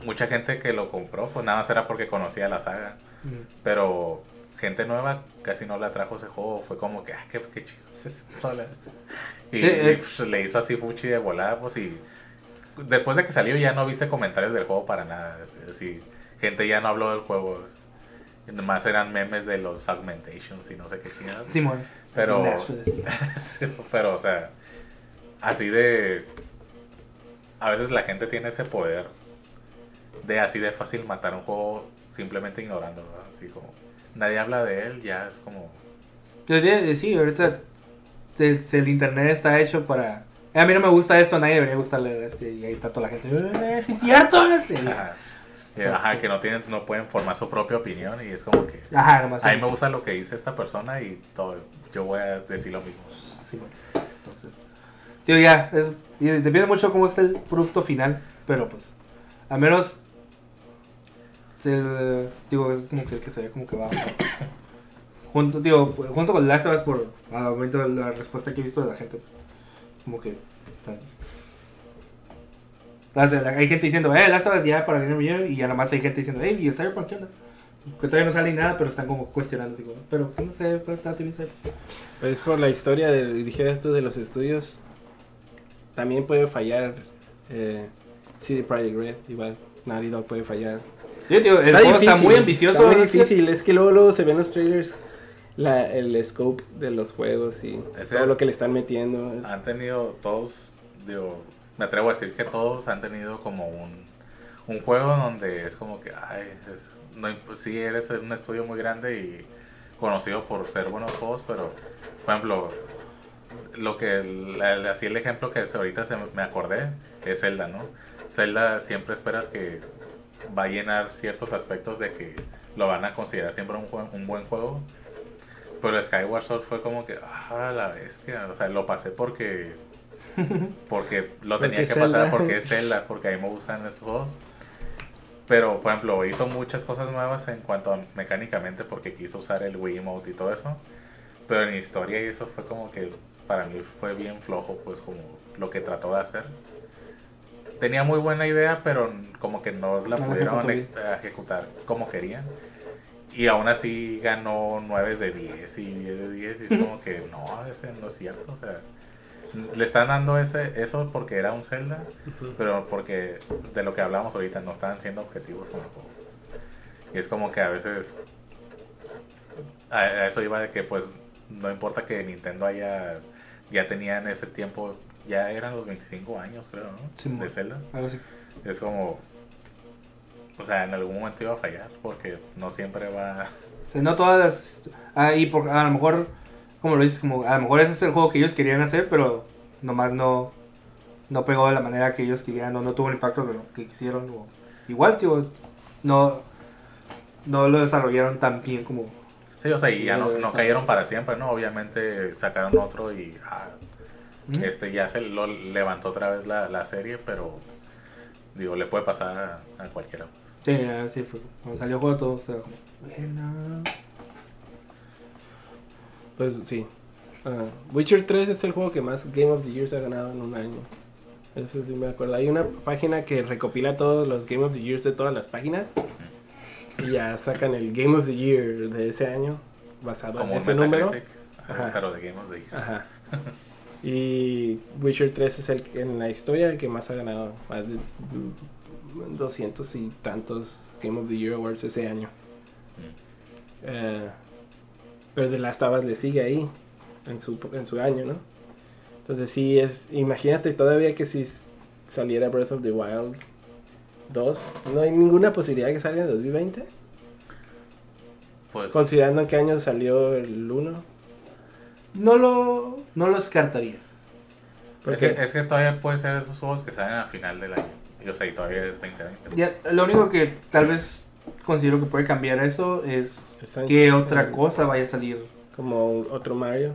Speaker 3: mucha gente que lo compró, pues nada más era porque conocía la saga.
Speaker 1: Mm.
Speaker 3: Pero gente nueva casi no le atrajo ese juego. Fue como que, ah, qué, qué chido *laughs* esto", Y,
Speaker 1: Eh,
Speaker 3: y, pues, le hizo así fuchi de volada, pues y después de que salió ya no viste comentarios del juego para nada. Decir, gente ya no habló del juego. Nomás eran memes de los augmentations y no sé qué chingados.
Speaker 1: Simón.
Speaker 3: Pero- *laughs* pero, o sea, así de. A veces la gente tiene ese poder de así de fácil matar un juego simplemente ignorándolo. ¿verdad? Así como. Nadie habla de él, ya es como.
Speaker 1: Sí, ahorita el, el internet está hecho para... "Eh, A mí no me gusta esto, a nadie debería gustarle este, y ahí está toda la gente. "Eh, sí, es cierto. *laughs* Este.
Speaker 3: Ajá, eh, ajá, que no tienen, no pueden formar su propia opinión y es como que.
Speaker 1: Ajá, nomás.
Speaker 3: A mí me gusta lo que dice esta persona y todo, yo voy a decir lo mismo.
Speaker 1: Sí, bueno. Entonces, tío, ya, es, y depende mucho cómo está el producto final, pero pues, al menos, el- digo, es como que el que se ve como que va más. Junto, digo, junto con Last of Us, por al la respuesta que he visto de la gente, es como que. hay gente diciendo, eh, Last of Us ya para el Game Year, y ya nomás hay gente diciendo, hey, ¿y el Cyberpunk qué onda? Que todavía no sale nada, pero están como cuestionando, así como, pero no sé, pues está bien.
Speaker 2: Pues por la historia, de, dijeras tú, de los estudios, también puede fallar eh, CD Projekt Red, igual Naughty Dog puede fallar.
Speaker 1: Yo, tío, el juego está muy ambicioso.
Speaker 2: Está muy difícil, es que luego, luego se ven los trailers, la, el scope de los juegos y
Speaker 3: Ese-
Speaker 2: todo lo que le están metiendo. es-
Speaker 3: han tenido todos, digo, me atrevo a decir que todos han tenido como un, un juego donde es como que, ay, es- no, sí eres un estudio muy grande y conocido por ser buenos juegos, pero, por ejemplo, lo que, así el ejemplo que ahorita se me acordé es Zelda, ¿no? Zelda siempre esperas que va a llenar ciertos aspectos de que lo van a considerar siempre un, jue- un buen juego. Pero Skyward Sword fue como que, ah, la bestia. O sea, lo pasé porque. *laughs* Porque lo tenía
Speaker 2: Porque
Speaker 3: que pasar
Speaker 2: Zelda.
Speaker 3: porque es Zelda, porque a mí me gustan esos juegos. Pero, por ejemplo, hizo muchas cosas nuevas en cuanto a mecánicamente porque quiso usar el Wiimote y todo eso. Pero en historia y eso fue como que para mí fue bien flojo, pues como lo que trató de hacer. Tenía muy buena idea, pero como que no la
Speaker 1: No
Speaker 3: pudieron ejecutar como querían. Y aún así ganó 9 de 10 y 10 de 10 y es como que no, ese no es cierto. O sea, le están dando ese eso porque era un Zelda, pero porque de lo que hablamos ahorita no estaban siendo objetivos con el juego. Y es como que a veces a, a eso iba de que pues no importa que Nintendo haya ya tenía en ese tiempo ya eran los 25 años creo, ¿no?
Speaker 1: Sí,
Speaker 3: de Zelda.
Speaker 1: Algo así.
Speaker 3: Es como o sea, en algún momento iba a fallar porque no siempre va
Speaker 1: O sea, no todas las. Ah, y por, a lo mejor, como lo dices, como a lo mejor ese es el juego que ellos querían hacer, pero nomás no, no pegó de la manera que ellos querían, o no tuvo el impacto que, que quisieron. o- igual, tío, no, no lo desarrollaron tan bien como.
Speaker 3: Sí, o sea, y ya no, no cayeron para siempre, ¿no? Obviamente sacaron otro y ah,
Speaker 1: ¿Mm?
Speaker 3: este ya se lo levantó otra vez la, la serie, pero digo, le puede pasar a, a cualquiera.
Speaker 1: Sí, así fue. Cuando salió el juego, todo. Bueno.
Speaker 2: Pues sí. Ah, Witcher 3 es el juego que más Game of the Year se ha ganado en un año. Eso sí me acuerdo. Hay una página que recopila todos los Game of the Years de todas las páginas. Y ya sacan el Game of the Year de ese año basado
Speaker 3: Como
Speaker 2: en ese número. Ajá.
Speaker 3: pero de Game of the Year.
Speaker 2: Ajá. *laughs* Y Witcher 3 es el que- en la historia el que más ha ganado. Más de mm, 200 y tantos Game of the Year Awards ese año. Eh, pero The Last of Us le sigue ahí, en su, en su año, ¿no? Entonces sí es, imagínate todavía que si saliera Breath of the Wild 2, no hay ninguna posibilidad de que salga en 2020,
Speaker 3: Pues,
Speaker 2: considerando en qué año salió el 1.
Speaker 1: No lo, no lo descartaría.
Speaker 3: es,
Speaker 2: Porque
Speaker 3: que, es que todavía puede ser esos juegos que salen al final del año. Yo sé, y todavía es 2020.
Speaker 1: Ya, lo único que tal vez considero que puede cambiar eso es
Speaker 2: están-
Speaker 1: que otra cosa vaya a salir.
Speaker 2: Como otro Mario.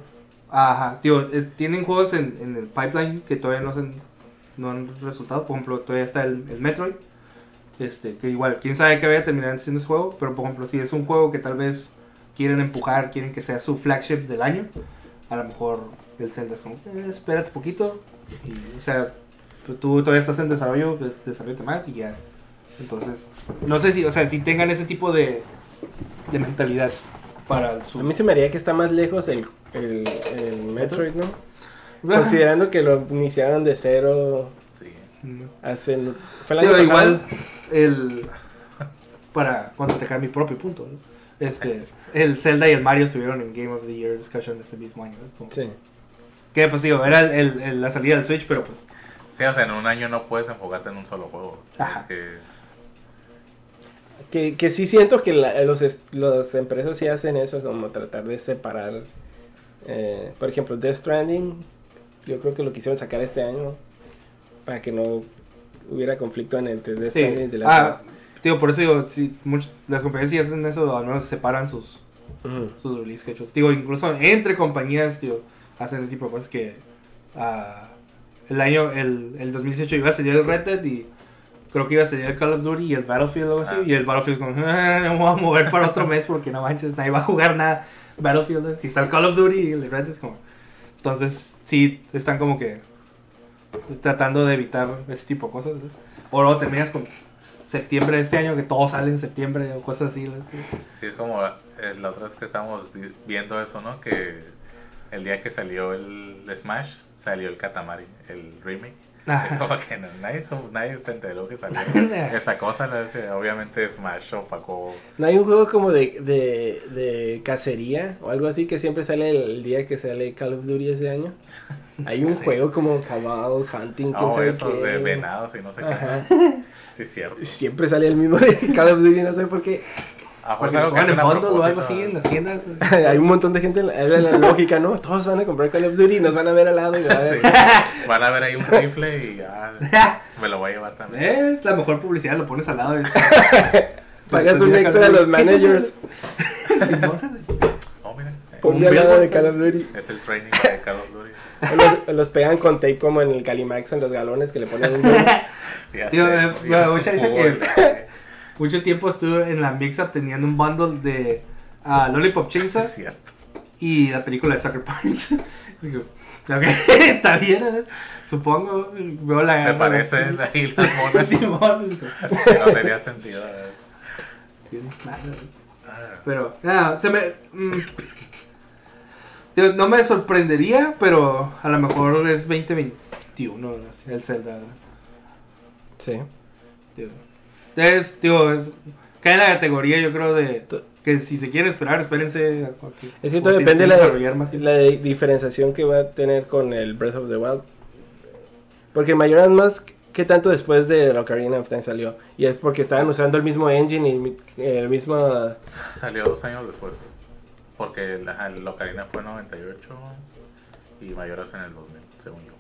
Speaker 1: Ajá, tío, es- tienen juegos en, en el pipeline que todavía no, se han, no han resultado. Por ejemplo, todavía está el, el Metroid. Este, que igual, quién sabe qué vaya a terminar siendo ese juego. Pero por ejemplo, si es un juego que tal vez quieren empujar, quieren que sea su flagship del año, a lo mejor el Zelda es como, eh, espérate poquito. Y, o sea, pues, tú todavía estás en desarrollo, pues desarrollate más y ya. Entonces, no sé si, o sea, si tengan ese tipo de, de mentalidad para su.
Speaker 2: A mí se me haría que está más lejos el, el, el Metroid, ¿no? *laughs* Considerando que lo iniciaron de cero
Speaker 3: Sí.
Speaker 2: hace... Fue el
Speaker 1: Digo,
Speaker 2: año
Speaker 1: igual
Speaker 2: pasado.
Speaker 1: el para contestar mi propio punto ¿no? Este el Zelda y el Mario estuvieron en Game of the Year discussion ese mismo año
Speaker 2: Sí.
Speaker 1: que pues digo era el- el- el- la salida del Switch pero pues
Speaker 3: Sí, o sea, en un año no puedes enfocarte en un solo juego.
Speaker 1: Ajá.
Speaker 3: Es que,
Speaker 2: Que, que sí siento que la- los las empresas sí hacen eso, como tratar de separar. eh, por ejemplo, Death Stranding, yo creo que lo quisieron sacar este año para que no hubiera conflicto en entre Death
Speaker 1: sí
Speaker 2: Stranding y The Last
Speaker 1: ah, digo por eso digo si much- las compañías hacen eso al menos separan sus sus release schedules. Digo incluso entre compañías digo hacen ese tipo de cosas que ah, el año el, el 2018 iba a salir el Red Dead y creo que iba a salir el Call of Duty y el Battlefield o algo así
Speaker 3: Ah.
Speaker 1: y el Battlefield como *laughs* "Ah, no me voy a mover para otro mes porque no manches nadie va a jugar nada Battlefield si está el Call of Duty y el Red Dead es como entonces sí están como que tratando de evitar ese tipo de cosas o luego terminas con septiembre de este año que todo sale en septiembre o cosas así. Sí.
Speaker 3: es como eh, la otra vez que estábamos viendo eso, ¿no? Que el día que salió el Smash, salió el Katamari, el remake. Es como que no- nadie, nadie se enteró que salió *laughs* esa cosa. Obviamente Smash opacó.
Speaker 2: ¿No hay un juego como de, de, de cacería o algo así que siempre sale el, día que sale Call of Duty ese año? *laughs* Hay un
Speaker 3: Sí.
Speaker 2: juego como Cabal, Hunting, quién
Speaker 3: Oh,
Speaker 2: sabe
Speaker 3: esos
Speaker 2: qué.
Speaker 3: de venados y no sé
Speaker 2: Ajá.
Speaker 3: qué. Sí, es cierto.
Speaker 2: Siempre sale el mismo de *laughs* Call of Duty, no sé por qué.
Speaker 3: A
Speaker 1: porque
Speaker 3: fuerza
Speaker 1: los
Speaker 3: algo que
Speaker 1: juegan en
Speaker 3: hacen a
Speaker 1: bundles o algo así en las tiendas *laughs*
Speaker 2: Hay un montón de gente, en la, es la lógica, ¿no? Todos van a comprar Call of Duty y nos van a ver al lado. Y van a
Speaker 3: Sí.
Speaker 2: decir, *laughs*
Speaker 3: Van a ver ahí un rifle y ya *laughs* me lo voy a llevar también.
Speaker 1: Es la mejor publicidad, lo pones al lado. y-
Speaker 2: Pagas un extra a los
Speaker 1: ¿qué es
Speaker 2: managers.
Speaker 3: Oh,
Speaker 1: Un
Speaker 2: al lado de Call of. Duty.
Speaker 3: Es el training de Call of Duty.
Speaker 2: Los, los pegan con tape como en el Calimax en los galones que le ponen un
Speaker 1: Tío,
Speaker 3: el
Speaker 1: mucha dice que- Mucho tiempo estuve en la Mix-Up teniendo un bundle de ah, Lollipop Chainsaw y la película de Sucker Punch. *laughs* Así que, ok, *laughs* está bien, ¿eh? supongo. Veo la
Speaker 3: Se parecen ahí las *laughs* monas. No tenía sentido. ¿verdad?
Speaker 1: nada.
Speaker 3: Ah,
Speaker 1: Pero, se me. mm, no me sorprendería, pero a lo mejor es 2021 ¿no? Así, el Zelda.
Speaker 2: Sí.
Speaker 1: Es, digo, es, cae en la categoría, yo creo, de que si se quieren esperar, espérense.
Speaker 2: Es cierto,
Speaker 1: si
Speaker 2: depende la,
Speaker 1: desarrollar más tiempo.
Speaker 2: la de- diferenciación que va a tener con el Breath of the Wild. Porque Majora's Mask, ¿qué tanto después de Ocarina of Time salió? Y es porque estaban usando el mismo engine y mi- el mismo...
Speaker 3: Salió dos años después. Porque la, el Ocarina fue en 98 y Mayoras en el 2000, según yo.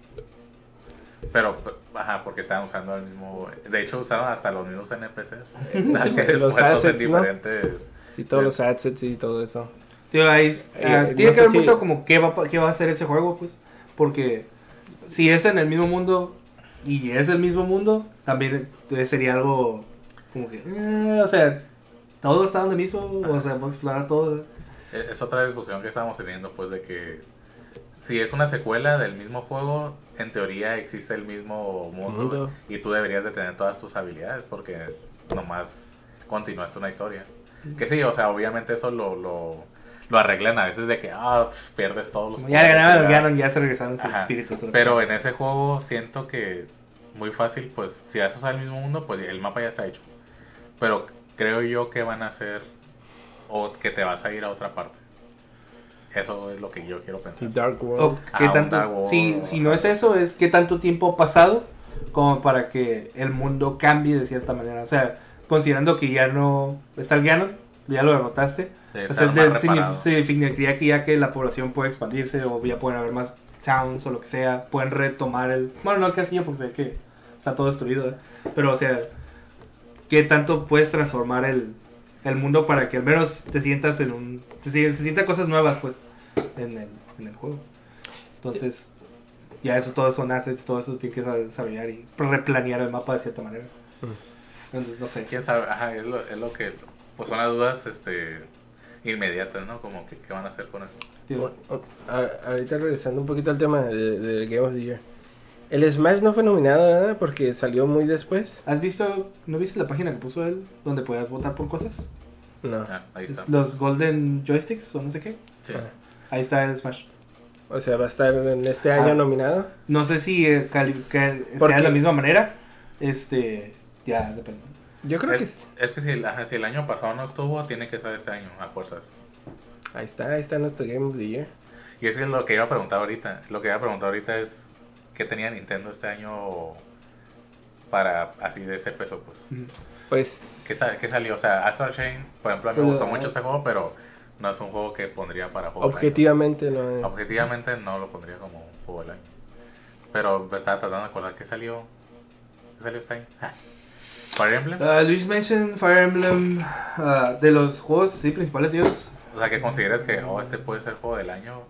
Speaker 3: Pero, ajá, porque estaban usando el mismo. De hecho, usaron hasta los mismos NPCs. *laughs*
Speaker 2: Los
Speaker 3: puestos en
Speaker 2: assets, ¿no?
Speaker 3: diferentes.
Speaker 2: Sí, todos los assets y todo eso.
Speaker 1: Digo, ahí
Speaker 2: Eh,
Speaker 1: ah,
Speaker 2: no
Speaker 1: tiene que ver
Speaker 2: si-
Speaker 1: mucho como qué va, qué va a hacer ese juego, pues. Porque si es en el mismo mundo y es el mismo mundo, también eh, sería algo como que, eh, o sea, todo está donde mismo, o sea, voy a explorar todo.
Speaker 3: Eh, Es otra discusión que estábamos teniendo, pues, de que si es una secuela del mismo juego, en teoría existe el mismo mundo,
Speaker 2: Mundo.
Speaker 3: y tú deberías de tener todas tus habilidades porque nomás continuaste una historia. Que sí, o sea, obviamente eso lo, lo, lo arreglan a veces de que, ah, pues, pierdes todos los
Speaker 1: ya ganaron, ganaron, ya se regresaron sus
Speaker 3: Ajá.
Speaker 1: espíritus.
Speaker 3: Pero en ese juego siento que muy fácil, pues si vas a usar el mismo mundo, pues el mapa ya está hecho. Pero creo yo que van a hacer o que te vas a ir a otra parte. Eso es lo que yo quiero pensar.
Speaker 2: Sí, Dark World.
Speaker 1: O
Speaker 3: Ah,
Speaker 1: qué
Speaker 3: un
Speaker 1: tanto,
Speaker 3: Dark World.
Speaker 1: si, si no es eso, es qué tanto tiempo ha pasado como para que el mundo cambie de cierta manera. O sea, considerando que ya no está el Ganon, ya lo derrotaste,
Speaker 3: Sí,
Speaker 1: pues
Speaker 3: estar
Speaker 1: es de-
Speaker 3: más
Speaker 1: signi-
Speaker 3: reparado.
Speaker 1: significaría que ya que la población puede expandirse o ya pueden haber más towns o lo que sea, pueden retomar el... Bueno, no el castillo porque sé que está todo destruido, ¿eh? pero o sea, qué tanto puedes transformar el, el mundo para que al menos te sientas en un... Se, se sientan cosas nuevas pues en el, en el juego. Entonces, ya eso, todo son assets, todo eso tiene que desarrollar y replanear el mapa de cierta manera. Entonces, no sé.
Speaker 3: quién sabe, ajá, es lo, es lo que, pues son las dudas, este, inmediatas, ¿no? Como que, ¿qué van a hacer con eso?
Speaker 1: Digo,
Speaker 2: O- o- a- ahorita regresando un poquito al tema de, de Game of the Year. El Smash no fue nominado, ¿verdad? Porque salió muy después.
Speaker 1: ¿Has visto, no viste la página que puso él donde podías votar por cosas?
Speaker 2: No.
Speaker 3: Ah, ahí está.
Speaker 1: Es Los Golden Joysticks o no sé qué.
Speaker 3: Sí.
Speaker 2: Ah.
Speaker 1: Ahí está el Smash.
Speaker 2: O sea, va a estar en este año
Speaker 1: Ah.
Speaker 2: nominado.
Speaker 1: No sé si eh, cali- que
Speaker 2: ¿Por
Speaker 1: sea de la misma manera. Este, ya depende.
Speaker 2: Yo creo que
Speaker 3: Es, es que si, el- si el año pasado no estuvo, tiene que estar este año, a fuerzas.
Speaker 2: ahí está, ahí está nuestro Game of the Year.
Speaker 3: Y es que lo que iba a preguntar ahorita, lo que iba a preguntar ahorita es qué tenía Nintendo este año para así de ese peso, pues.
Speaker 1: Ujú.
Speaker 2: Pues
Speaker 3: ¿Qué, sa- qué salió? O sea, Astral Chain, por ejemplo, a mí me gustó mucho este juego, pero no es un juego que pondría para juego del año.
Speaker 2: objetivamente no. es-
Speaker 3: Objetivamente no lo pondría como un juego del año. Pero me estaba tratando de acordar qué salió. ¿Qué salió este año? Ah, Fire Emblem.
Speaker 1: Ah, Luis Mansion, Fire Emblem, ah, de los juegos sí, principales de ellos.
Speaker 3: O sea, que consideres que, oh, este puede ser juego del año.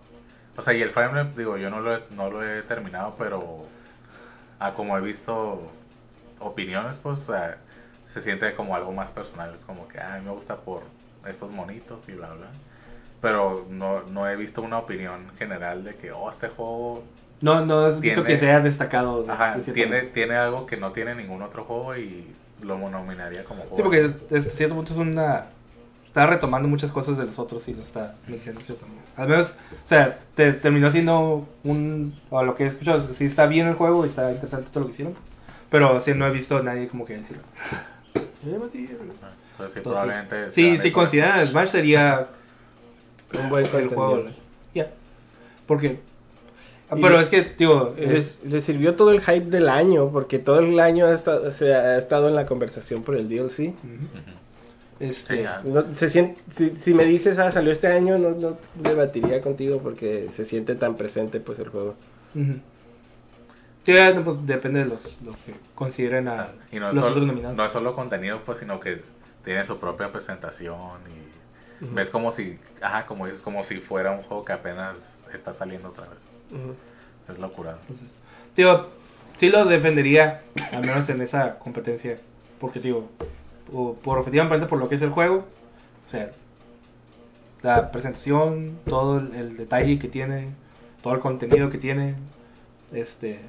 Speaker 3: O sea, y el Fire Emblem, digo, yo no lo he, no lo he terminado, pero ah, como he visto opiniones, pues, o sea, se siente como algo más personal. Es como que, ah, a me gusta por estos monitos y bla, bla. Pero no, no he visto una opinión general de que, oh, este juego
Speaker 1: No, no has visto que sea destacado. de-
Speaker 3: ajá,
Speaker 1: de
Speaker 3: tiene, tiene algo que no tiene ningún otro juego y lo nominaría como juego.
Speaker 1: Sí, porque es, es- cierto punto es una... Está retomando muchas cosas de los otros y lo está mencionando cierta manera. Al menos, o sea, te, terminó siendo un... O lo que he escuchado, es que sí está bien el juego y está interesante todo lo que hicieron. Pero sí, no he visto a nadie como que decir...
Speaker 3: Entonces, sí,
Speaker 1: Entonces,
Speaker 3: probablemente...
Speaker 1: Sí, si consideran el Smash sería
Speaker 2: Un buen
Speaker 1: el juego. Ya. Porque... ah,
Speaker 2: Y-
Speaker 1: Pero es que, digo, es,
Speaker 2: Les, les sirvió todo el hype del año, porque todo el año ha estado, se ha estado en la conversación por el DLC.
Speaker 1: Ujú.
Speaker 3: Ujú.
Speaker 1: Este,
Speaker 3: Sí.
Speaker 2: No, se siente, si, si me dices, ah, salió este año, no, no debatiría contigo porque se siente tan presente pues el juego.
Speaker 1: ya, no, pues depende de los, los que consideren
Speaker 3: O
Speaker 1: a
Speaker 3: sea, y no es,
Speaker 1: los
Speaker 3: solo,
Speaker 1: otros nominados.
Speaker 3: no es solo contenido, pues, sino que tiene su propia presentación y
Speaker 2: Ujú.
Speaker 3: ves como si, ajá, como dices, como si fuera un juego que apenas está saliendo otra vez. Es locura.
Speaker 1: Entonces, digo, sí lo defendería, al menos en esa competencia. Porque, digo, o- por objetivamente por lo que es el juego, o sea, la presentación, todo el, el detalle que tiene, todo el contenido que tiene, este.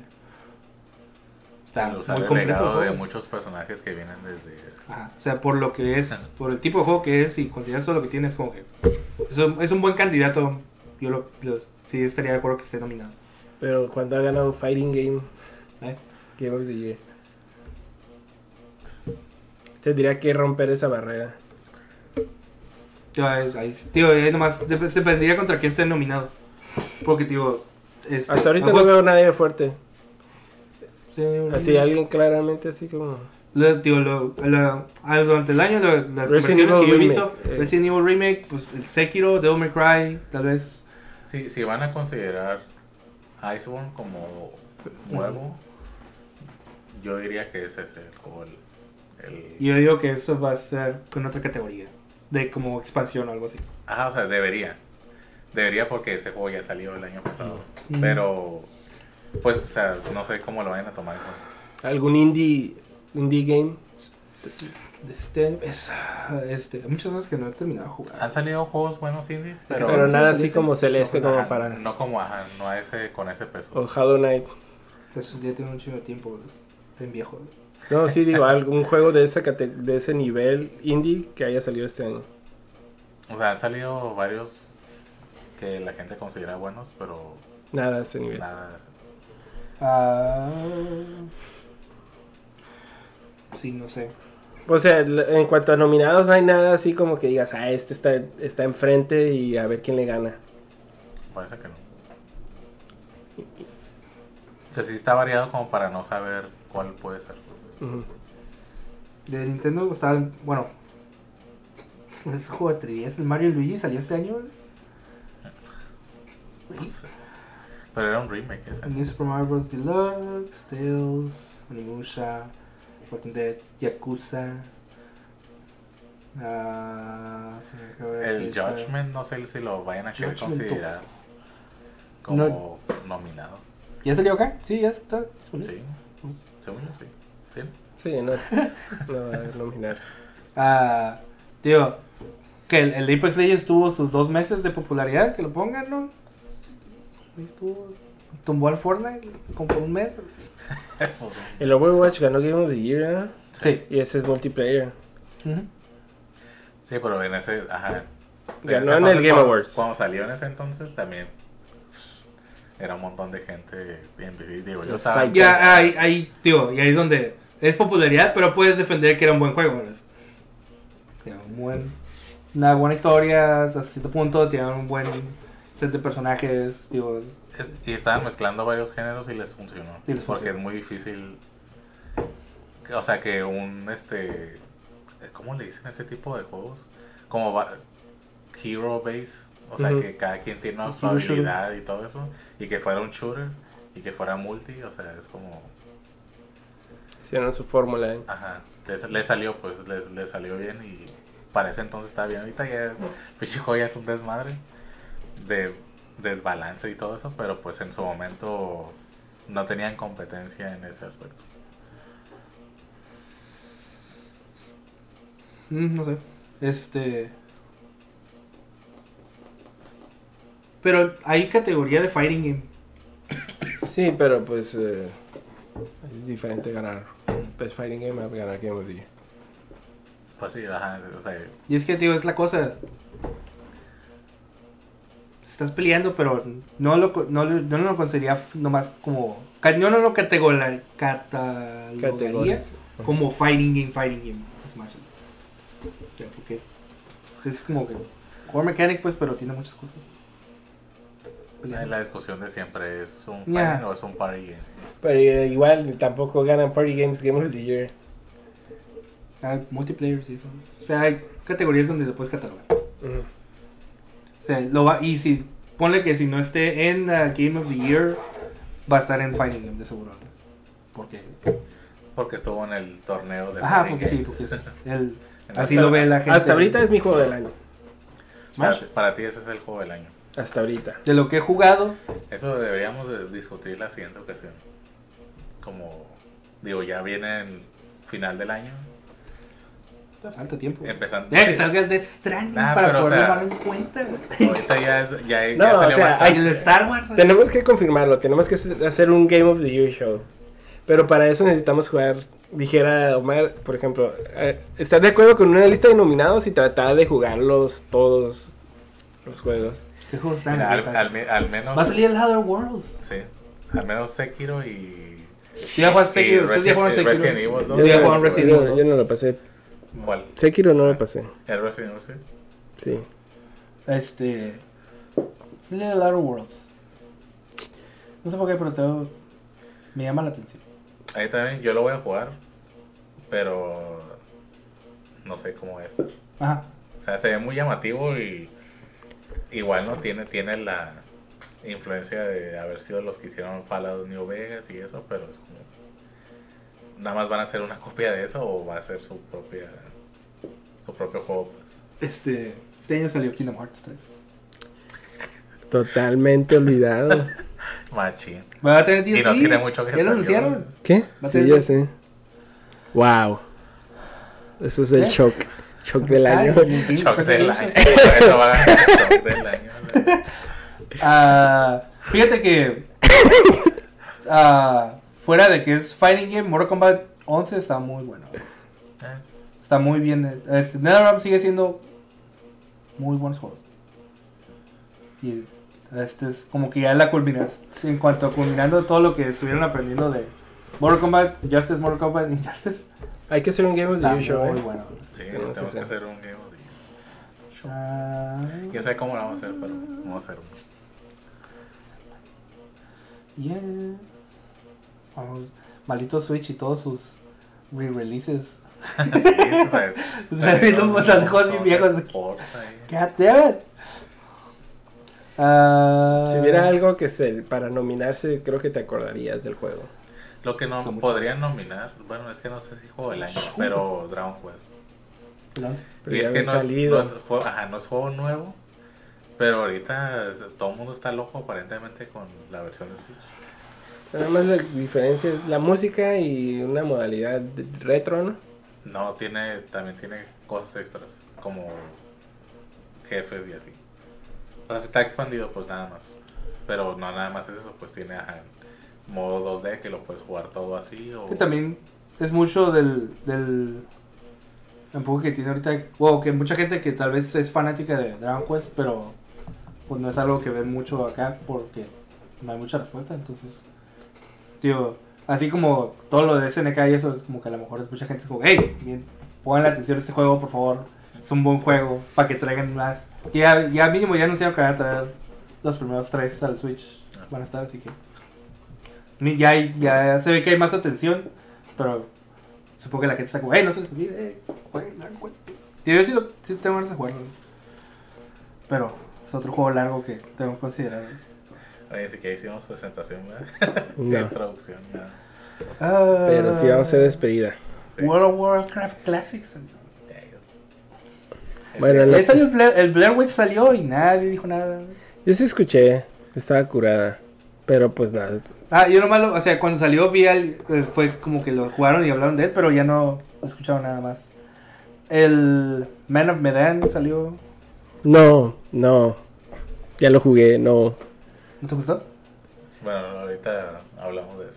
Speaker 1: Está
Speaker 3: usar
Speaker 1: muy completo.
Speaker 3: de muchos personajes que vienen desde...
Speaker 1: Ajá, O sea, por lo que es, *laughs* por el tipo de juego que es y consideras todo lo que tiene, es como que. Es un, es un buen candidato. Yo lo, lo- sí estaría de acuerdo que esté nominado.
Speaker 2: Pero cuando ha ganado Fighting Game,
Speaker 1: ¿eh?
Speaker 2: Game of the Year, tendría que romper esa barrera.
Speaker 1: Ahí, ahí- tío, ahí nomás se dependería contra quién esté nominado. Porque, tío. Este,
Speaker 2: Hasta ahorita no veo nadie fuerte.
Speaker 1: sí,
Speaker 2: Así, alguien claramente así como...
Speaker 1: lo- tío, lo- durante el año, lo- las
Speaker 2: Resident
Speaker 1: conversaciones que yo he
Speaker 2: Evil
Speaker 1: visto:
Speaker 2: Remake, eh.
Speaker 1: Resident Evil Remake, pues el Sekiro, Devil May Cry, tal vez.
Speaker 3: Si, si van a considerar Iceborne como nuevo, yo diría que ese es el juego. El, el-
Speaker 1: yo digo que eso va a ser con otra categoría. De como expansión o algo así.
Speaker 3: Ajá, o sea, debería. Debería porque ese juego ya salió el año pasado.
Speaker 1: Mm.
Speaker 3: Pero, pues, o sea, no sé cómo lo vayan a tomar. en cuenta.
Speaker 2: ¿Algún indie, indie game?
Speaker 1: Este, es, este, hay muchas cosas que no he terminado de jugar.
Speaker 3: Han salido juegos buenos indies, pero,
Speaker 2: Pero nada
Speaker 1: sí,
Speaker 2: así
Speaker 1: sí.
Speaker 2: como celeste como
Speaker 3: ajá,
Speaker 2: para...
Speaker 3: no como, ajá, no a ese, con ese peso.
Speaker 2: O Hollow Knight.
Speaker 1: Eso ya tiene un chingo de tiempo, ¿verdad? Está viejo. ¿verdad?
Speaker 2: No, sí, digo, algún juego de, esa cate- de ese nivel indie que haya salido este año.
Speaker 3: O sea, han salido varios que la gente considera buenos, pero
Speaker 2: Nada a ese nivel.
Speaker 3: nada.
Speaker 1: Ah, sí, no sé.
Speaker 2: O sea, en cuanto a nominados, no hay nada así como que digas, ah, este está, está enfrente y a ver quién le gana.
Speaker 3: Parece que no. O sea, sí está variado como para no saber cuál puede ser.
Speaker 1: De Nintendo estaba, bueno, *laughs* es juego de 3 el Mario y Luigi salió este año.
Speaker 3: No sé. Pero era un remake ese.
Speaker 1: New Super Mario Bros. Deluxe, Tales, Onimusha, Walking Dead, Yakuza. ah,
Speaker 3: El Judgment, no sé si lo vayan a querer considerar como nominado.
Speaker 1: ¿Ya salió acá? Sí, ya está. disponible.
Speaker 3: Sí, según yo sí. Sí.
Speaker 2: Sí, no, no va a nominar. *laughs*
Speaker 1: Ah, tío, que el, el Apex Legends tuvo sus dos meses de popularidad, que lo pongan, ¿no? Estuvo. Tumbó al Fortnite como por un mes. *laughs*
Speaker 2: El Overwatch ganó Game of the Year, ¿eh?
Speaker 1: Sí.
Speaker 2: Y ese es multiplayer.
Speaker 3: Sí, pero en ese, ajá.
Speaker 2: Ganó en el Game
Speaker 3: cuando-
Speaker 2: Awards.
Speaker 3: Cuando salió en ese entonces también pues, era un montón de gente bien Digo, yo estaba...
Speaker 1: Ya, ahí, ahí, tío, y ahí es donde es popularidad, pero puedes defender que era un buen juego. Tiene un buen, una buena historia, hasta cierto punto, tiene un buen set de personajes.
Speaker 3: Es- y estaban mezclando varios géneros y les funcionó.
Speaker 1: Y les
Speaker 3: porque
Speaker 1: funcionó.
Speaker 3: es muy difícil. O sea, que un. este ¿Cómo le dicen a ese tipo de juegos? Como va- Hero Base. O sea, que cada quien tiene una habilidad y todo eso. Y que fuera un shooter. Y que fuera multi. O sea, es como.
Speaker 2: Hicieron su fórmula. ¿eh?
Speaker 3: Ajá. Les, les salió, pues. Les, les salió bien. Y para ese entonces estaba bien. Ahorita ya es. Pinche juego ya es un desmadre. De desbalance y todo eso. Pero pues en su momento. No tenían competencia en ese aspecto.
Speaker 1: Mm, no sé. Este. Pero hay categoría de fighting game.
Speaker 2: Sí, pero pues eh, es diferente ganar Best Fighting Game a ganar Game of the Year.
Speaker 3: Pues sí, ajá. O sea,
Speaker 1: Y es que, tío, es la cosa. Estás peleando, pero no lo, co- no, lo- no lo consideraría nomás como. Yo no lo catalogaría
Speaker 2: Categorías.
Speaker 1: como fighting game, fighting game. Smash. O sea, porque es, es como que. Core mechanic, pues, pero tiene muchas cosas.
Speaker 3: La, la discusión de siempre es un
Speaker 1: Ya.
Speaker 3: fighting o es un party game.
Speaker 2: Pero eh, igual tampoco ganan Party Games Game of the Year.
Speaker 1: Hay multiplayer y eso. O sea, hay categorías donde lo puedes catalogar.
Speaker 2: Ujú.
Speaker 1: O sea, lo va, y si ponle que si no esté en uh, Game of the Year, va a estar en Fighting Game de seguro. Porque,
Speaker 3: Porque estuvo en el torneo de
Speaker 1: ajá,
Speaker 3: party
Speaker 1: porque sí,
Speaker 3: games.
Speaker 1: porque es *laughs* el,
Speaker 3: Hasta-
Speaker 1: así lo ve la gente.
Speaker 2: Hasta ahorita es mi juego del año.
Speaker 1: Smash.
Speaker 3: Para, para ti ese es el juego del año.
Speaker 2: Hasta ahorita.
Speaker 1: De lo que he jugado,
Speaker 3: Eso deberíamos de discutir la siguiente ocasión. Como, digo, ya viene el final del año.
Speaker 1: falta tiempo.
Speaker 3: Empezando.
Speaker 1: Deja que salga el Death Stranding
Speaker 3: Nah,
Speaker 1: para
Speaker 3: pero, o
Speaker 1: poder
Speaker 3: sea,
Speaker 1: tomarlo en cuenta.
Speaker 3: Ahorita ya, es, ya, ya
Speaker 2: No, o
Speaker 3: salió
Speaker 2: sea,
Speaker 3: tarde.
Speaker 1: el Star Wars.
Speaker 2: Tenemos que confirmarlo, tenemos que hacer un Game of the Year show. Pero para eso necesitamos jugar, dijera Omar, por ejemplo, eh, estar de acuerdo con una lista de nominados y tratar de jugarlos todos los juegos.
Speaker 1: ¿Qué juegos están?
Speaker 3: Mira, al, al al menos.
Speaker 1: Va a salir el Other Worlds.
Speaker 3: Sí. Al menos Sekiro y.
Speaker 1: Yo ya
Speaker 3: y
Speaker 1: Sekiro, ustedes ya jugaron
Speaker 3: Resident-
Speaker 1: Sekiro.
Speaker 3: Resident Evil, ¿no?
Speaker 1: Yo ya jugué Resident Evil
Speaker 2: yo no lo pasé.
Speaker 3: ¿Cuál?
Speaker 2: Sekiro no lo pasé.
Speaker 3: ¿El Resident Evil? sí?
Speaker 2: Sí.
Speaker 1: Este. Sale el Other Worlds. No sé por qué, pero te- me llama la atención.
Speaker 3: Ahí también yo lo voy a jugar. Pero. No sé cómo va a estar.
Speaker 1: Ajá.
Speaker 3: O sea, se ve muy llamativo y. Igual no tiene, tiene la influencia de haber sido los que hicieron Fallout New Vegas y eso, pero es como. Nada más van a hacer una *laughs* copia de eso o va a ser su propia. su propio juego, pues.
Speaker 1: Este. Este año salió Kingdom Hearts 3.
Speaker 2: Totalmente olvidado. *laughs*
Speaker 3: Machín.
Speaker 1: Va a tener
Speaker 3: Y no tiene mucho que
Speaker 1: Ya lo anunciaron.
Speaker 2: ¿Qué? Sí, ya sé. Wow. Eso es el
Speaker 1: ¿Qué?
Speaker 2: shock. *laughs* Shock del año.
Speaker 3: Shock del año. Eso va a ganar el shock del año.
Speaker 1: Ah, fíjate que. ah, fuera de que es Fighting Game, Mortal Kombat 11 está muy bueno.
Speaker 3: Eh,
Speaker 1: Está muy bien. Este, NetherRealm sigue siendo muy buenos juegos. Y este es como que ya la culminas. En cuanto a culminando todo lo que estuvieron aprendiendo de Mortal Kombat, Justice, Mortal Kombat, *laughs* Injustice.
Speaker 2: Hay que hacer un Game of the Year show,
Speaker 1: muy
Speaker 2: ¿eh?
Speaker 1: bueno.
Speaker 3: Sí,
Speaker 2: sé
Speaker 3: tenemos que hacer un game of the Year.
Speaker 1: Ah,
Speaker 3: Quién sabe cómo lo vamos a hacer, pero vamos a hacer uno.
Speaker 1: yeah. Vamos, maldito Switch y todos sus re-releases.
Speaker 3: Sí, o *laughs* sea,
Speaker 1: Se viendo un montón de cosas bien viejas aquí. *laughs*
Speaker 3: Porta ahí.
Speaker 1: God damn it. Ah,
Speaker 2: Si hubiera algo que se, para nominarse, creo que te acordarías del juego.
Speaker 3: Lo que no podrían nominar, bueno, es que no sé si juego del año, pero Dragon Quest.
Speaker 2: Pero
Speaker 3: y es que no es, no es juego, ajá, no es juego nuevo, pero ahorita es- todo el mundo está loco aparentemente con la versión de Switch.
Speaker 2: Nada más la diferencia es la música y una modalidad retro, ¿no?
Speaker 3: No, tiene, también tiene cosas extras, como jefes y así. O sea, si está expandido, pues nada más. Pero no nada más es eso, pues tiene ajá, modo 2D que lo puedes jugar todo así. O...
Speaker 1: Que también es mucho del, del empuje que tiene ahorita. Wow, que mucha gente que tal vez es fanática de Dragon Quest, pero pues no es algo que ven mucho acá porque no hay mucha respuesta. Entonces, digo, así como todo lo de SNK y eso, es como que a lo mejor es mucha gente es como, hey, bien, pongan la atención a este juego, por favor. Es un buen juego para que traigan más. Ya, ya mínimo ya anunciaron que van a traer los primeros tres al Switch. Van a estar, así que. Ya, hay- ya se ve que hay más atención, pero supongo que la gente está como, hey, no se les olvide, eh, jueguen Dragon Quest. Tío, yo sí, lo- sí tengo ganas de jugarlo. Pero es otro juego largo que tengo que considerar.
Speaker 3: Oye, si que hicimos presentación, ¿verdad? *laughs*
Speaker 2: No.
Speaker 3: De producción, nada.
Speaker 1: Ah,
Speaker 2: Pero sí vamos a hacer despedida.
Speaker 3: Sí.
Speaker 1: World of Warcraft Classics.
Speaker 2: Bueno,
Speaker 1: Ahí
Speaker 2: la-
Speaker 1: salió el, Blair, el Blair Witch salió y nadie dijo nada.
Speaker 2: yo sí escuché, estaba curada. Pero pues nada,
Speaker 1: Ah, yo nomás, lo- o sea, cuando salió vi al, eh, fue como que lo jugaron y hablaron de él, pero ya no escucharon nada más. El Man of Medan salió.
Speaker 2: no, no. Ya lo jugué, no.
Speaker 1: ¿No te gustó?
Speaker 3: Bueno, ahorita hablamos de eso.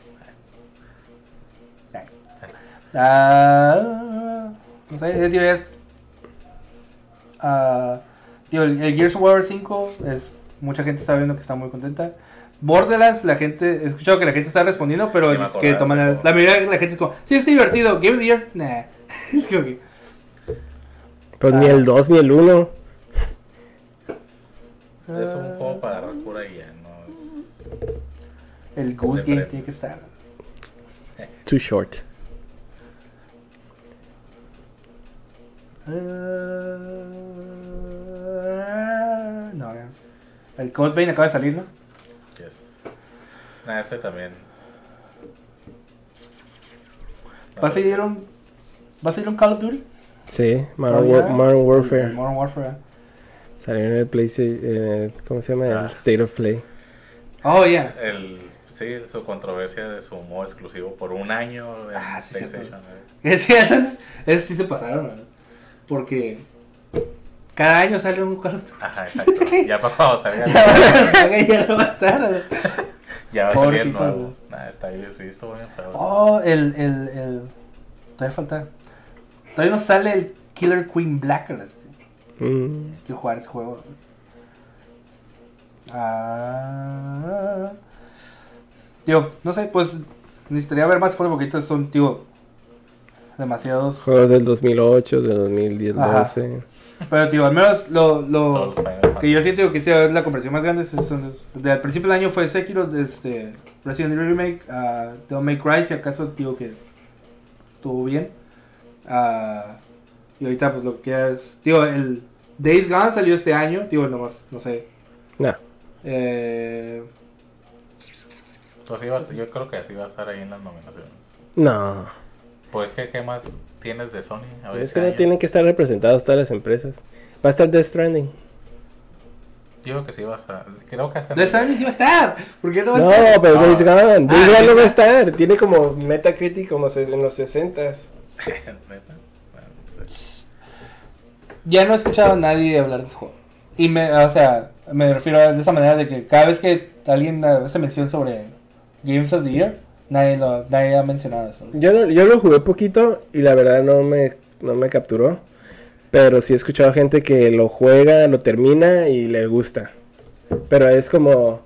Speaker 1: Ah, no sé, tío, ah, tío, el, el Gears of War 5 es mucha gente está viendo que está muy contenta. Borderlands, la gente, he escuchado que la gente está respondiendo, pero es que maneras,
Speaker 3: como-
Speaker 1: la mayoría de la gente es como, sí, está divertido, Game of the Year, nah. *laughs* es como que,
Speaker 2: Pues ni
Speaker 1: Ah.
Speaker 2: el 2 ni el 1.
Speaker 3: Es un juego para agarrar cura y ya, no es-
Speaker 1: El Goose Game tiene que estar.
Speaker 2: Too short.
Speaker 1: Ah, no, es- el Cold Vein acaba de salir, ¿no?
Speaker 3: Nah, este también.
Speaker 1: ¿Va a salir un, ¿va a salir un Call of Duty?
Speaker 2: Sí, Modern. War- Modern
Speaker 1: El-
Speaker 2: Warfare.
Speaker 1: el Modern Warfare.
Speaker 2: Salió en el PlayStation. eh, ¿Cómo se llama?
Speaker 3: Ah.
Speaker 2: El State of Play.
Speaker 1: Oh, yeah.
Speaker 3: El, sí, su controversia de su modo exclusivo por un año en
Speaker 1: Ah, sí,
Speaker 3: PlayStation. *laughs*
Speaker 1: cierto.
Speaker 3: ¿eh?
Speaker 1: Sí, entonces, esos sí se pasaron, ¿verdad? Porque cada año sale un Call of Duty.
Speaker 3: Ajá, exacto. *laughs* Ya para cuando salga,
Speaker 1: Cuando salga ya no va a estar.
Speaker 3: Ya va a salir el nuevo. Nah, está ahí, sí, estuvo bien feo.
Speaker 1: Oh, el, el, el... Todavía falta. Todavía no sale el Killer Queen Blacklist. tío.
Speaker 2: Mm,
Speaker 1: Hay que jugar ese juego. Ah. Tío, no sé, pues necesitaría ver más fuera porque son, tío, demasiados.
Speaker 2: Juegos del 2008, del 2010,
Speaker 1: Ajá.
Speaker 2: 12.
Speaker 1: Pero, tío, al menos lo, lo que yo siento que sea la conversión más grande es al principio del año fue Sekiro, de este, Resident Evil Remake, a Devil May Cry, si acaso, tío, que estuvo bien. Ah, y ahorita, pues lo que es, tío, el Days Gone salió este año, tío, nomás, no sé.
Speaker 2: No.
Speaker 1: Eh,
Speaker 3: Pues sí va a estar- yo creo que así va a estar ahí en las nominaciones.
Speaker 2: No.
Speaker 3: Pues, ¿qué, qué más tienes de Sony? A ver,
Speaker 2: Es
Speaker 3: este
Speaker 2: que no
Speaker 3: año?
Speaker 2: tienen que estar representadas todas las empresas. Va a estar Death Stranding.
Speaker 3: Digo que sí va a estar. Creo que hasta.
Speaker 1: The Stranding sí va a estar. ¿Por qué no va a
Speaker 2: No,
Speaker 1: estar?
Speaker 2: pero
Speaker 3: No.
Speaker 2: Days Gone. Days
Speaker 1: Ah,
Speaker 2: Gone no va a estar. Tiene como Metacritic como en los 60
Speaker 3: ¿Neta? Bueno, no sé.
Speaker 1: Ya no he escuchado a nadie hablar de ese juego. Y me, o sea, me refiero a de esa manera de que cada vez que alguien hace mención sobre Games of the Year, nadie, lo, nadie ha mencionado eso.
Speaker 2: Yo, no- yo lo jugué poquito y la verdad no me, no me capturó. Pero sí he escuchado gente que lo juega, lo termina y le gusta. Pero es como...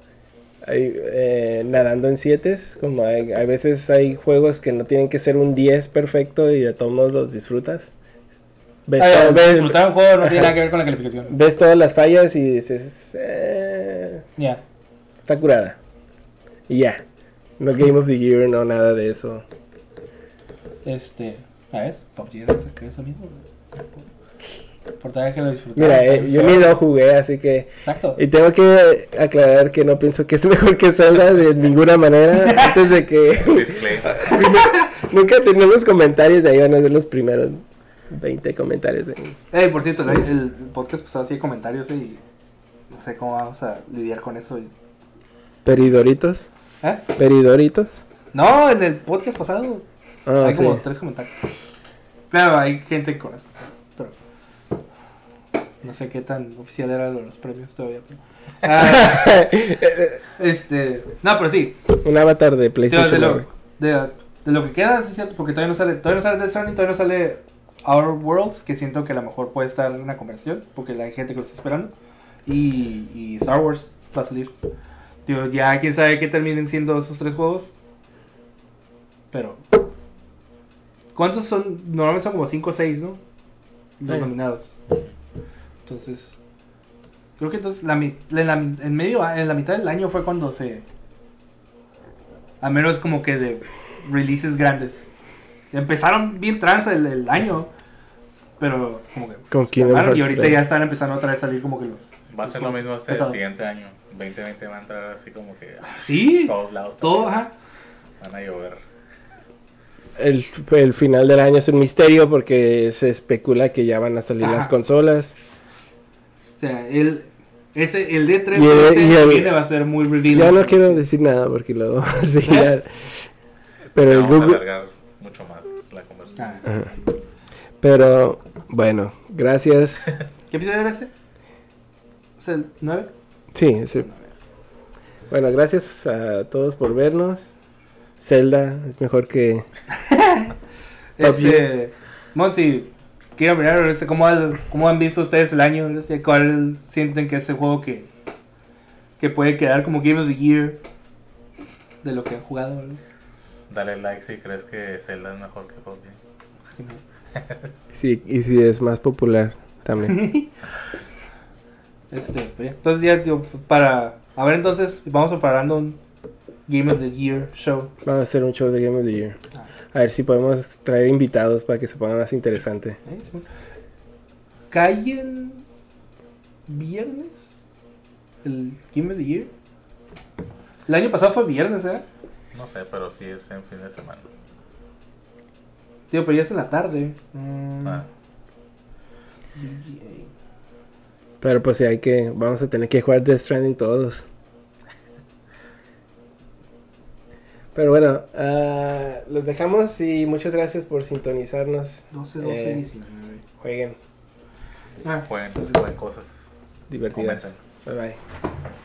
Speaker 2: hay, eh, nadando en 7, como hay, a veces hay juegos que no tienen que ser un 10 perfecto y de todos modos los disfrutas. Ves,
Speaker 1: Ah,
Speaker 2: todo- ves-
Speaker 1: disfrutar un juego no tiene nada que ver con la calificación. *laughs*
Speaker 2: ves todas las fallas y dices, eh,
Speaker 1: Ya.
Speaker 2: está curada. Y ya. No Game of the Year, no nada de eso.
Speaker 1: Este. ¿Ah, es? PUBG era ese- que eso mismo. Por tal que lo disfruté.
Speaker 2: Mira, eh, yo ni lo jugué, así que...
Speaker 1: Exacto.
Speaker 2: Y tengo que aclarar que no pienso que es *laughs* mejor que Zelda de ninguna manera. Antes de que... *laughs* Nunca tenemos comentarios de ahí, van a ser los primeros 20 comentarios. De...
Speaker 1: Ey, por cierto, el, el podcast pasado hacía comentarios y. No sé cómo vamos a lidiar con eso. y-
Speaker 2: Peridoritos.
Speaker 1: ¿Eh?
Speaker 2: Peridoritos.
Speaker 1: No, en el podcast pasado.
Speaker 2: Ah,
Speaker 1: hay
Speaker 2: sí.
Speaker 1: como tres comentarios. Claro, hay gente con eso. Pero. No sé qué tan oficial eran los premios todavía. pero- Ah, *laughs* este. No, pero sí.
Speaker 2: Un avatar de
Speaker 1: De, de
Speaker 2: PlayStation.
Speaker 1: lo, de, de lo que queda, sí es cierto, porque todavía no sale, todavía no sale Death Stranding, todavía no sale Outer Worlds, que siento que a lo mejor puede estar en una conversión, porque hay gente que lo está esperando. Y, y Star Wars va a salir. Tío, ya quién sabe qué terminen siendo esos tres juegos. Pero. ¿Cuántos son? Normalmente son como 5 o 6, ¿no? Los
Speaker 2: Sí.
Speaker 1: nominados. Entonces. Creo que entonces la, mi- en, la, mi- en medio, en la mitad del año fue cuando se. A menos como que de releases grandes. Empezaron bien trans el, el año. Pero como que.
Speaker 2: Con
Speaker 1: calmaron, y ahorita
Speaker 2: 3.
Speaker 1: ya están empezando otra vez a salir como que los.
Speaker 3: Va a
Speaker 1: los
Speaker 3: ser lo mismo este
Speaker 1: pesados.
Speaker 3: siguiente año. 2020 va a entrar así como que
Speaker 1: Sí,
Speaker 3: todos lados.
Speaker 1: todo, ajá.
Speaker 3: Van a llover.
Speaker 2: El, el final del año es un misterio porque se especula que ya van a salir
Speaker 1: Ajá.
Speaker 2: las consolas.
Speaker 1: O sea, el, ese, el D3
Speaker 2: Y el-
Speaker 1: de este
Speaker 2: y el-
Speaker 1: viene va a ser muy revealing.
Speaker 2: Ya no quiero decir nada porque luego sí, ya- Pero el Google...
Speaker 3: mucho más la conversación.
Speaker 1: Ah, sí.
Speaker 2: Pero bueno, gracias. *laughs*
Speaker 1: ¿Qué episodio era este? ¿Es el 9?
Speaker 2: Sí, sí. Bueno, gracias a todos por vernos. Zelda es mejor que... *laughs*
Speaker 1: Este, Monsi, quiero mirar este, ¿cómo, han- cómo han visto ustedes el año. Este, ¿Cuál sienten que es el juego que, que puede quedar como Game of the Year de lo que han jugado? ¿verdad?
Speaker 3: Dale like si crees que Zelda es mejor que
Speaker 1: ¿no?
Speaker 2: Sí, y si es más popular también. *laughs*
Speaker 1: Este, entonces ya, tío, para... A ver, entonces, vamos preparando un Game of the Year show.
Speaker 2: Vamos a hacer un show de Game of the Year.
Speaker 1: Ah.
Speaker 2: A ver si podemos traer invitados para que se ponga más interesante.
Speaker 1: ¿eh? Sí. ¿Cae en viernes? ¿El Game of the Year? El año pasado fue viernes, ¿eh?
Speaker 3: No sé, pero sí es en fin de semana.
Speaker 1: Tío, pero ya es en la tarde. Mm,
Speaker 3: Ah.
Speaker 2: Pero pues sí, hay que... Vamos a tener que jugar Death Stranding todos. Pero bueno, ah, los dejamos y muchas gracias por sintonizarnos.
Speaker 1: 12, 12,
Speaker 2: Eh,
Speaker 1: 19.
Speaker 2: Jueguen
Speaker 1: Ah,
Speaker 3: pueden cosas.
Speaker 2: divertidas.
Speaker 3: Comenten.
Speaker 2: Bye bye.